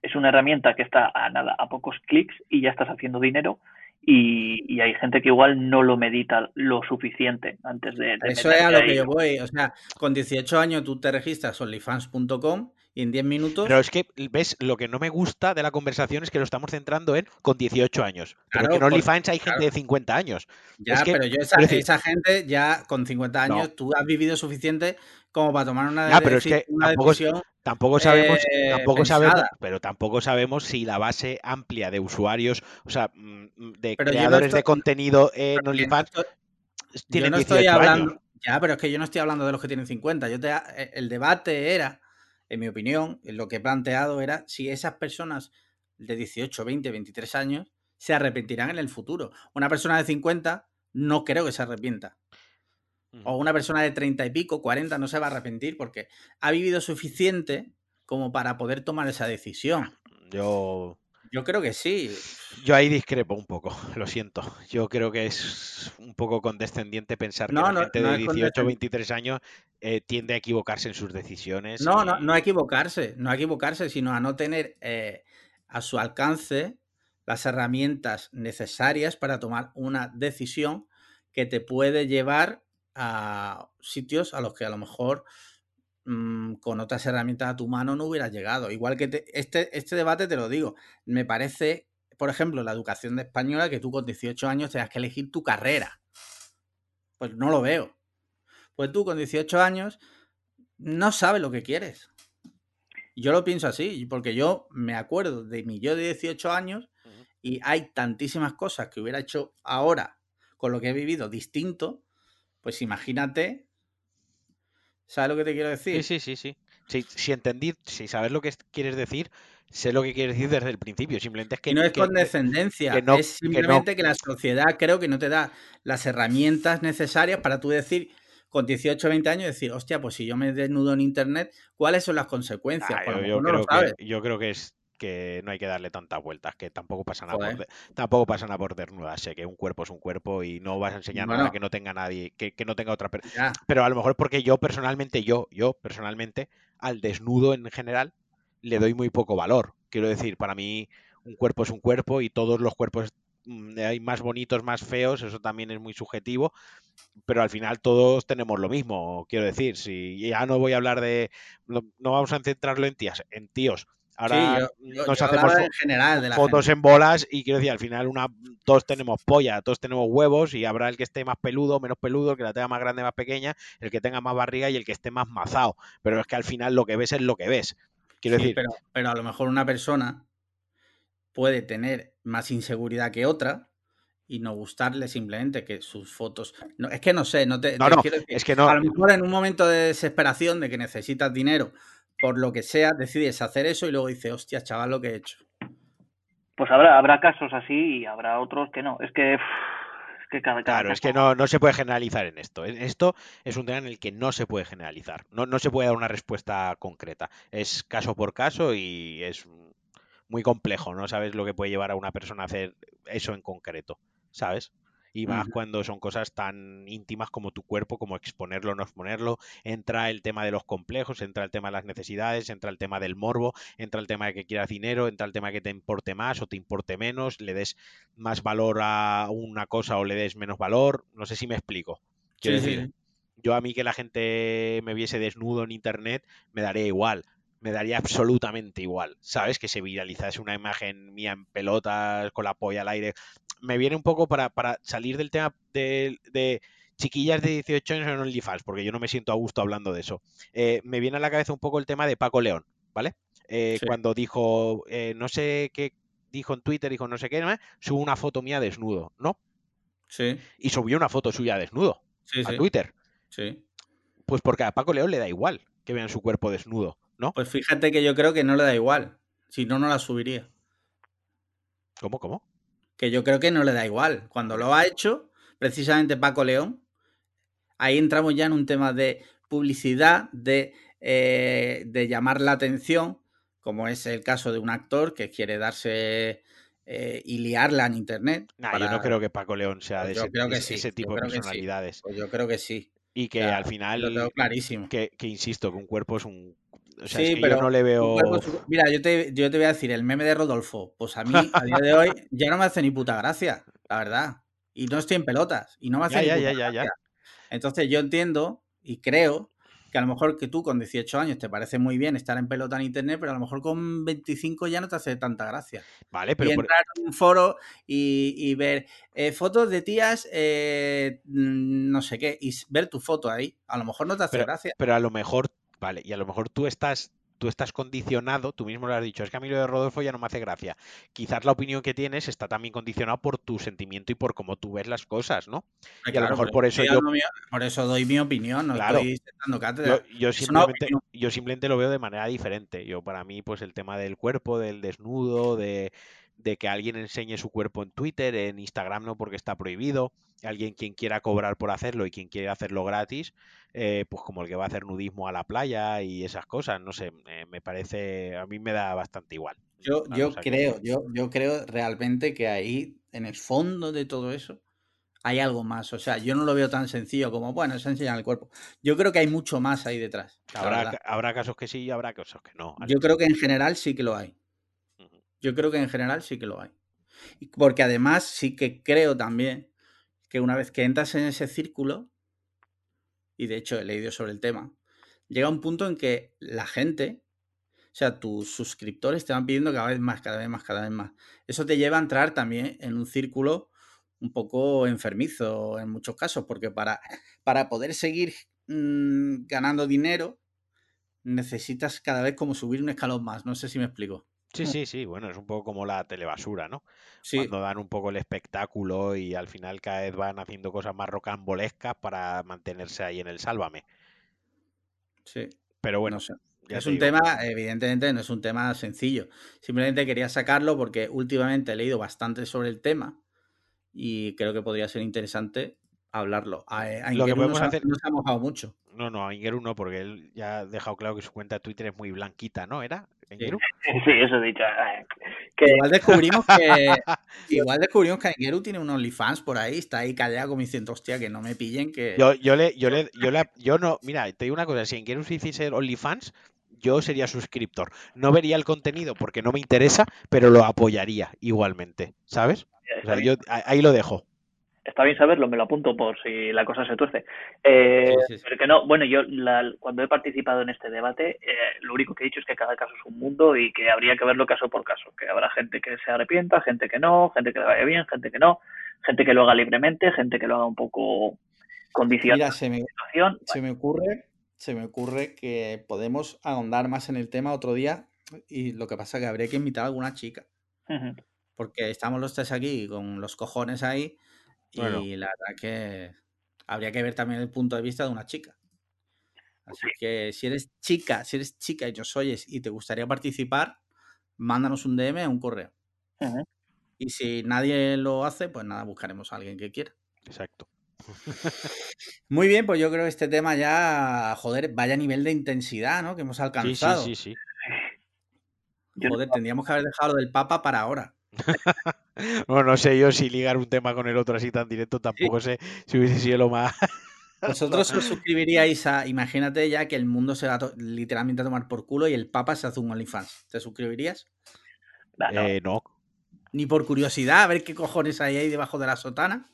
es una herramienta que está a nada, a pocos clics y ya estás haciendo dinero y, y hay gente que igual no lo medita lo suficiente antes de, de Eso es a lo ahí. que yo voy. O sea, con 18 años tú te registras onlyfans.com y en 10 minutos. Pero es que, ¿ves? Lo que no me gusta de la conversación es que lo estamos centrando en con 18 años. Pero Claro, que en OnlyFans hay gente claro. de 50 años. ya, es que, pero yo esa, quiero decir- esa gente ya con 50 años, No. tú has vivido suficiente como para tomar una, Ya, pero es que una tampoco decisión. Tampoco sabemos, eh, tampoco sabemos, pero tampoco sabemos si la base amplia de usuarios, o sea, mm, mm, de Pero yo no creadores de contenido en Porque OnlyFans, yo no estoy 18 hablando. años. Ya, pero es que yo no estoy hablando de los que tienen 50. Yo te, eh, el debate era, en mi opinión, lo que he planteado era si esas personas de 18, 20, 23 años se arrepentirán en el futuro. Una persona de 50 no creo que se arrepienta. O una persona de 30 y pico, 40, no se va a arrepentir porque ha vivido suficiente como para poder tomar esa decisión. Yo, Yo creo que sí. yo ahí discrepo un poco, [laughs] lo siento. Yo creo que es un poco condescendiente pensar que la no, gente no de es 18 o condescend- 23 años eh, tiende a equivocarse en sus decisiones. No, no, no a equivocarse, no a equivocarse, sino a no tener eh, a su alcance las herramientas necesarias para tomar una decisión que te puede llevar a sitios a los que a lo mejor mm, con otras herramientas a tu mano no hubieras llegado. Igual que te- este, este debate te lo digo, me parece, por ejemplo, la educación de española, que tú con 18 años tengas que elegir tu carrera. Pues no lo veo. Pues tú con 18 años no sabes lo que quieres. Yo lo pienso así, porque yo me acuerdo de mi yo de 18 años y hay tantísimas cosas que hubiera hecho ahora con lo que he vivido distinto, pues imagínate, ¿sabes lo que te quiero decir? Sí, sí, sí, sí. Si, si entendí, si sabes lo que es- quieres decir, sé lo que quieres decir desde el principio. Simplemente es que y no es que- condescendencia, que no- es que no- simplemente que la sociedad creo que no te da las herramientas necesarias para tú decir con 18 o 20 años, decir, hostia, pues si yo me desnudo en internet, ¿cuáles son las consecuencias? Ah, Pues yo, no lo sabes. que, yo creo que es que no hay que darle tantas vueltas, que tampoco pasa nada por, tampoco pasa nada por desnudarse, que un cuerpo es un cuerpo y no vas a enseñar nada que no tenga nadie, que, que no tenga otra persona. Pero a lo mejor porque yo personalmente, yo, yo personalmente, al desnudo en general, le doy muy poco valor. Quiero decir, para mí un cuerpo es un cuerpo y todos los cuerpos mm, hay más bonitos, más feos, eso también es muy subjetivo, pero al final todos tenemos lo mismo, quiero decir, si ya no voy a hablar de, no, no vamos a centrarlo en tías, en tíos. Ahora sí, yo, yo- nos yo hacemos en general de la fotos gente. en bolas y quiero decir, al final una, todos tenemos polla, todos tenemos huevos y habrá el que esté más peludo, menos peludo, el que la tenga más grande, más pequeña, el que tenga más barriga y el que esté más mazado. Pero es que al final lo que ves es lo que ves. Quiero Sí, decir, pero, pero a lo mejor una persona puede tener más inseguridad que otra y no gustarle simplemente que sus fotos. No, es que no sé, no te, no, te no, quiero decir, es que no, A lo mejor en un momento de desesperación de que necesitas dinero, por lo que sea, decides hacer eso y luego dices, hostia, chaval, lo que he hecho. Pues habrá, habrá casos así y habrá otros que no. Es que, es que cada, cada Claro, es que no, no se puede generalizar en esto. E- Esto es un tema en el que no se puede generalizar. No, no se puede dar una respuesta concreta. Es caso por caso y es muy complejo. No sabes lo que puede llevar a una persona a hacer eso en concreto, ¿sabes? Y más cuando son cosas tan íntimas como tu cuerpo, como exponerlo o no exponerlo. Entra el tema de los complejos, entra el tema de las necesidades, entra el tema del morbo, entra el tema de que quieras dinero, entra el tema de que te importe más o te importe menos, le des más valor a una cosa o le des menos valor. No sé si me explico. Quiero sí, decir, sí. yo a mí que la gente me viese desnudo en internet me daría igual. Me daría absolutamente igual. ¿Sabes? Que se viralizase una imagen mía en pelotas, con la polla al aire. Me viene un poco para, para salir del tema de, de chiquillas de 18 años en OnlyFans, porque yo no me siento a gusto hablando de eso. Eh, me viene a la cabeza un poco el tema de Paco León, ¿vale? Eh, Sí. Cuando dijo, eh, no sé qué dijo en Twitter, dijo no sé qué, ¿no? subo una foto mía desnudo, ¿no? Sí, Y subió una foto suya desnudo. Sí, a sí. Twitter. Sí. Pues porque a Paco León le da igual que vean su cuerpo desnudo, ¿no? Pues fíjate que yo creo que no le da igual. Si no, no la subiría. ¿Cómo, cómo? Que yo creo que no le da igual. Cuando lo ha hecho, precisamente Paco León, ahí entramos ya en un tema de publicidad, de, eh, de llamar la atención, como es el caso de un actor que quiere darse eh, y liarla en internet. Nah, para- yo no creo que Paco León sea de Pues yo ese, ese- sí, ese yo tipo de sí. personalidades. Pues yo creo que sí. Y que al final, Lo tengo clarísimo. que, que insisto, que un cuerpo es un... O sea, Sí, es que pero yo no le veo... Mira, yo te, yo te voy a decir, el meme de Rodolfo, pues a mí, [laughs] a día de hoy, ya no me hace ni puta gracia, la verdad. Y no estoy en pelotas, y no me hace Ya, ni ya, puta ya, ya, ya. gracia. Entonces yo entiendo y creo que a lo mejor que tú con 18 años te parece muy bien estar en pelota en internet, pero a lo mejor con 25 ya no te hace tanta gracia. Vale, y pero por- entrar en un foro y, y ver eh, fotos de tías, eh, no sé qué, y ver tu foto ahí, a lo mejor no te hace Pero- gracia. pero a lo mejor, vale, y a lo mejor tú estás, tú estás condicionado, tú mismo lo has dicho, es que a mí lo de Rodolfo ya no me hace gracia. Quizás la opinión que tienes está también condicionada por tu sentimiento y por cómo tú ves las cosas, ¿no? Y a lo mejor por eso yo- por eso doy mi opinión, no Claro. estoy cátedra. Yo, yo simplemente, yo simplemente lo veo de manera diferente. Yo para mí, pues el tema del cuerpo, del desnudo, de, de que alguien enseñe su cuerpo en Twitter, en Instagram no porque está prohibido, alguien quien quiera cobrar por hacerlo y quien quiera hacerlo gratis, eh, pues como el que va a hacer nudismo a la playa y esas cosas, no sé, eh, me parece, a mí me da bastante igual. Yo, que- creo, yo, yo creo realmente que ahí, en el fondo de todo eso, hay algo más. O sea, yo no lo veo tan sencillo como, bueno, es enseñar el cuerpo. Yo creo que hay mucho más ahí detrás. habrá casos que sí y habrá casos que no. Yo creo que en general sí que lo hay. Yo creo que en general sí que lo hay. Porque además sí que creo también que una vez que entras en ese círculo, y de hecho he leído sobre el tema, llega un punto en que la gente, o sea, tus suscriptores te van pidiendo cada vez más, cada vez más, cada vez más. Eso te lleva a entrar también en un círculo un poco enfermizo en muchos casos, porque para, para poder seguir mm, ganando dinero necesitas cada vez como subir un escalón más. No sé si me explico. Sí, sí, sí, bueno, es un poco como la telebasura, ¿no? Sí, Cuando dan un poco el espectáculo y al final cada vez van haciendo cosas más rocambolescas para mantenerse ahí en el sálvame. sí. Pero bueno, no sé. Es te un digo, tema, evidentemente, no es un tema sencillo. Simplemente quería sacarlo porque últimamente he leído bastante sobre el tema y creo que podría ser interesante hablarlo. A, a Lo que podemos ha, hacer- nos ha mojado mucho. No, no, a Ingeru no, porque él ya ha dejado claro que su cuenta de Twitter es muy blanquita, ¿no? ¿Era? [laughs] Sí, eso he dicho. Que Igual descubrimos que [laughs] igual descubrimos que Ingeru tiene un OnlyFans por ahí, está ahí callado como diciendo, hostia, que no me pillen, que... Yo, yo le, yo le, yo la- yo no, mira, te digo una cosa, si Ingeru se hiciese OnlyFans, yo sería suscriptor. No vería el contenido porque no me interesa, pero lo apoyaría igualmente, ¿sabes? O sea, yo ahí lo dejo. Está bien saberlo, me lo apunto por si la cosa se tuerce. Eh, Sí, sí, sí. Pero que no, bueno, yo la- cuando he participado en este debate, eh, lo único que he dicho es que cada caso es un mundo y que habría que verlo caso por caso. Que habrá gente que se arrepienta, gente que no, gente que le vaya bien, gente que no, gente que lo haga libremente, gente que lo haga un poco condicionado Mira, se me, situación. se me ocurre, se me ocurre que podemos ahondar más en el tema otro día y lo que pasa es que habría que invitar a alguna chica. Porque estamos los tres aquí con los cojones ahí y la verdad que habría que ver también el punto de vista de una chica. Así que si eres chica, si eres chica y nos oyes y te gustaría participar, mándanos un DM o un correo. Y si nadie lo hace, pues nada, buscaremos a alguien que quiera. Exacto. [laughs] Muy bien, pues yo creo que este tema ya, joder, vaya nivel de intensidad, ¿no? Que hemos Sí, sí, alcanzado. sí, sí. Yo no- Joder, tendríamos que haber dejado lo del Papa para ahora. [laughs] No, no sé yo si ligar un tema con el otro así tan directo, tampoco sé si hubiese sido lo más. [laughs] Vosotros os suscribiríais a, imagínate ya que el mundo se va a to- literalmente a tomar por culo y el Papa se hace un OnlyFans. ¿Te suscribirías? Nah, no. Eh, no, Ni por curiosidad, a ver qué cojones hay ahí debajo de la sotana.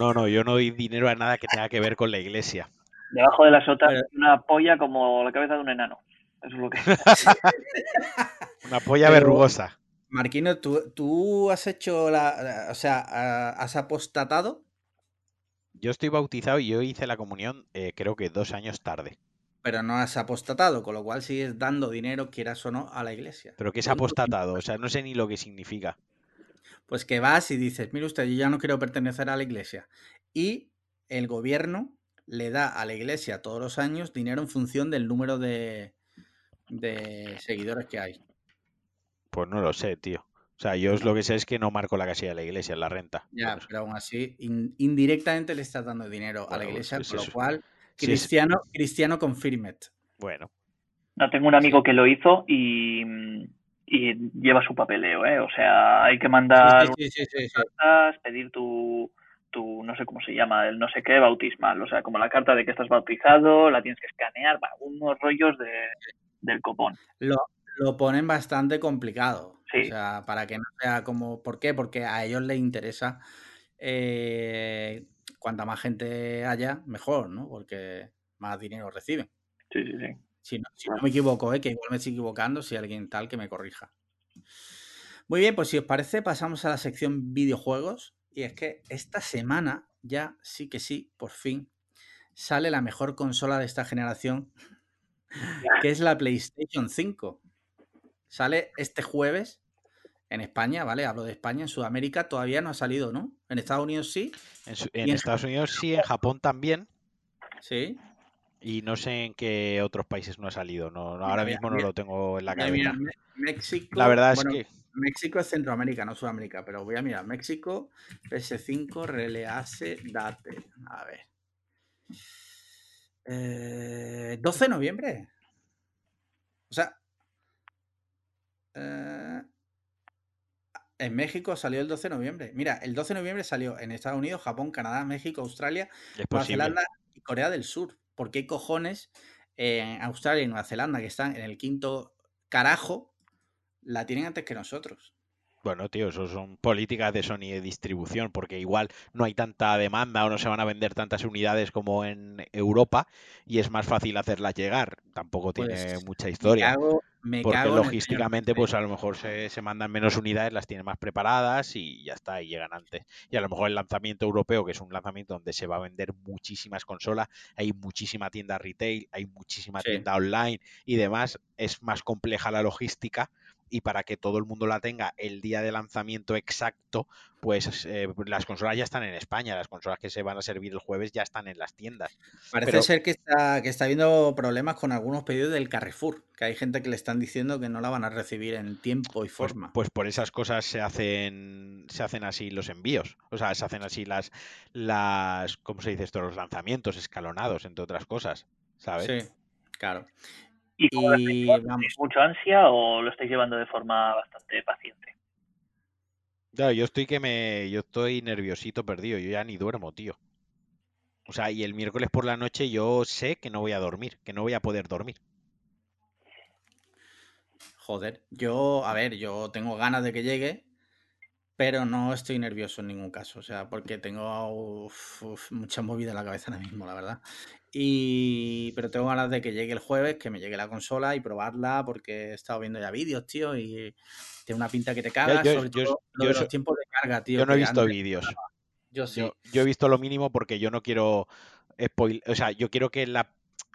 no, no, yo no doy dinero a nada que tenga que ver con la iglesia. Debajo de la sota Pero- una polla como la cabeza de un enano. Eso es lo que. [laughs] Una polla Pero- verrugosa. Marquino, ¿tú, tú has hecho la, la- O sea, has apostatado, Yo estoy bautizado y yo hice la comunión eh, creo que dos años tarde. pero no has apostatado, con lo cual sigues dando dinero, quieras o no, a la iglesia. Pero que es apostatado, o sea, no sé ni lo que significa. Pues que vas y dices, mire usted, yo ya no quiero pertenecer a la iglesia. Y el gobierno le da a la iglesia todos los años dinero en función del número de, de seguidores que hay. Pues no lo sé, tío. O sea, yo lo que sé es que no marco la casilla de la iglesia en la renta. Ya, pero aún así, indirectamente le estás dando dinero a la iglesia, con lo cual, Cristiano, Cristiano confirmed. Bueno. No, tengo un amigo que lo hizo y, y lleva su papeleo, ¿eh? O sea, hay que mandar cartas, pedir tu, tu, no sé cómo se llama, el no sé qué bautismal, o sea, como la carta de que estás bautizado, la tienes que escanear, unos rollos de, del copón. Lo, lo ponen bastante complicado. O sea, para que no sea como. ¿Por qué? Porque a ellos les interesa. Eh, cuanta más gente haya, mejor, ¿no? Porque más dinero reciben. Sí, sí, sí. Si no, me equivoco, ¿eh? que igual me estoy equivocando, si alguien tal que me corrija. Muy bien, pues si os parece, pasamos a la sección videojuegos. Y es que esta semana, ya sí que sí, por fin, sale la mejor consola de esta generación, que es la PlayStation 5. Sale este jueves en España, ¿vale? Hablo de España, en Sudamérica todavía no ha salido, ¿no? En Estados Unidos sí. En, Estados Unidos sí, en Japón también. Sí. Y no sé en qué otros países no ha salido. No, ahora mismo no lo tengo en la cabeza. México. La verdad es que. México es Centroamérica, no Sudamérica, pero voy a mirar. México, PS5, Release, Date. A ver. 12 eh, de noviembre. O sea, eh, en México salió el 12 de noviembre. Mira, el 12 de noviembre salió en Estados Unidos, Japón, Canadá, México, Australia, Nueva Zelanda y Corea del Sur. ¿Por qué cojones en Australia y Nueva Zelanda, que están en el quinto carajo, la tienen antes que nosotros? Bueno, tío, eso son políticas de Sony de distribución, porque igual no hay tanta demanda o no se van a vender tantas unidades como en Europa y es más fácil hacerlas llegar. Tampoco tiene pues, mucha historia. Porque logísticamente, pues a lo mejor se, se, mandan menos unidades, las tienen más preparadas y ya está, y llegan antes. Y a lo mejor el lanzamiento europeo, que es un lanzamiento donde se va a vender muchísimas consolas, hay muchísima tienda retail, hay muchísima tienda online y demás, es más compleja la logística y para que todo el mundo la tenga el día de lanzamiento exacto, pues eh, las consolas ya están en España, las consolas que se van a servir el jueves ya están en las tiendas. Parece ser que está, que está habiendo problemas con algunos pedidos del Carrefour, que hay gente que le están diciendo que no la van a recibir en tiempo y pues, forma. Pues, por esas cosas se hacen, se hacen así los envíos, o sea, se hacen así las, las, ¿cómo se dice esto? Los lanzamientos escalonados, entre otras cosas, ¿sabes? Sí, claro. ¿Y, y vamos. mucho ansia o lo estáis llevando de forma bastante paciente? Claro, yo estoy que me. Yo estoy nerviosito perdido. Yo ya ni duermo, tío. O sea, y el miércoles por la noche yo sé que no voy a dormir, que no voy a poder dormir. Joder, yo, a ver, yo tengo ganas de que llegue, pero no estoy nervioso en ningún caso, o sea, porque tengo mucha movida en la cabeza ahora mismo, la verdad. Y, pero tengo ganas de que llegue el jueves, que me llegue la consola y probarla, porque he estado viendo ya vídeos, tío, y tiene una pinta que te cagas, yo, sobre todo los tiempos de carga, tío. Yo no he visto vídeos. Yo sí. Yo, he visto lo mínimo porque yo no quiero spoiler, o sea, yo quiero que la,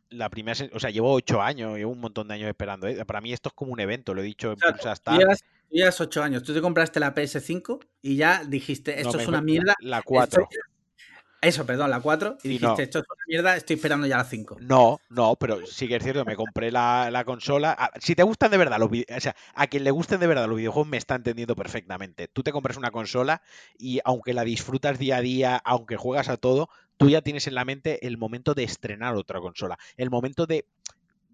la primera, o sea, llevo ocho años, llevo un montón de años esperando. ¿eh? Para mí esto es como un evento, lo he dicho en o Llevas, llevas, ocho años, tú te compraste la PS5 y ya dijiste, esto es una mierda. La 4. Eso, perdón, la 4. Y, dijiste, esto es una mierda, estoy esperando ya la 5. No, no, pero sí que es cierto, me compré la, consola. Ah, si te gustan de verdad los videojuegos, o sea, a quien le gusten de verdad los videojuegos me está entendiendo perfectamente. Tú te compras una consola y aunque la disfrutas día a día, aunque juegas a todo, tú ya tienes en la mente el momento de estrenar otra consola. El momento de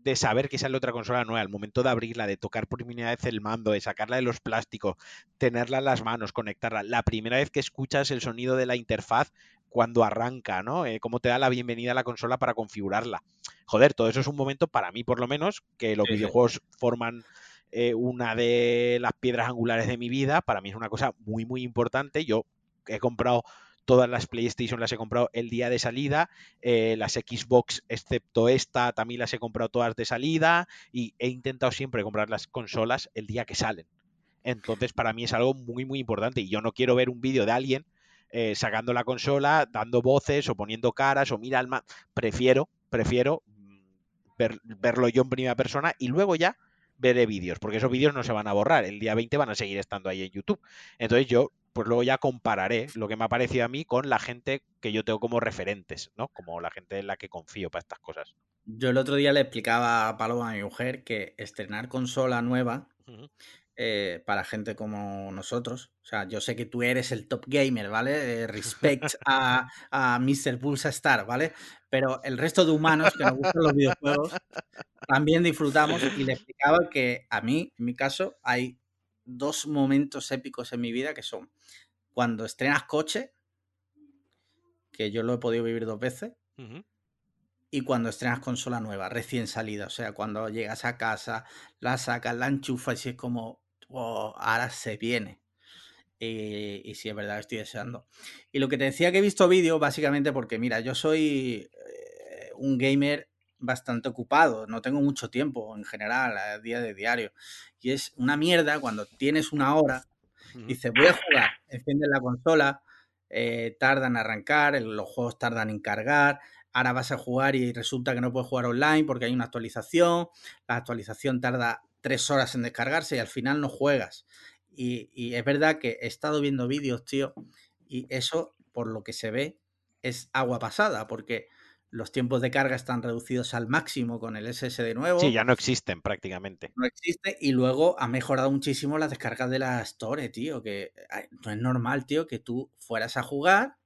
de saber que sale otra consola nueva, el momento de abrirla, de tocar por primera vez el mando, de sacarla de los plásticos, tenerla en las manos, conectarla, la primera vez que escuchas el sonido de la interfaz cuando arranca, ¿no? Eh, cómo te da la bienvenida a la consola para configurarla. Joder, todo eso es un momento para mí, por lo menos, que los videojuegos forman eh, una de las piedras angulares de mi vida. Para mí es una cosa muy, muy importante. Yo he comprado todas las PlayStation las he comprado el día de salida, eh, las Xbox, excepto esta, también las he comprado todas de salida y he intentado siempre comprar las consolas el día que salen. Entonces, para mí es algo muy, muy importante y yo no quiero ver un vídeo de alguien eh, sacando la consola, dando voces o poniendo caras o mira al Prefiero, prefiero mm, verlo yo en primera persona y luego ya veré vídeos, porque esos vídeos no se van a borrar. El día 20 van a seguir estando ahí en YouTube. Entonces yo pues luego ya compararé lo que me ha parecido a mí con la gente que yo tengo como referentes, ¿no? Como la gente en la que confío para estas cosas. Yo el otro día le explicaba a Paloma, a mi mujer, que estrenar consola nueva eh, para gente como nosotros, o sea, yo sé que tú eres el top gamer, ¿vale? Eh, respect [laughs] a, a Mr. Pulsa Star, ¿vale? Pero el resto de humanos que nos gustan los videojuegos también disfrutamos y le explicaba que a mí, en mi caso, hay dos momentos épicos en mi vida que son cuando estrenas coche, que yo lo he podido vivir dos veces, y cuando estrenas consola nueva, recién salida. O sea, cuando llegas a casa, la sacas, la enchufas y es como, ahora se viene. Y, y, sí, es verdad que estoy deseando. Y lo que te decía que he visto vídeos, básicamente porque, mira, yo soy eh, un gamer bastante ocupado, no tengo mucho tiempo en general, a día de diario. Y es una mierda cuando tienes una hora, dices, voy a jugar, enciendes la consola, eh, tardan en arrancar, los juegos tardan en cargar, ahora vas a jugar y resulta que no puedes jugar online porque hay una actualización, la actualización tarda tres horas en descargarse y al final no juegas. Y, y es verdad que he estado viendo vídeos, tío, y eso, por lo que se ve, es agua pasada, porque los tiempos de carga están reducidos al máximo con el SSD nuevo. Sí, ya no existen prácticamente. No existe y luego ha mejorado muchísimo las descargas de la Store, tío, que no es normal, tío, que tú fueras a jugar,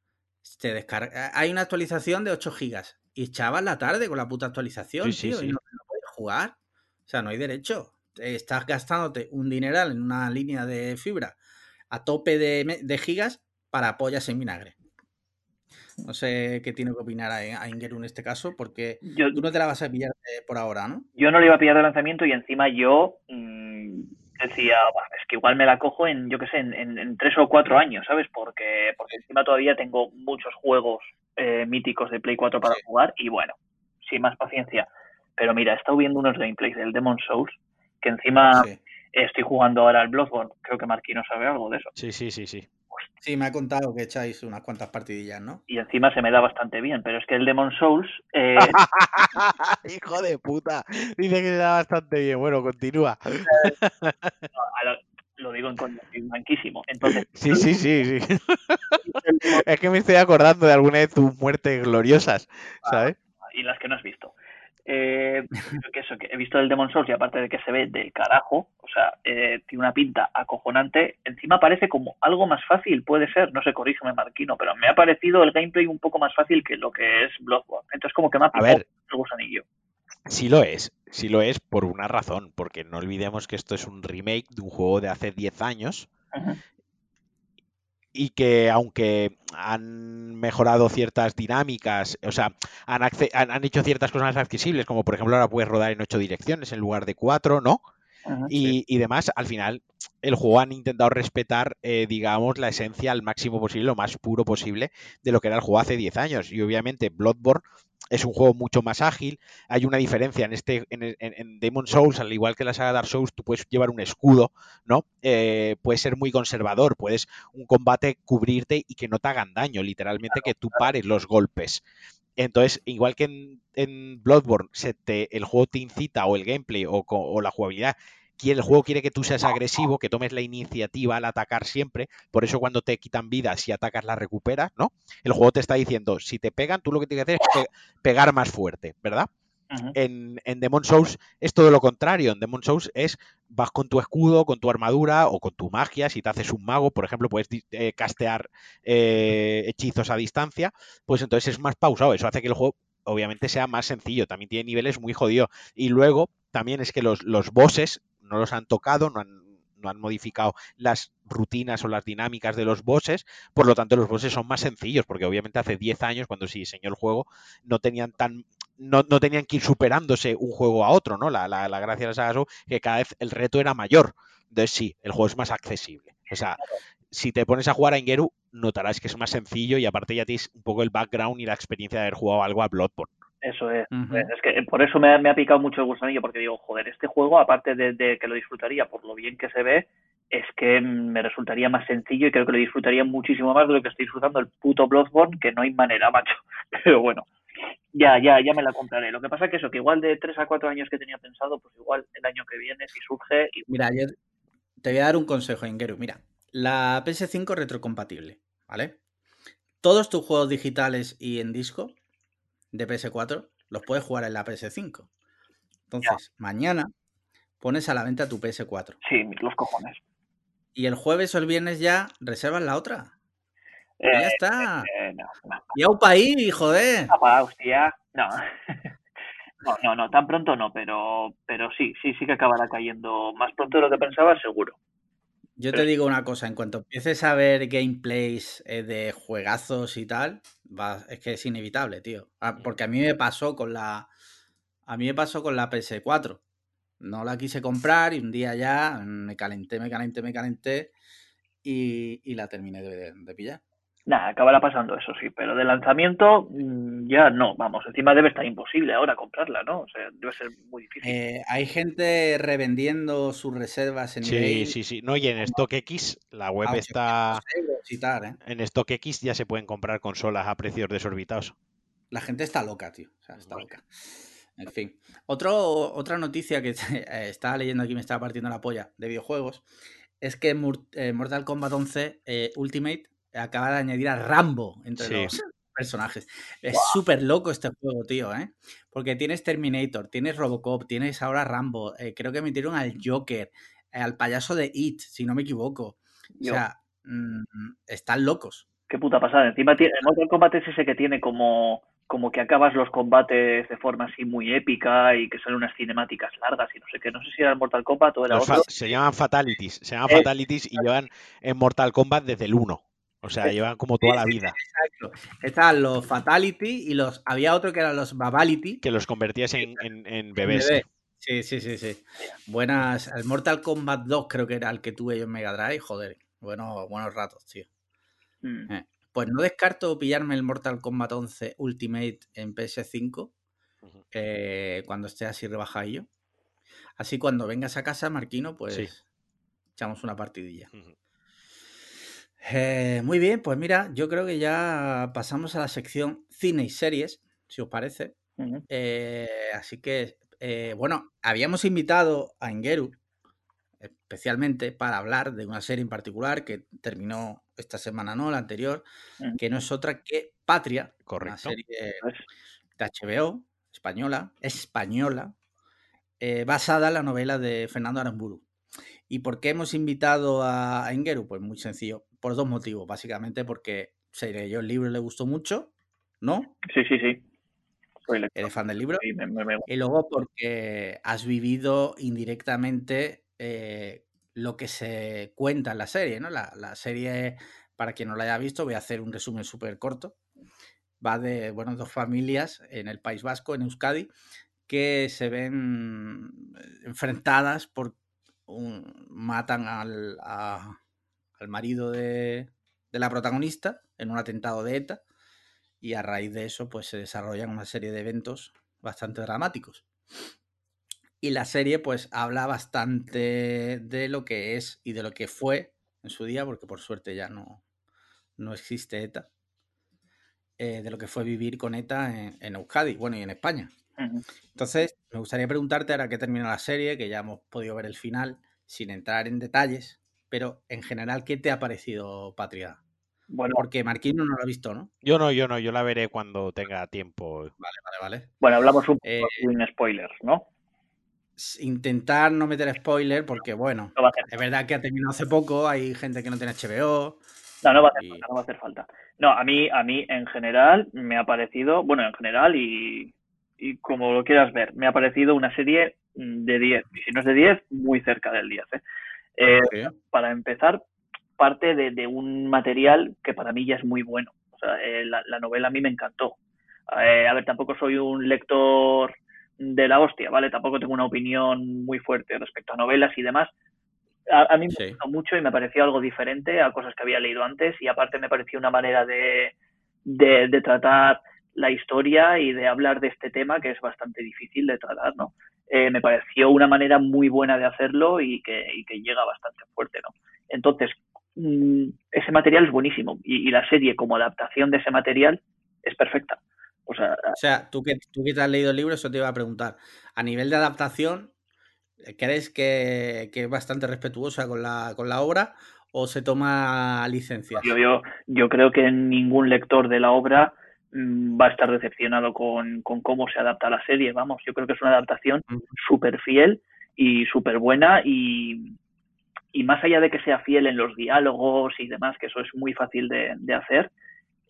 te descarga... Hay una actualización de 8 gigas y echabas la tarde con la puta actualización, sí, tío, sí, y no, no, puedes jugar. O sea, no hay derecho. Estás gastándote un dineral en una línea de fibra a tope de, de gigas para pollas en vinagre. No sé qué tiene que opinar a, a Ingeru en este caso, porque yo, tú no te la vas a pillar de, por ahora, ¿no? Yo no le iba a pillar de lanzamiento y encima yo mmm, decía, es que igual me la cojo en, yo qué sé, en, en, en, tres o cuatro años, ¿sabes? Porque, porque encima todavía tengo muchos juegos eh, míticos de Play 4 para sí. jugar y bueno, sin más paciencia. Pero mira, he estado viendo unos gameplays del Demon Souls que encima sí. estoy jugando ahora al Bloodborne. Creo que Marquino sabe algo de eso. Sí, sí, sí, sí. Sí, me ha contado que echáis unas cuantas partidillas, ¿no? Y encima se me da bastante bien, pero es que el Demon Souls. Eh... [laughs] Hijo de puta. Dice que se da bastante bien. Bueno, continúa. [laughs] no, lo digo en coña, blanquísimo. Entonces, sí, sí, sí, sí. [laughs] es que me estoy acordando de alguna de tus muertes gloriosas, ¿sabes? Ah, y las que no has visto. Eh, que eso, que he visto el Demon Souls y aparte de que se ve del carajo, o sea, eh, tiene una pinta acojonante, encima parece como algo más fácil, puede ser, no sé, corrígeme Marquino, pero me ha parecido el gameplay un poco más fácil que lo que es Bloodborne. Entonces como que me ha picado el gusanillo. Sí lo es, sí lo es por una razón, porque no olvidemos que esto es un remake de un juego de hace 10 años uh -huh. Y que aunque han mejorado ciertas dinámicas, o sea, han, han, han, hecho ciertas cosas más accesibles, como por ejemplo ahora puedes rodar en ocho direcciones en lugar de cuatro, ¿no? Y, sí. y, demás, al final el juego han intentado respetar, eh, digamos, la esencia al máximo posible, lo más puro posible de lo que era el juego hace 10 años. Y obviamente Bloodborne es un juego mucho más ágil. Hay una diferencia en este en, en, en, Demon Souls, al igual que la saga Dark Souls, tú puedes llevar un escudo, ¿no? Eh, puedes ser muy conservador, puedes un combate cubrirte y que no te hagan daño, literalmente que tú pares los golpes. Entonces, igual que en, en Bloodborne, se te, el juego te incita o el gameplay o, o la jugabilidad el juego quiere que tú seas agresivo, que tomes la iniciativa al atacar siempre. Por eso cuando te quitan vida, si atacas la recuperas, ¿no? El juego te está diciendo, si te pegan, tú lo que tienes que hacer es pegar más fuerte, ¿verdad? En, en, Demon Souls es todo lo contrario. En Demon Souls es vas con tu escudo, con tu armadura o con tu magia. Si te haces un mago, por ejemplo, puedes eh, castear eh, hechizos a distancia, pues entonces es más pausado. Eso hace que el juego obviamente sea más sencillo. También tiene niveles muy jodidos. Y luego también es que los, los bosses no los han tocado, no han, no han, modificado las rutinas o las dinámicas de los bosses, por lo tanto los bosses son más sencillos, porque obviamente hace 10 años, cuando se diseñó el juego, no tenían tan no, no tenían que ir superándose un juego a otro, ¿no? La, la, la gracia de la saga que cada vez el reto era mayor. Entonces sí, el juego es más accesible. O sea, si te pones a jugar a Ingeru, notarás que es más sencillo y aparte ya tienes un poco el background y la experiencia de haber jugado algo a Bloodborne. Eso es. Uh -huh. Es que por eso me ha, me ha, picado mucho el gusanillo, porque digo, joder, este juego, aparte de, de, que lo disfrutaría por lo bien que se ve, es que me resultaría más sencillo y creo que lo disfrutaría muchísimo más de lo que estoy disfrutando el puto Bloodborne, que no hay manera, [laughs] macho. Pero bueno, ya, ya, ya me la compraré. Lo que pasa es que eso, que igual de 3 a 4 años que tenía pensado, pues igual el año que viene, si surge. Y... Mira, yo te voy a dar un consejo, Ingeru. Mira, La PS5 retrocompatible, ¿vale? Todos tus juegos digitales y en disco de PS4 los puedes jugar en la PS5. Entonces, mañana pones a la venta tu PS4. Sí, los cojones. Y el jueves o el viernes ya reservas la otra. Y ya Eh, está. eh, no, no. Ya un país, joder. Papá, hostia, no. [laughs] No, no, no, tan pronto no, pero, pero sí, sí, sí que acabará cayendo más pronto de lo que pensaba, seguro. Yo te digo una cosa, en cuanto empieces a ver gameplays eh, de juegazos y tal, va, es que es inevitable, tío. Ah, porque a mí me pasó con la. A mí me pasó con la PS4. No la quise comprar y un día ya me calenté, me calenté, me calenté y, y la terminé de, de pillar. Nada, acabará pasando eso, sí, pero de lanzamiento mm, ya no, vamos, encima debe estar imposible ahora comprarla, ¿no? O sea, debe ser muy difícil. Eh, hay gente revendiendo sus reservas en eBay. Sí, sí, sí. No, y en StockX, la web está. 800 euros y tal, ¿eh? En StockX ya se pueden comprar consolas a precios desorbitados. La gente está loca, tío. O sea, está loca. En fin. Otro, otra noticia que [laughs] estaba leyendo aquí, me estaba partiendo la polla de videojuegos, es que eh, Mortal Kombat 11 eh, Ultimate acaba de añadir a Rambo entre Sí. los personajes. Es súper loco este juego, tío, ¿eh? Porque tienes Terminator, tienes Robocop, tienes ahora Rambo, eh, creo que metieron al Joker, eh, al payaso de It, si no me equivoco. O sea, mm, están locos. qué puta pasada. Encima tiene, el Mortal Kombat es ese que tiene como, como que acabas los combates de forma así muy épica y que salen unas cinemáticas largas y no sé qué. No sé si era el Mortal Kombat o era Los otro. fa- se llaman Fatalities. Se llaman. Fatalities y llevan en Mortal Kombat desde el 1. O sea, Eh. llevan como toda la vida. Exacto. Estaban los Fatality y los. Había otro que eran los Babality. Que los convertías en, en- en bebés. Bebé. Sí, sí, sí, sí. Buenas. El Mortal Kombat 2 creo que era el que tuve yo en Mega Drive. Joder, bueno, buenos ratos, tío. Mm. Eh, Pues no descarto pillarme el Mortal Kombat 11 Ultimate en PS5 Ujú. eh, cuando esté así rebajadillo. Así cuando vengas a casa, Marquino, pues Sí. echamos una partidilla. Eh, muy bien, pues mira, yo creo que ya pasamos a la sección cine y series, si os parece. Eh, así que, eh, bueno, habíamos invitado a Engeru especialmente para hablar de una serie en particular que terminó esta semana, no, la anterior, que no es otra que Patria, una Correcto. serie Pues, de HBO, española, española, basada en la novela de Fernando Aramburu. ¿Y por qué hemos invitado a a Engeru? Pues muy sencillo, por dos motivos, básicamente porque se leyó el libro y le gustó mucho, ¿no? sí, sí, sí. Soy. ¿Eres fan del libro? Sí, me- me- me- Y luego porque has vivido indirectamente eh, lo que se cuenta en la serie, ¿no? La, la serie, para quien no la haya visto, voy a hacer un resumen súper corto. Va de, bueno, dos familias en el País Vasco, en Euskadi, que se ven enfrentadas por un- matan al, a- al marido de, de la protagonista en un atentado de ETA y a raíz de eso pues se desarrollan una serie de eventos bastante dramáticos. Y la serie pues habla bastante de lo que es y de lo que fue en su día, porque por suerte ya no, no existe ETA, eh, de lo que fue vivir con ETA en, en Euskadi, bueno, y en España. Entonces, me gustaría preguntarte ahora que termina la serie, que ya hemos podido ver el final, sin entrar en detalles, pero en general, ¿qué te ha parecido Patria? Bueno, Porque Marquino no lo ha visto, ¿no? Yo no, yo no, yo la veré cuando tenga tiempo. Vale, vale, vale. bueno, hablamos un poco Eh, sin spoilers, ¿no? intentar no meter spoiler, porque bueno, No va a hacer es verdad que ha terminado hace poco, hay gente que no tiene HBO. No, no va a hacer Y- falta, no va a hacer falta. No, a mí, a mí en general me ha parecido, bueno, en general y, y como lo quieras ver, me ha parecido una serie mm, de 10. Y si no es de 10, muy cerca del 10. ¿eh? Eh, Sí. para empezar, parte de, de un material que para mí ya es muy bueno. O sea, eh, la, la novela a mí me encantó. Eh, a ver, tampoco soy un lector de la hostia, ¿vale? Tampoco tengo una opinión muy fuerte respecto a novelas y demás. A, a mí me Sí. gustó mucho y me pareció algo diferente a cosas que había leído antes y aparte me pareció una manera de, de, de tratar la historia y de hablar de este tema que es bastante difícil de tratar, ¿no? Eh, me pareció una manera muy buena de hacerlo y que, y que llega bastante fuerte, ¿no? Entonces, mm, ese material es buenísimo y, y la serie como adaptación de ese material es perfecta. O sea, O sea, tú que, tú que te has leído el libro, eso te iba a preguntar. A nivel de adaptación, ¿crees que, que es bastante respetuosa con la, con la obra? o se toma licencias? Yo, yo, yo creo que ningún lector de la obra va a estar decepcionado con, con, cómo se adapta la serie. Vamos, yo creo que es una adaptación súper fiel y súper buena y, y, más allá de que sea fiel en los diálogos y demás, que eso es muy fácil de, de hacer,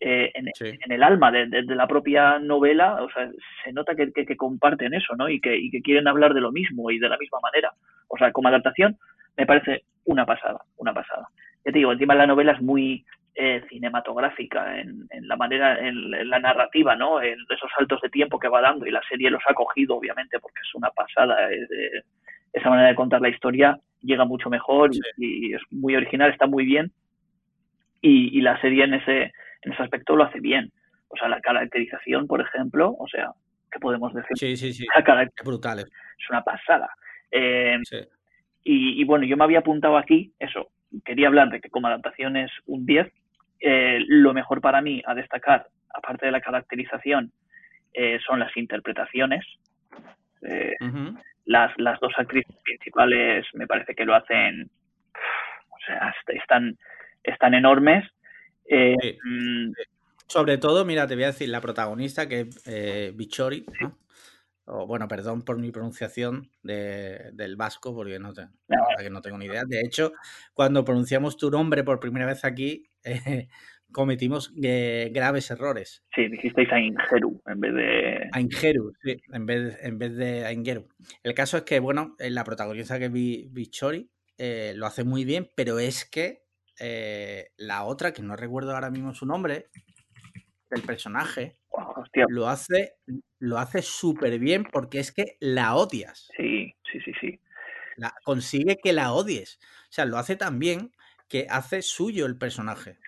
eh, en, sí. en, el alma de, de, de, la propia novela, o sea, se nota que, que, que comparten eso, ¿no? Y que, y que quieren hablar de lo mismo y de la misma manera. O sea, como adaptación me parece una pasada, una pasada. Ya te digo, encima la novela es muy eh, cinematográfica en, en, la manera, en, en, la narrativa, ¿no? En esos saltos de tiempo que va dando y la serie los ha cogido, obviamente, porque es una pasada. Eh, eh, esa manera de contar la historia llega mucho mejor sí. y, y, es muy original, está muy bien. Y, y la serie en ese, en ese aspecto lo hace bien. O sea, la caracterización, por ejemplo, o sea, ¿qué podemos decir? Sí, sí, sí. La es brutal. Es una pasada. Eh, sí. y, y, bueno, yo me había apuntado aquí, eso, quería hablar de que como adaptación es un 10. Eh, lo mejor para mí a destacar, aparte de la caracterización, eh, son las interpretaciones. Uh -huh. las, las dos actrices principales me parece que lo hacen, o sea, están, están enormes. Eh, sí. Mm, Sobre todo, mira, te voy a decir, la protagonista, que es eh, Bichori, ¿no? O, bueno, perdón por mi pronunciación de, del vasco, porque no, te, no. que no tengo ni idea. De hecho, cuando pronunciamos tu nombre por primera vez aquí, eh, [laughs] cometimos eh, graves errores. Sí, dijisteis Aingeru en vez de. Aingeru, sí, en vez, en vez de Aingeru. El caso es que, bueno, la protagonista que vi, Bichori eh, lo hace muy bien, pero es que eh, la otra, que no recuerdo ahora mismo su nombre, del personaje, oh, lo hace lo hace súper bien porque es que la odias. Sí, sí, sí, sí. La, consigue que la odies. O sea, lo hace tan bien que hace suyo el personaje.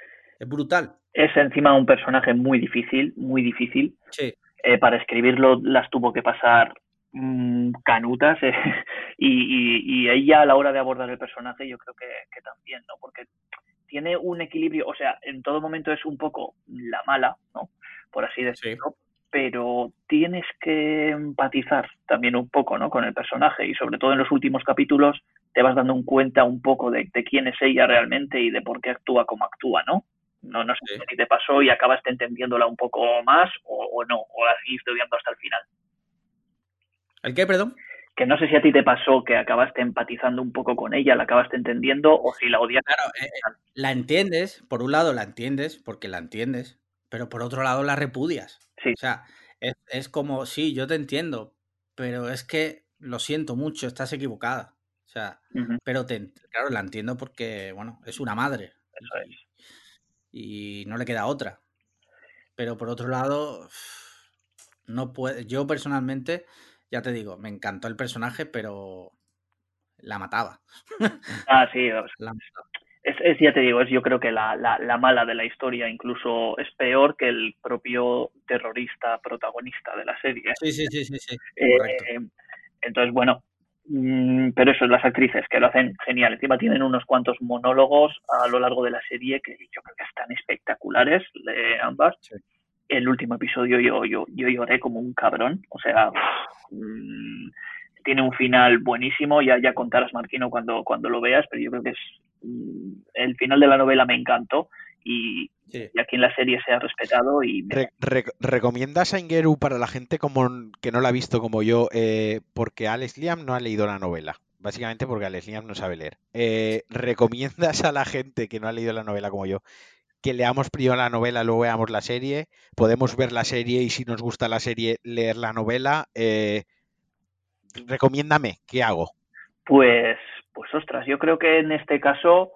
Es brutal. Es encima un personaje muy difícil, muy difícil. Sí. Eh, para escribirlo las tuvo que pasar mmm, canutas eh, [laughs] y, y, y, ella a la hora de abordar el personaje yo creo que, que también, ¿no? Porque tiene un equilibrio, o sea, en todo momento es un poco la mala, ¿no? Por así decirlo. Sí. Pero tienes que empatizar también un poco, ¿no? Con el personaje y sobre todo en los últimos capítulos te vas dando un cuenta un poco de, de quién es ella realmente y de por qué actúa como actúa, ¿no? No, no sé sí. si te pasó y acabaste entendiéndola un poco más o, o no, o la seguiste odiando hasta el final. ¿El qué, perdón? que no sé si a ti te pasó que acabaste empatizando un poco con ella, la acabaste entendiendo o si la odias. Claro, eh, eh, la entiendes, por un lado la entiendes, porque la entiendes, pero por otro lado la repudias. Sí. O sea, es, es como, sí, yo te entiendo, pero es que lo siento mucho, estás equivocada. Sea, uh -huh. pero te, claro, la entiendo porque, bueno, es una madre. Eso es. Y no le queda otra. Pero por otro lado, [sighs] no puede, yo personalmente ya te digo, me encantó el personaje, pero la mataba. [laughs] Ah, sí, la mataba. Es, es, ya te digo, es yo creo que la, la, la, mala de la historia incluso es peor que el propio terrorista protagonista de la serie. Sí, sí, sí, sí, sí. Eh, entonces, bueno, pero eso, las actrices que lo hacen genial. Encima tienen unos cuantos monólogos a lo largo de la serie que yo creo que están espectaculares, ambas. Sí el último episodio yo, yo, yo lloré como un cabrón. O sea, mmm, tiene un final buenísimo. Ya, ya contarás, Marquino, cuando, cuando lo veas, pero yo creo que es. Mmm, el final de la novela me encantó. Y, sí. y aquí en la serie se ha respetado. y me... re, re, ¿Recomiendas a Ingeru para la gente como que no la ha visto como yo? Eh, porque Alex Liam no ha leído la novela. Básicamente porque Alex Liam no sabe leer. Eh, ¿Recomiendas a la gente que no ha leído la novela como yo que leamos primero la novela, luego veamos la serie. Podemos ver la serie y si nos gusta la serie, leer la novela. Eh, recomiéndame, ¿qué hago? Pues, pues ostras, yo creo que en este caso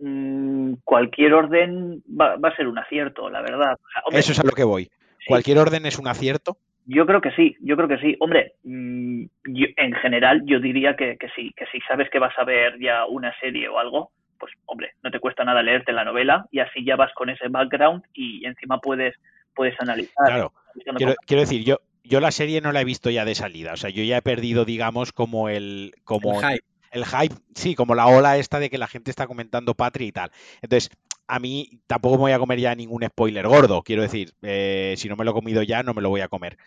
mmm, cualquier orden va, va, a ser un acierto, la verdad. O sea, hombre, Eso es a lo que voy. Sí. ¿Cualquier orden es un acierto? Yo creo que sí, yo creo que sí. Hombre, mmm, yo, en general yo diría que, que sí, que si sabes que vas a ver ya una serie o algo, pues hombre, no te cuesta nada leerte la novela y así ya vas con ese background y encima puedes, puedes analizar. Claro, quiero, quiero, decir, yo, yo la serie no la he visto ya de salida, o sea, yo ya he perdido, digamos, como el... Como el hype. El hype, sí, como la ola esta de que la gente está comentando Patri y tal. Entonces, a mí tampoco me voy a comer ya ningún spoiler gordo, quiero decir, eh, si no me lo he comido ya, no me lo voy a comer.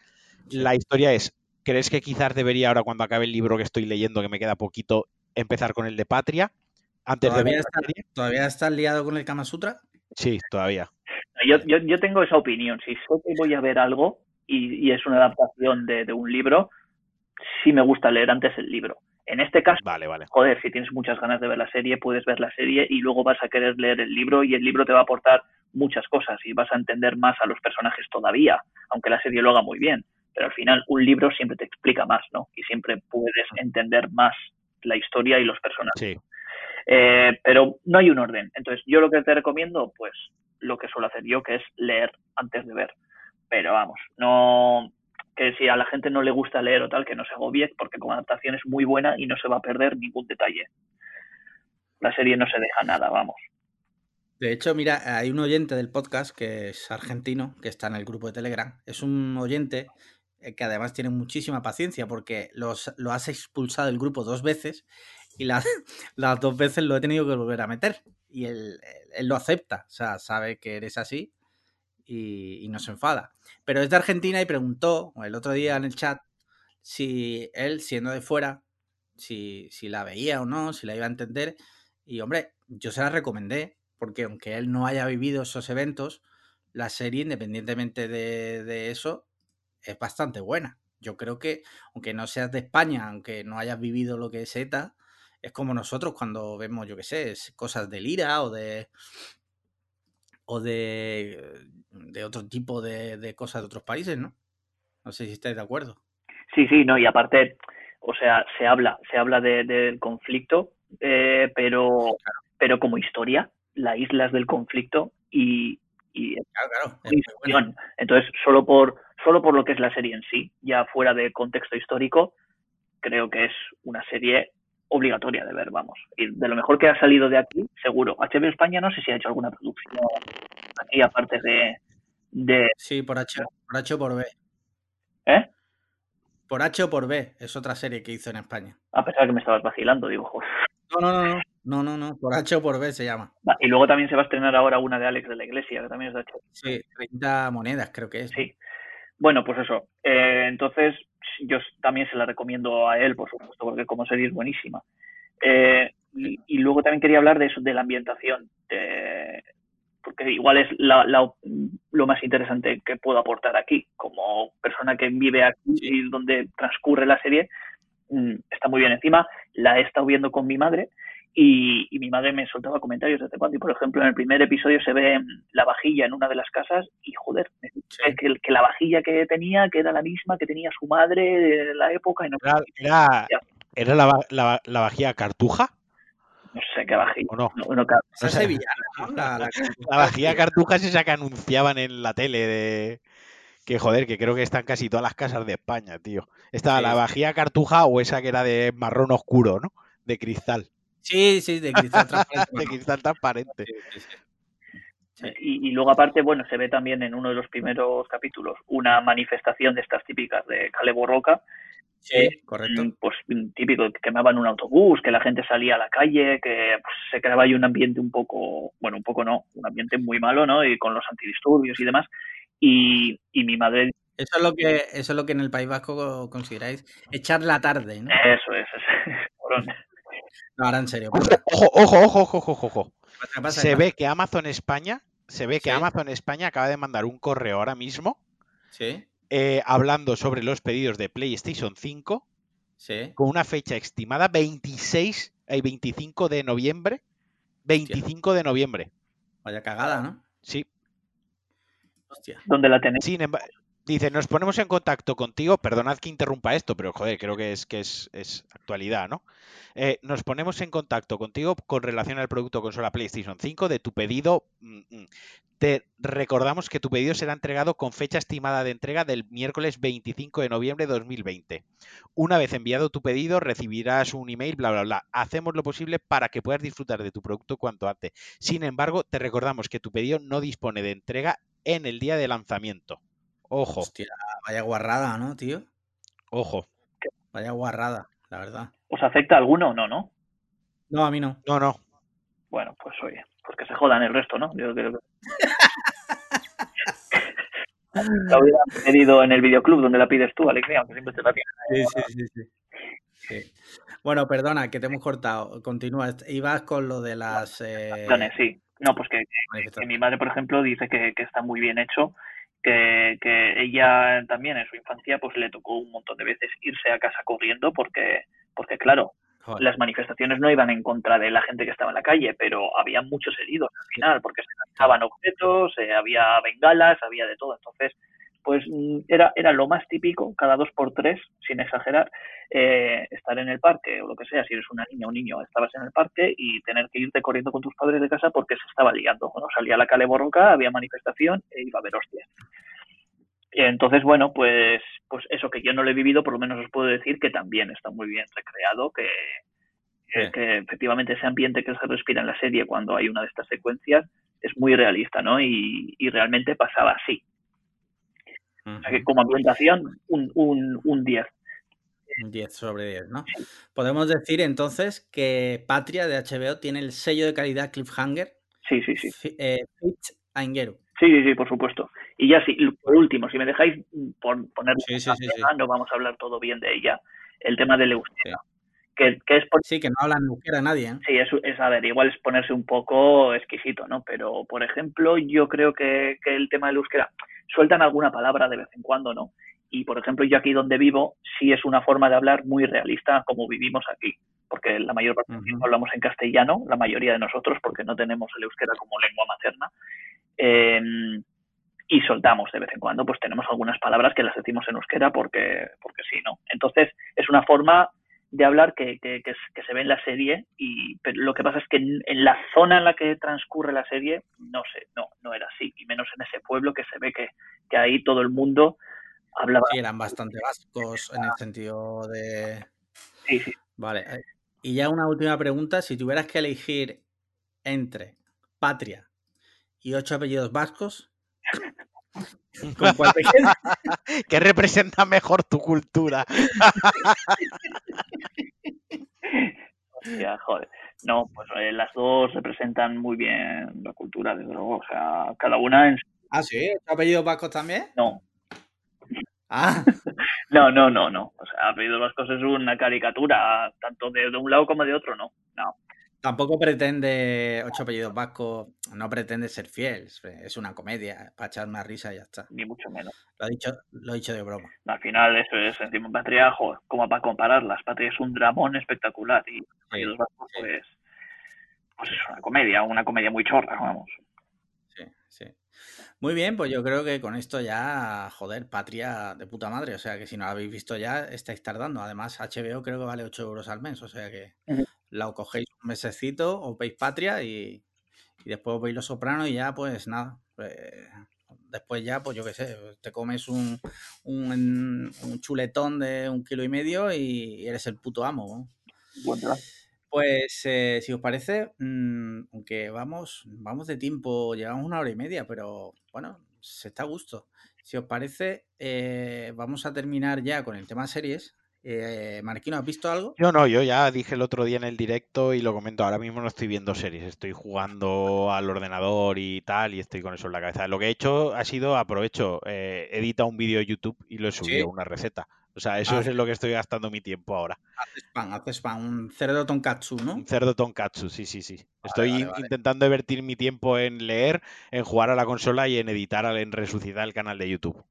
La historia es, ¿crees que quizás debería ahora cuando acabe el libro que estoy leyendo, que me queda poquito, empezar con el de Patria? Antes de ver ¿Todavía, la está-. ¿Todavía estás liado con el Kama Sutra? Sí, todavía. Yo, yo, yo tengo esa opinión. Si sé que voy a ver algo y, y es una adaptación de, de un libro, sí me gusta leer antes el libro. En este caso, Vale, vale. joder, si tienes muchas ganas de ver la serie, puedes ver la serie y luego vas a querer leer el libro y el libro te va a aportar muchas cosas y vas a entender más a los personajes todavía, aunque la serie lo haga muy bien. Pero al final un libro siempre te explica más, ¿no? Y siempre puedes entender más la historia y los personajes. Sí. Eh, pero no hay un orden. Entonces, yo lo que te recomiendo, pues lo que suelo hacer yo, que es leer antes de ver. Pero vamos, no que si a la gente no le gusta leer o tal, que no se agobie, porque como adaptación es muy buena y no se va a perder ningún detalle. La serie no se deja nada, vamos. De hecho, mira, hay un oyente del podcast que es argentino, que está en el grupo de Telegram. Es un oyente eh, que además tiene muchísima paciencia porque los, lo has expulsado del grupo dos veces y la- [laughs] las dos veces lo he tenido que volver a meter. Y él, él lo acepta, o sea, sabe que eres así y, y no se enfada. Pero es de Argentina y preguntó el otro día en el chat si él, siendo de fuera, si, si la veía o no, si la iba a entender. Y hombre, yo se la recomendé, porque aunque él no haya vivido esos eventos, la serie, independientemente de, de eso, es bastante buena. Yo creo que, aunque no seas de España, aunque no hayas vivido lo que es ETA, es como nosotros cuando vemos, yo qué sé, cosas de Lira o de. O de. de otro tipo de, de cosas de otros países, ¿no? No sé si estáis de acuerdo. Sí, sí, no, y aparte, o sea, se habla, se habla de- del conflicto, eh, pero, pero como historia, la isla es del conflicto y, y Claro, claro. Entonces, solo por, solo por lo que es la serie en sí, ya fuera de contexto histórico, creo que es una serie obligatoria de ver, vamos. Y de lo mejor que ha salido de aquí, seguro. HBO España no sé si ha hecho alguna producción aquí, aparte de... de Sí, por H, por H o por B. ¿Eh? Por H o por B es otra serie que hizo en España. A pesar de que me estabas vacilando, digo, joder. No, no, no, no, no, no, no, por H o por B se llama. Y luego también se va a estrenar ahora una de Alex de la Iglesia, que también es de HBO. Sí, 30 monedas creo que es. Sí. Bueno, pues eso. Eh, entonces, yo también se la recomiendo a él, por supuesto, porque como serie es buenísima. Eh, y, y luego también quería hablar de eso, de la ambientación, de- porque igual es la- la- lo más interesante que puedo aportar aquí, como persona que vive aquí y donde transcurre la serie, mm, está muy bien encima. La he estado viendo con mi madre y, y mi madre me soltaba comentarios de en cuando. Y por ejemplo, en el primer episodio se ve la vajilla en una de las casas y joder, me dice Sí. que, que la vajilla que tenía, que era la misma que tenía su madre en la época y no, Era, era, era la, la, la vajilla cartuja, no sé qué vajilla. ¿o no? No, no, claro. Esa. La, la, La vajilla cartuja es esa que anunciaban en la tele de... Que joder, que creo que están casi todas las casas de España, tío. Estaba Sí, la vajilla cartuja o esa que era de marrón oscuro, ¿no? De cristal. Sí, sí, de cristal transparente. [laughs] De cristal transparente. Sí, sí, sí. Sí. Y, y luego aparte, bueno, se ve también en uno de los primeros capítulos una manifestación de estas típicas de Calebo Roca, Sí, correcto. Mm, pues mm, típico que quemaban un autobús, que la gente salía a la calle, que pues, se creaba ahí un ambiente un poco, bueno, un poco no, un ambiente muy malo, ¿no? Y con los antidisturbios y demás. Y, y mi madre, Eso es lo que, eso es lo que en el País Vasco consideráis echar la tarde, ¿no? eso es, es [laughs] cabrón. No, ahora en serio. Ojo, ojo, ojo, ojo, ojo, ojo. ¿Qué pasa? Se ¿Qué ve que Amazon España, se ve que Sí. Amazon España acaba de mandar un correo ahora mismo pasa? Sí, eh, hablando sobre los pedidos de PlayStation 5 sí. con una fecha estimada 26 y 25 de noviembre. 25 de noviembre. Vaya cagada, ¿no? Sí. Hostia. ¿Dónde la tenéis? Sin embargo, dice, nos ponemos en contacto contigo. Perdonad que interrumpa esto, pero joder, creo que es que es, actualidad, ¿no? Eh, nos ponemos en contacto contigo con relación al producto consola PlayStation 5 de tu pedido. mm, mm. Te recordamos que tu pedido será entregado con fecha estimada de entrega del miércoles 25 de noviembre de 2020. Una vez enviado tu pedido, recibirás un email, bla, bla, bla. Hacemos lo posible para que puedas disfrutar de tu producto cuanto antes. Sin embargo, te recordamos que tu pedido no dispone de entrega en el día de lanzamiento. Ojo, Hostia, vaya guarrada, ¿no, tío? ojo. Vaya guarrada, la verdad. ¿Os afecta alguno o no, no? No, a mí no. No, no. Bueno, pues oye, pues que se jodan el resto, ¿no? Yo creo que... [laughs] La hubiera pedido en el videoclub donde la pides tú, Alex, aunque siempre te la tienes. Sí, sí, sí, sí. Bueno, perdona, que te hemos cortado. Continúa. Ibas con lo de las. Eh... Sí, no, pues que, mi madre, por ejemplo, dice que, está muy bien hecho. Que, que, ella también en su infancia pues le tocó un montón de veces irse a casa corriendo porque, porque claro, las manifestaciones no iban en contra de la gente que estaba en la calle, pero había muchos heridos al final, porque se lanzaban objetos, eh, había bengalas, había de todo. Entonces, pues mm, era, era lo más típico, cada dos por tres, sin exagerar, eh, estar en el parque o lo que sea, si eres una niña o un niño, estabas en el parque y tener que irte corriendo con tus padres de casa porque se estaba liando. Bueno, salía la calle borroca, había manifestación e iba a haber hostias. Entonces, bueno, pues, pues eso que yo no lo he vivido, por lo menos os puedo decir que también está muy bien recreado, que, que, efectivamente ese ambiente que se respira en la serie cuando hay una de estas secuencias es muy realista, ¿no? Y, y realmente pasaba así que como ambientación, un, un, un 10. Un 10 sobre 10, ¿no? Podemos decir entonces que Patria de HBO tiene el sello de calidad Cliffhanger. Sí, sí, sí. Eh, Aingeru. Sí, sí, sí, por supuesto. Y ya sí, por último, si me dejáis poner sí, sí, no vamos a hablar todo bien de ella. El tema del euskera. Que, que, es Sí, que no hablan euskera nadie. ¿eh? Sí, es, es, a ver, igual es ponerse un poco exquisito, ¿no? Pero, por ejemplo, yo creo que, que el tema del euskera sueltan alguna palabra de vez en cuando, ¿no? Y, por ejemplo, yo aquí donde vivo, sí es una forma de hablar muy realista como vivimos aquí, porque la mayor parte del tiempo hablamos en castellano, la mayoría de nosotros, porque no tenemos el euskera como lengua materna. Em, y soltamos de vez en cuando, pues tenemos algunas palabras que las decimos en euskera porque, porque sí, ¿no? Entonces, es una forma de hablar que, que, que, se ve en la serie y pero lo que pasa es que en, la zona en la que transcurre la serie no sé no no era así y menos en ese pueblo que se ve que, que ahí todo el mundo hablaba. Sí, eran bastante vascos en el sentido de sí sí. Vale eh, y ya una última pregunta. Si tuvieras que elegir entre patria y ocho apellidos vascos [laughs] ¿Con cuál [laughs] ¿Qué representa mejor tu cultura? joder. No, pues eh, las dos representan muy bien la cultura, desde luego. O sea, cada una en Ah, sí, apellido vasco también? No. Ah. [laughs] no, no, no, no. O sea, apellido vasco es una caricatura, tanto de, de un lado como de otro, no. Tampoco pretende, ocho apellidos vascos, no pretende ser fiel. Es una comedia, para echar una risa y ya está. Ni mucho menos. Lo he dicho, lo he dicho de broma. Al final, eso es, encima Patria, como para compararlas. Patria es un dramón espectacular y apellidos vascos, pues, pues es una comedia, una comedia muy chorra, vamos. Sí, sí. Muy bien, pues yo creo que con esto ya, joder, patria de puta madre. O sea que si no lo habéis visto ya, estáis tardando. Además, HBO creo que vale 8 euros al mes. O sea que la cogéis un mesecito, os veis Patria y, después os veis Los Sopranos y ya, pues nada. Pues, después ya, pues yo qué sé, te comes un, un, chuletón de un kilo y medio y eres el puto amo. Pues eh, si os parece, mm, aunque vamos, vamos de tiempo, llevamos una hora y media, pero bueno, se está a gusto. Si os parece, eh, vamos a terminar ya con el tema series. Eh, Marquino, ¿has visto algo? Yo no, yo ya dije el otro día en el directo y lo comento, ahora mismo no estoy viendo series, estoy jugando al ordenador y tal y estoy con eso en la cabeza. Lo que he hecho ha sido, aprovecho, eh, edita un vídeo de YouTube y lo he subido, una receta. O sea, eso ah, es lo que estoy gastando mi tiempo ahora. Haces pan, haces pan, un cerdo tonkatsu, ¿no? Un cerdo tonkatsu, sí, sí, sí. estoy intentando divertir mi tiempo en leer, en jugar a la consola y en editar, en resucitar el canal de YouTube.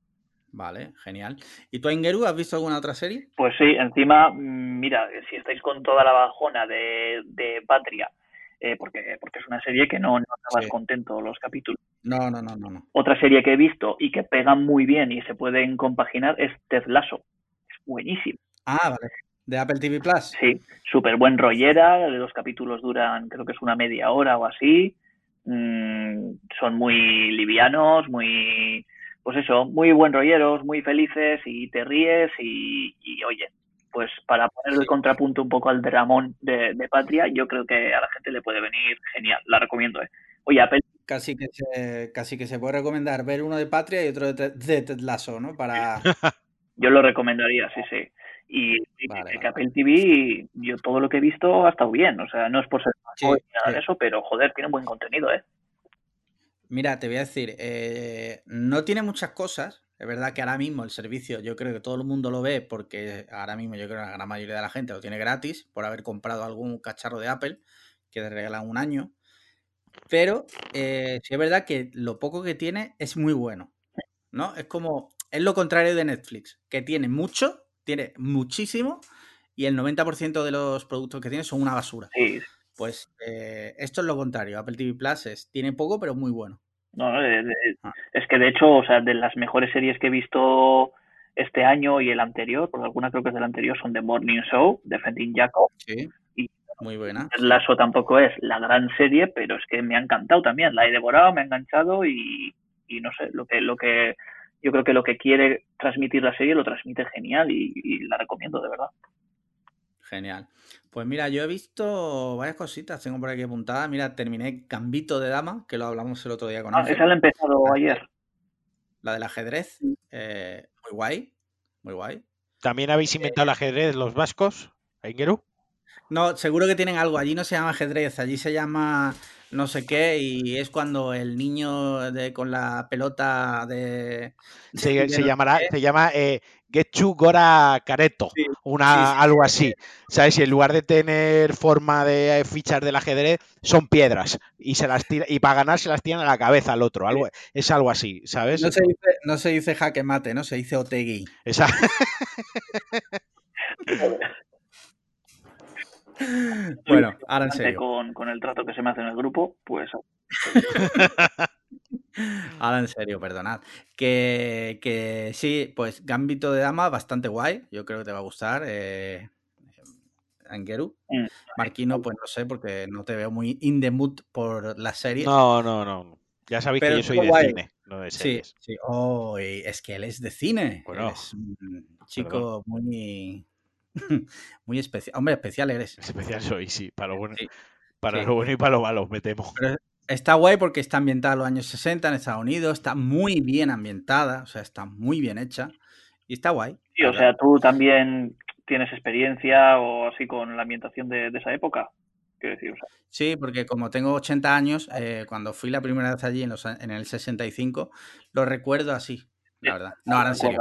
Vale, genial. ¿Y tú, Ingeru, has visto alguna otra serie? Pues sí, encima, mm, mira, si estáis con toda la bajona de, Patria, eh, porque, porque es una serie que no, no estabas contento los capítulos. No, no, no, no, no. Otra serie que he visto y que pegan muy bien y se pueden compaginar es Ted Lasso. Es buenísimo. Ah, vale. ¿De Apple TV Plus? Sí, súper buen rollera. Los capítulos duran, creo que es una media hora o así. Mm, son muy livianos, muy pues eso, muy buen rolleros, muy felices y te ríes y, oye, pues para poner el contrapunto un poco al dramón de, Patria, yo creo que a la gente le puede venir genial, la recomiendo. ¿eh? Oye, Apple... Casi que, se, casi que se puede recomendar ver uno de Patria y otro de, Ted Lasso, ¿no? Para... [laughs] yo lo recomendaría, sí, sí. Y, que Apple TV, yo todo lo que he visto ha estado bien, o sea, no es por ser nada de eso, pero joder, tiene buen contenido, ¿eh? Mira, te voy a decir, eh, no tiene muchas cosas. Es verdad que ahora mismo el servicio, yo creo que todo el mundo lo ve porque ahora mismo yo creo que la gran mayoría de la gente lo tiene gratis por haber comprado algún cacharro de Apple que te regalan un año. Pero eh, sí es verdad que lo poco que tiene es muy bueno. ¿No? Es como, es lo contrario de Netflix, que tiene mucho, tiene muchísimo, y el 90% de los productos que tiene son una basura. Sí. Pues eh, esto es lo contrario. Apple TV Plus es, tiene poco, pero muy bueno. No, de- de- Ah. es que de hecho, o sea, de las mejores series que he visto este año y el anterior, porque alguna creo que es del anterior, son The Morning Show, Defending Jacob. Sí. Y- Muy buena. Lasso tampoco es la gran serie, pero es que me ha encantado también. La he devorado, me ha enganchado y, y no sé, lo que, lo que yo creo que lo que quiere transmitir la serie lo transmite genial y, y la recomiendo de verdad. Genial. Pues mira, yo he visto varias cositas, tengo por aquí apuntadas. Mira, terminé Gambito de Dama, que lo hablamos el otro día con Ah, Ángel. esa la he empezado Ah, ayer. La del ajedrez. Sí. eh, muy guay. Muy guay. ¿También habéis inventado el ajedrez los vascos, Aingeru? No, seguro que tienen algo. Allí no se llama ajedrez, allí se llama no sé qué, y es cuando el niño de, con la pelota de. Se, de llamará, qué. se llama eh, Getchu Gora Careto, Sí, una, sí, sí, algo sí, así. ¿Sabes? Y en lugar de tener forma de eh, fichas del ajedrez, son piedras. Y se las tira, y para ganar se las tiran a la cabeza al otro. Algo, es algo así, ¿sabes? No se, dice, no se dice jaque mate, ¿no? Se dice otegui. Esa- [laughs] [laughs] [laughs] Bueno, ahora en serio. Con, con el trato que se me hace en el grupo, pues [laughs] Ahora en serio, perdonad. Que, que sí, pues Gambito de Dama, bastante guay. Yo creo que te va a gustar. Eh, Angeru. Mm. Marquino, pues no sé, porque no te veo muy in the mood por la serie. No, no, no. Ya sabéis Pero que yo soy de guay. cine, no de Sí, series. sí. Oh, es que él es de cine. Bueno, es un chico muy, [laughs] muy especial. Hombre, especial eres. Especial soy, sí. Para lo bueno, Sí, para sí. lo bueno y para lo malo, me temo. Pero está guay porque está ambientada en los años 60 en Estados Unidos. Está muy bien ambientada, o sea, está muy bien hecha. Y está guay. sí, o sea, tú también tienes experiencia o así con la ambientación de, de esa época. Quiero decir, o sea, Sí, porque como tengo 80 años, eh, cuando fui la primera vez allí en, los, en el 65, lo recuerdo así, la verdad. No, ahora en serio.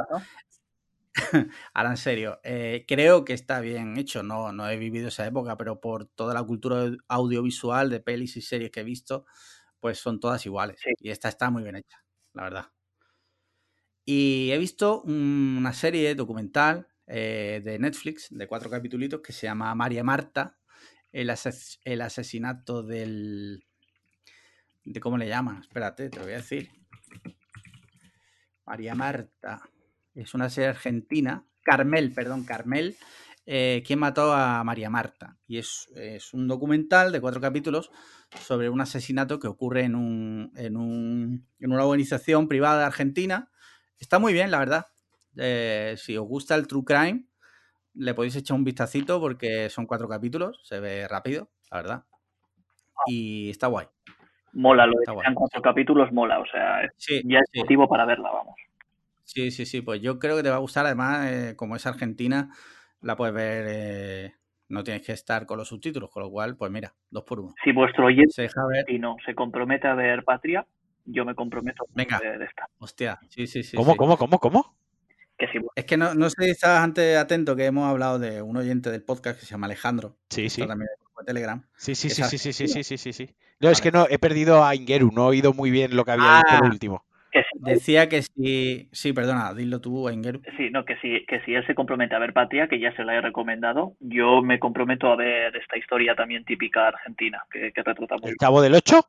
[laughs] Ahora en serio. eh, creo que está bien hecho. No, no he vivido esa época, pero por toda la cultura au- audiovisual de pelis y series que he visto, pues son todas iguales. Sí. Y esta está muy bien hecha, la verdad. Y he visto un- una serie documental eh, de Netflix de cuatro capítulos que se llama María Marta, el, ases- el asesinato del... ¿De cómo le llaman? Espérate, te lo voy a decir. María Marta. Es una serie argentina. Carmel, perdón, Carmel. eh, ¿Quién mató a María Marta? Y es, es un documental de cuatro capítulos sobre un asesinato que ocurre en, un, en, un- en una organización privada de Argentina. Está muy bien, la verdad. Eh, si os gusta el True Crime, le podéis echar un vistacito porque son cuatro capítulos, se ve rápido, la verdad. Y está guay. Mola, lo de Está que sean cuatro capítulos mola, o sea, Sí, ya es sí. motivo para verla, vamos. Sí, sí, sí, pues yo creo que te va a gustar. Además, eh, como es argentina, la puedes ver, eh, no tienes que estar con los subtítulos, con lo cual, pues mira, dos por uno. Si vuestro oyente Se deja ver. no se compromete a ver Patria, yo me comprometo Venga. a ver esta. Hostia, sí, sí, sí. ¿Cómo, sí. cómo, cómo, cómo? Que si Es que no, no sé si estás antes atento que hemos hablado de un oyente del podcast que se llama Alejandro, Sí, sí. también el de Telegram. Sí, sí, sí, sí, sí, sí, sí, sí, sí, sí. No, es que no, he perdido a Ingeru, no he oído muy bien lo que había dicho Ah. lo último. Decía que si. Sí, perdona, dilo tú, Engeru. sí, no, que si, que si él se compromete a ver Patria, que ya se la he recomendado, yo me comprometo a ver esta historia también típica argentina, que, que retrata muy ¿El chavo del 8?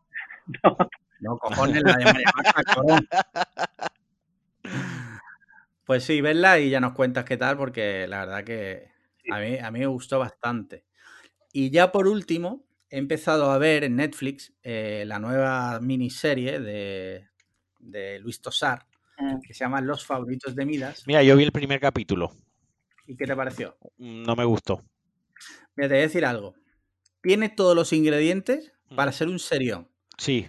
[laughs] No, cojones, la de María Marta. Pues sí, verla y ya nos cuentas qué tal, porque la verdad que a mí, a mí me gustó bastante. Y ya por último, he empezado a ver en Netflix eh, la nueva miniserie de, de Luis Tosar, Mm, que se llama Los favoritos de Midas. Mira, yo vi el primer capítulo. ¿Y qué te pareció? No me gustó. Mira, te voy a decir algo. Tiene todos los ingredientes para ser un serión. Sí.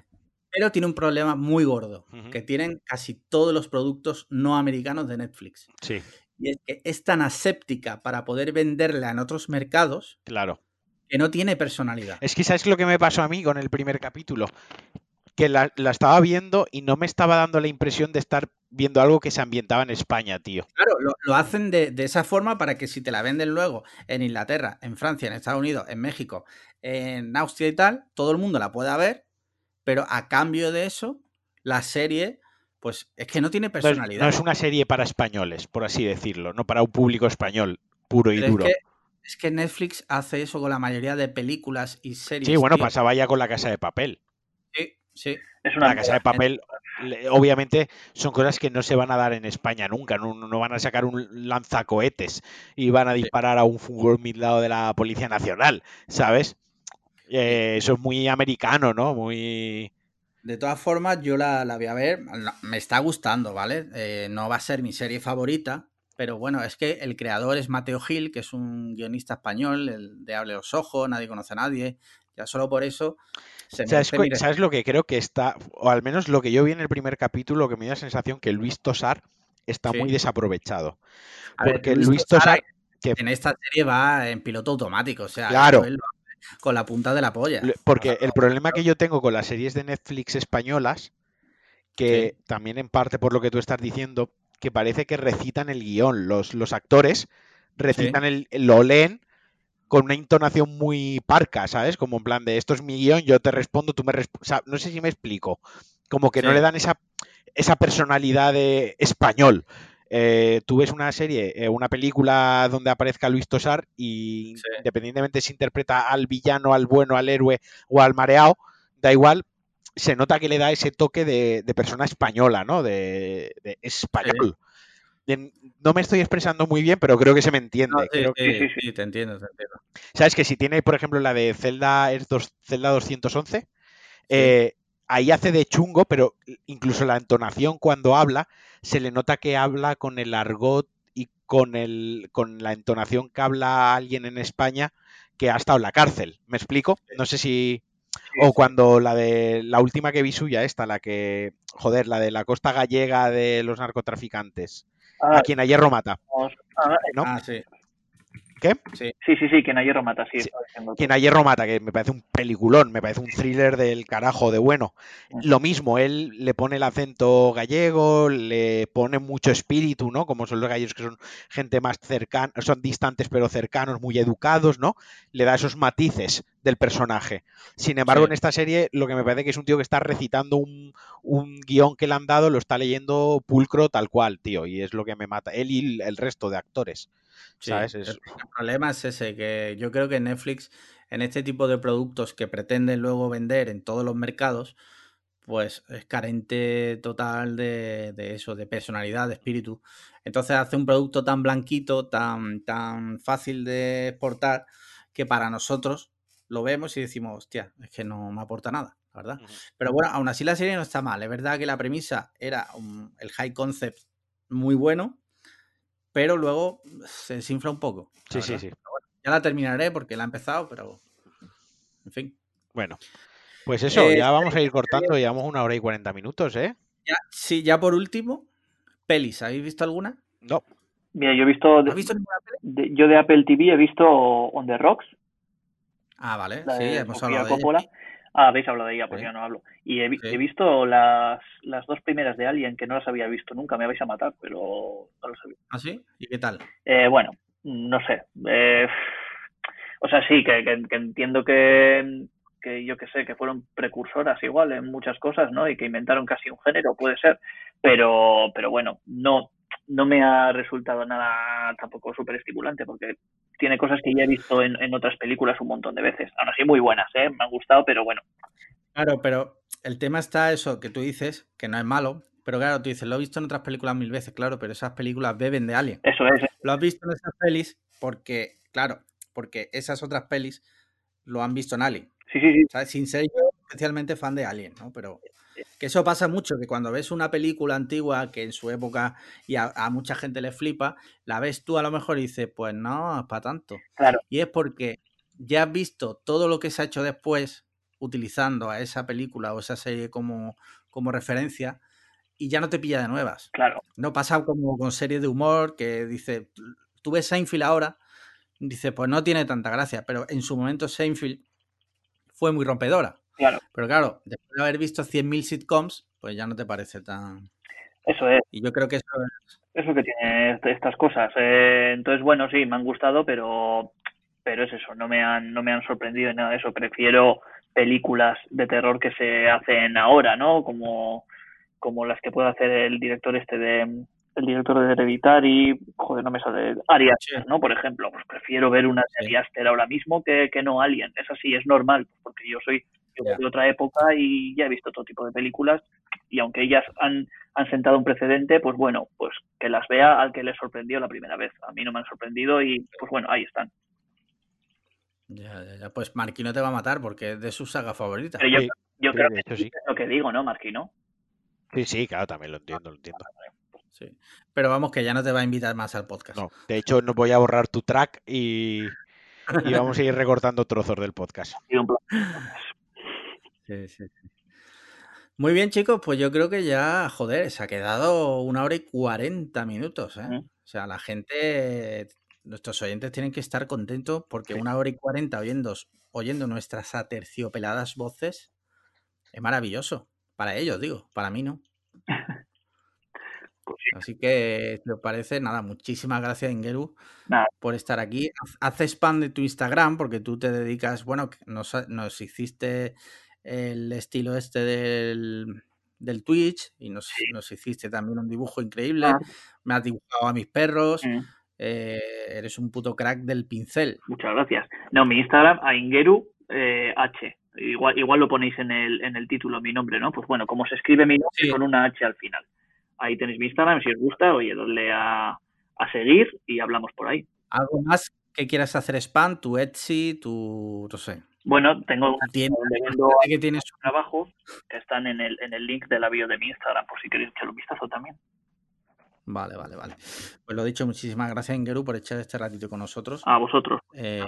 Pero tiene un problema muy gordo, que tienen casi todos los productos no americanos de Netflix. Sí, Y es que es tan aséptica para poder venderla en otros mercados claro. que no tiene personalidad. Es que ¿sabes lo que me pasó a mí con el primer capítulo? Que la, la estaba viendo y no me estaba dando la impresión de estar viendo algo que se ambientaba en España, tío. Claro, lo, lo hacen de, de, esa forma para que si te la venden luego en Inglaterra, en Francia, en Estados Unidos, en México, en Austria y tal, todo el mundo la pueda ver, pero a cambio de eso, la serie, pues es que no tiene personalidad. No es, no es una serie para españoles, por así decirlo, no para un público español puro y pero duro. Es que, es que Netflix hace eso con la mayoría de películas y series. Sí, bueno, tío. pasaba ya con la casa de papel. Sí. Es una La casa de papel, le- obviamente, son cosas que no se van a dar en España nunca. No, no van a sacar un lanzacohetes y van a disparar a un fútbol lado de la Policía Nacional, ¿sabes? Eh, eso es muy americano, ¿no? Muy. De todas formas, yo la, la voy a ver. Me está gustando, ¿vale? Eh, no va a ser mi serie favorita. Pero bueno, es que el creador es Mateo Gil, que es un guionista español, el de Hable los Ojos, Nadie conoce a nadie. Ya solo por eso se ¿Sabes, merece cu- mi respeto. ¿Sabes lo que creo que está, o al menos lo que yo vi en el primer capítulo, que me dio la sensación que Luis Tosar está Sí. muy desaprovechado? A ver, Porque Luis Luis Tosar Tosar, que En esta serie va en piloto automático, o sea, Claro. él hace con la punta de la polla. Porque el problema que yo tengo con las series de Netflix españolas, que también en parte por lo que tú estás diciendo, que parece que recitan el guion. Los, los actores recitan el, lo leen con una entonación muy parca, ¿sabes? Como en plan de esto es mi guion, yo te respondo, tú me respondes. no sé si me explico. Como que no le dan esa, esa personalidad de español. Eh, tú ves una serie, eh, una película donde aparezca Luis Tosar y Sí. independientemente si interpreta al villano, al bueno, al héroe o al mareado, da igual, se nota que le da ese toque de, de persona española, ¿no? De, de español. No me estoy expresando muy bien, pero creo que se me entiende. No, sí, Creo sí, que- sí, sí, sí, te entiendo, te entiendo. ¿Sabes que si tiene, por ejemplo, la de Zelda, es dos- Zelda 211, eh, ahí hace de chungo, pero incluso la entonación cuando habla, se le nota que habla con el argot y con, el, con la entonación que habla alguien en España que ha estado en la cárcel. ¿Me explico? No sé si... O cuando la de la última que vi suya, esta, la que, joder, la de la costa gallega de los narcotraficantes, Ah, a quien a hierro mata, ah, ¿no? Ah, sí. ¿Qué? sí, sí, sí, que en hierro mata, sí. Quien a hierro mata, que me parece un peliculón, me parece un thriller del carajo de bueno. Lo mismo, él le pone el acento gallego, le pone mucho espíritu, ¿no? Como son los gallegos que son gente más cercana, son distantes pero cercanos, muy educados, ¿no? Le da esos matices del personaje. Sin embargo, Sí. en esta serie lo que me parece que es un tío que está recitando un, un guion que le han dado, lo está leyendo pulcro tal cual, tío, y es lo que me mata. Él y el resto de actores. Sí, Es- El problema es ese, que yo creo que Netflix, en este tipo de productos que pretenden luego vender en todos los mercados, pues es carente total de, de eso, de personalidad, de espíritu. Entonces hace un producto tan blanquito, tan, tan fácil de exportar, que para nosotros lo vemos y decimos, hostia, es que no me aporta nada, la verdad. Pero bueno, aún así la serie no está mal. Es verdad que la premisa era un- el high concept muy bueno, pero luego se desinfla un poco. Sí, sí, sí. Ya la terminaré porque la he empezado, pero. En fin. Bueno, pues eso, Eh, ya vamos a ir cortando, llevamos una hora y cuarenta minutos, ¿eh? Ya, sí, ya por último, pelis. ¿Habéis visto alguna? No, Mira, yo he visto, ¿Has visto ninguna peli? de- yo de Apple TV he visto On the Rocks, Ah, vale. la Sí, hemos Sofía hablado de ella. Ah, habéis hablado de ella, pues Sí. ya no hablo. Y he, vi- Sí. he visto las, las dos primeras de Alien, que no las había visto nunca, me vais a matar, pero no lo sabía. ¿Ah, sí? ¿Y qué tal? Eh, bueno, no sé. eh, o sea, sí, que, que- que entiendo que, que yo que sé, que fueron precursoras igual en muchas cosas, ¿no? Y que inventaron casi un género, puede ser. Pero, pero bueno, no, no me ha resultado nada tampoco súper estimulante, porque tiene cosas que ya he visto en, en otras películas un montón de veces. Aún así, muy buenas, ¿eh? Me han gustado, pero bueno. Claro, pero el tema está eso que tú dices, que no es malo. Pero claro, tú dices, lo he visto en otras películas mil veces, claro, pero esas películas beben de Alien. Eso es. Lo has visto en esas pelis porque, claro, porque esas otras pelis lo han visto en Alien. Sí, sí, sí. Sin ser yo especialmente fan de Alien, ¿no? Pero que eso pasa mucho, que cuando ves una película antigua que en su época y a, a mucha gente le flipa, la ves tú a lo mejor y dices, pues no, es para tanto. Claro. Y es porque ya has visto todo lo que se ha hecho después utilizando a esa película o esa serie como, como referencia y ya no te pilla de nuevas. Claro. No pasa como con series de humor que dice, tú ves Seinfeld ahora, dice, pues no tiene tanta gracia, pero en su momento Seinfeld fue muy rompedora. Claro. Pero claro, después de haber visto 100.000 sitcoms, pues ya no te parece tan... Eso es. Y yo creo que eso es... Eso que tiene estas cosas. Eh, entonces, bueno, sí, me han gustado, pero pero es eso, no me han, no me han sorprendido en nada de eso. Prefiero películas de terror que se hacen ahora, ¿no? Como, como las que puede hacer el director este de el director de Hereditary, joder, no me sale, Ari Aster, ¿no? Por ejemplo, pues prefiero ver una de Ari Aster ahora mismo que, que no Alien. Es así, es normal, porque yo soy yo de otra época y ya he visto todo tipo de películas y aunque ellas han, han sentado un precedente, pues bueno, pues que las vea al que le sorprendió la primera vez. A mí no me han sorprendido y pues bueno, ahí están. Ya, ya, ya. Pues Marquino te va a matar porque es de su saga favorita. Pero yo, Sí, yo sí, creo que hecho, sí sí. es lo que digo, ¿no, Marquino? Sí, sí, claro, también lo entiendo, lo entiendo. Sí. Pero vamos, que ya no te va a invitar más al podcast. No, de hecho, no voy a borrar tu track y, y vamos a ir [laughs] recortando trozos del podcast. Ha sido un placer. Sí, sí, sí. Muy bien, chicos, pues yo creo que ya, joder, se ha quedado una hora y cuarenta minutos, ¿eh? O sea, la gente, nuestros oyentes tienen que estar contentos porque Sí. una hora y cuarenta oyendo, oyendo nuestras aterciopeladas voces es maravilloso. Para ellos, digo, para mí no. Pues sí, Así que, si os parece, nada, muchísimas gracias, Ingeru, nada. por estar aquí. Haz- spam de tu Instagram porque tú te dedicas, bueno, nos, nos hiciste el estilo este del, del Twitch y nos, Sí. nos hiciste también un dibujo increíble. Ah. Me has dibujado a mis perros. Mm, eh, eres un puto crack del pincel. Muchas gracias. No, mi Instagram, a Ingeru eh, H. Igual, igual lo ponéis en el, en el título, mi nombre, ¿no? Pues bueno, como se escribe mi nombre Sí. con una H al final. Ahí tenéis mi Instagram, si os gusta, oye, dadle a, a seguir y hablamos por ahí. ¿Algo más que quieras hacer spam? Tu Etsy, tu, no sé, Bueno, tengo tu tienda que tienes trabajos que están en el, en el link de la bio de mi Instagram, por si queréis echarle un vistazo también. Vale, vale, vale. Pues lo dicho, muchísimas gracias, Ingeru, por echar este ratito con nosotros. A vosotros. Eh,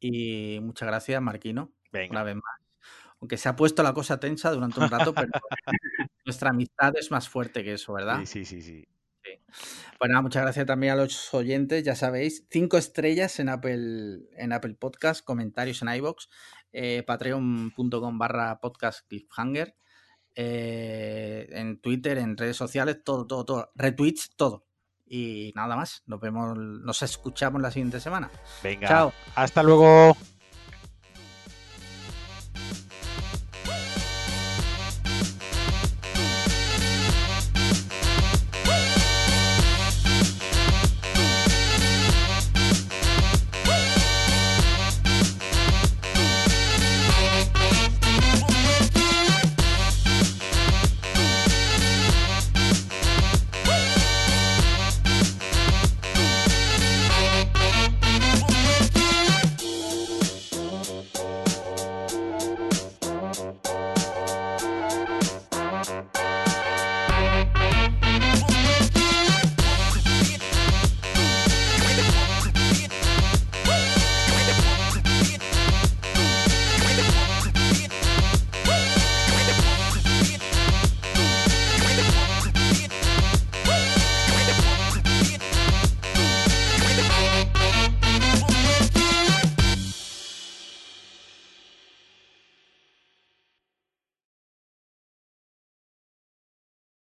y muchas gracias, Marquino, una Venga, vez más. Aunque se ha puesto la cosa tensa durante un rato, pero [laughs] nuestra amistad es más fuerte que eso, ¿verdad? sí, sí, sí, sí. Pues nada, muchas gracias también a los oyentes, ya sabéis, cinco estrellas en Apple, en Apple Podcast, comentarios en iBox, eh, patreon.com barra podcast cliffhanger, eh, en Twitter, en redes sociales, todo, todo, todo, retweets, todo. Y nada más, nos vemos, nos escuchamos la siguiente semana. Venga, Chao. hasta luego.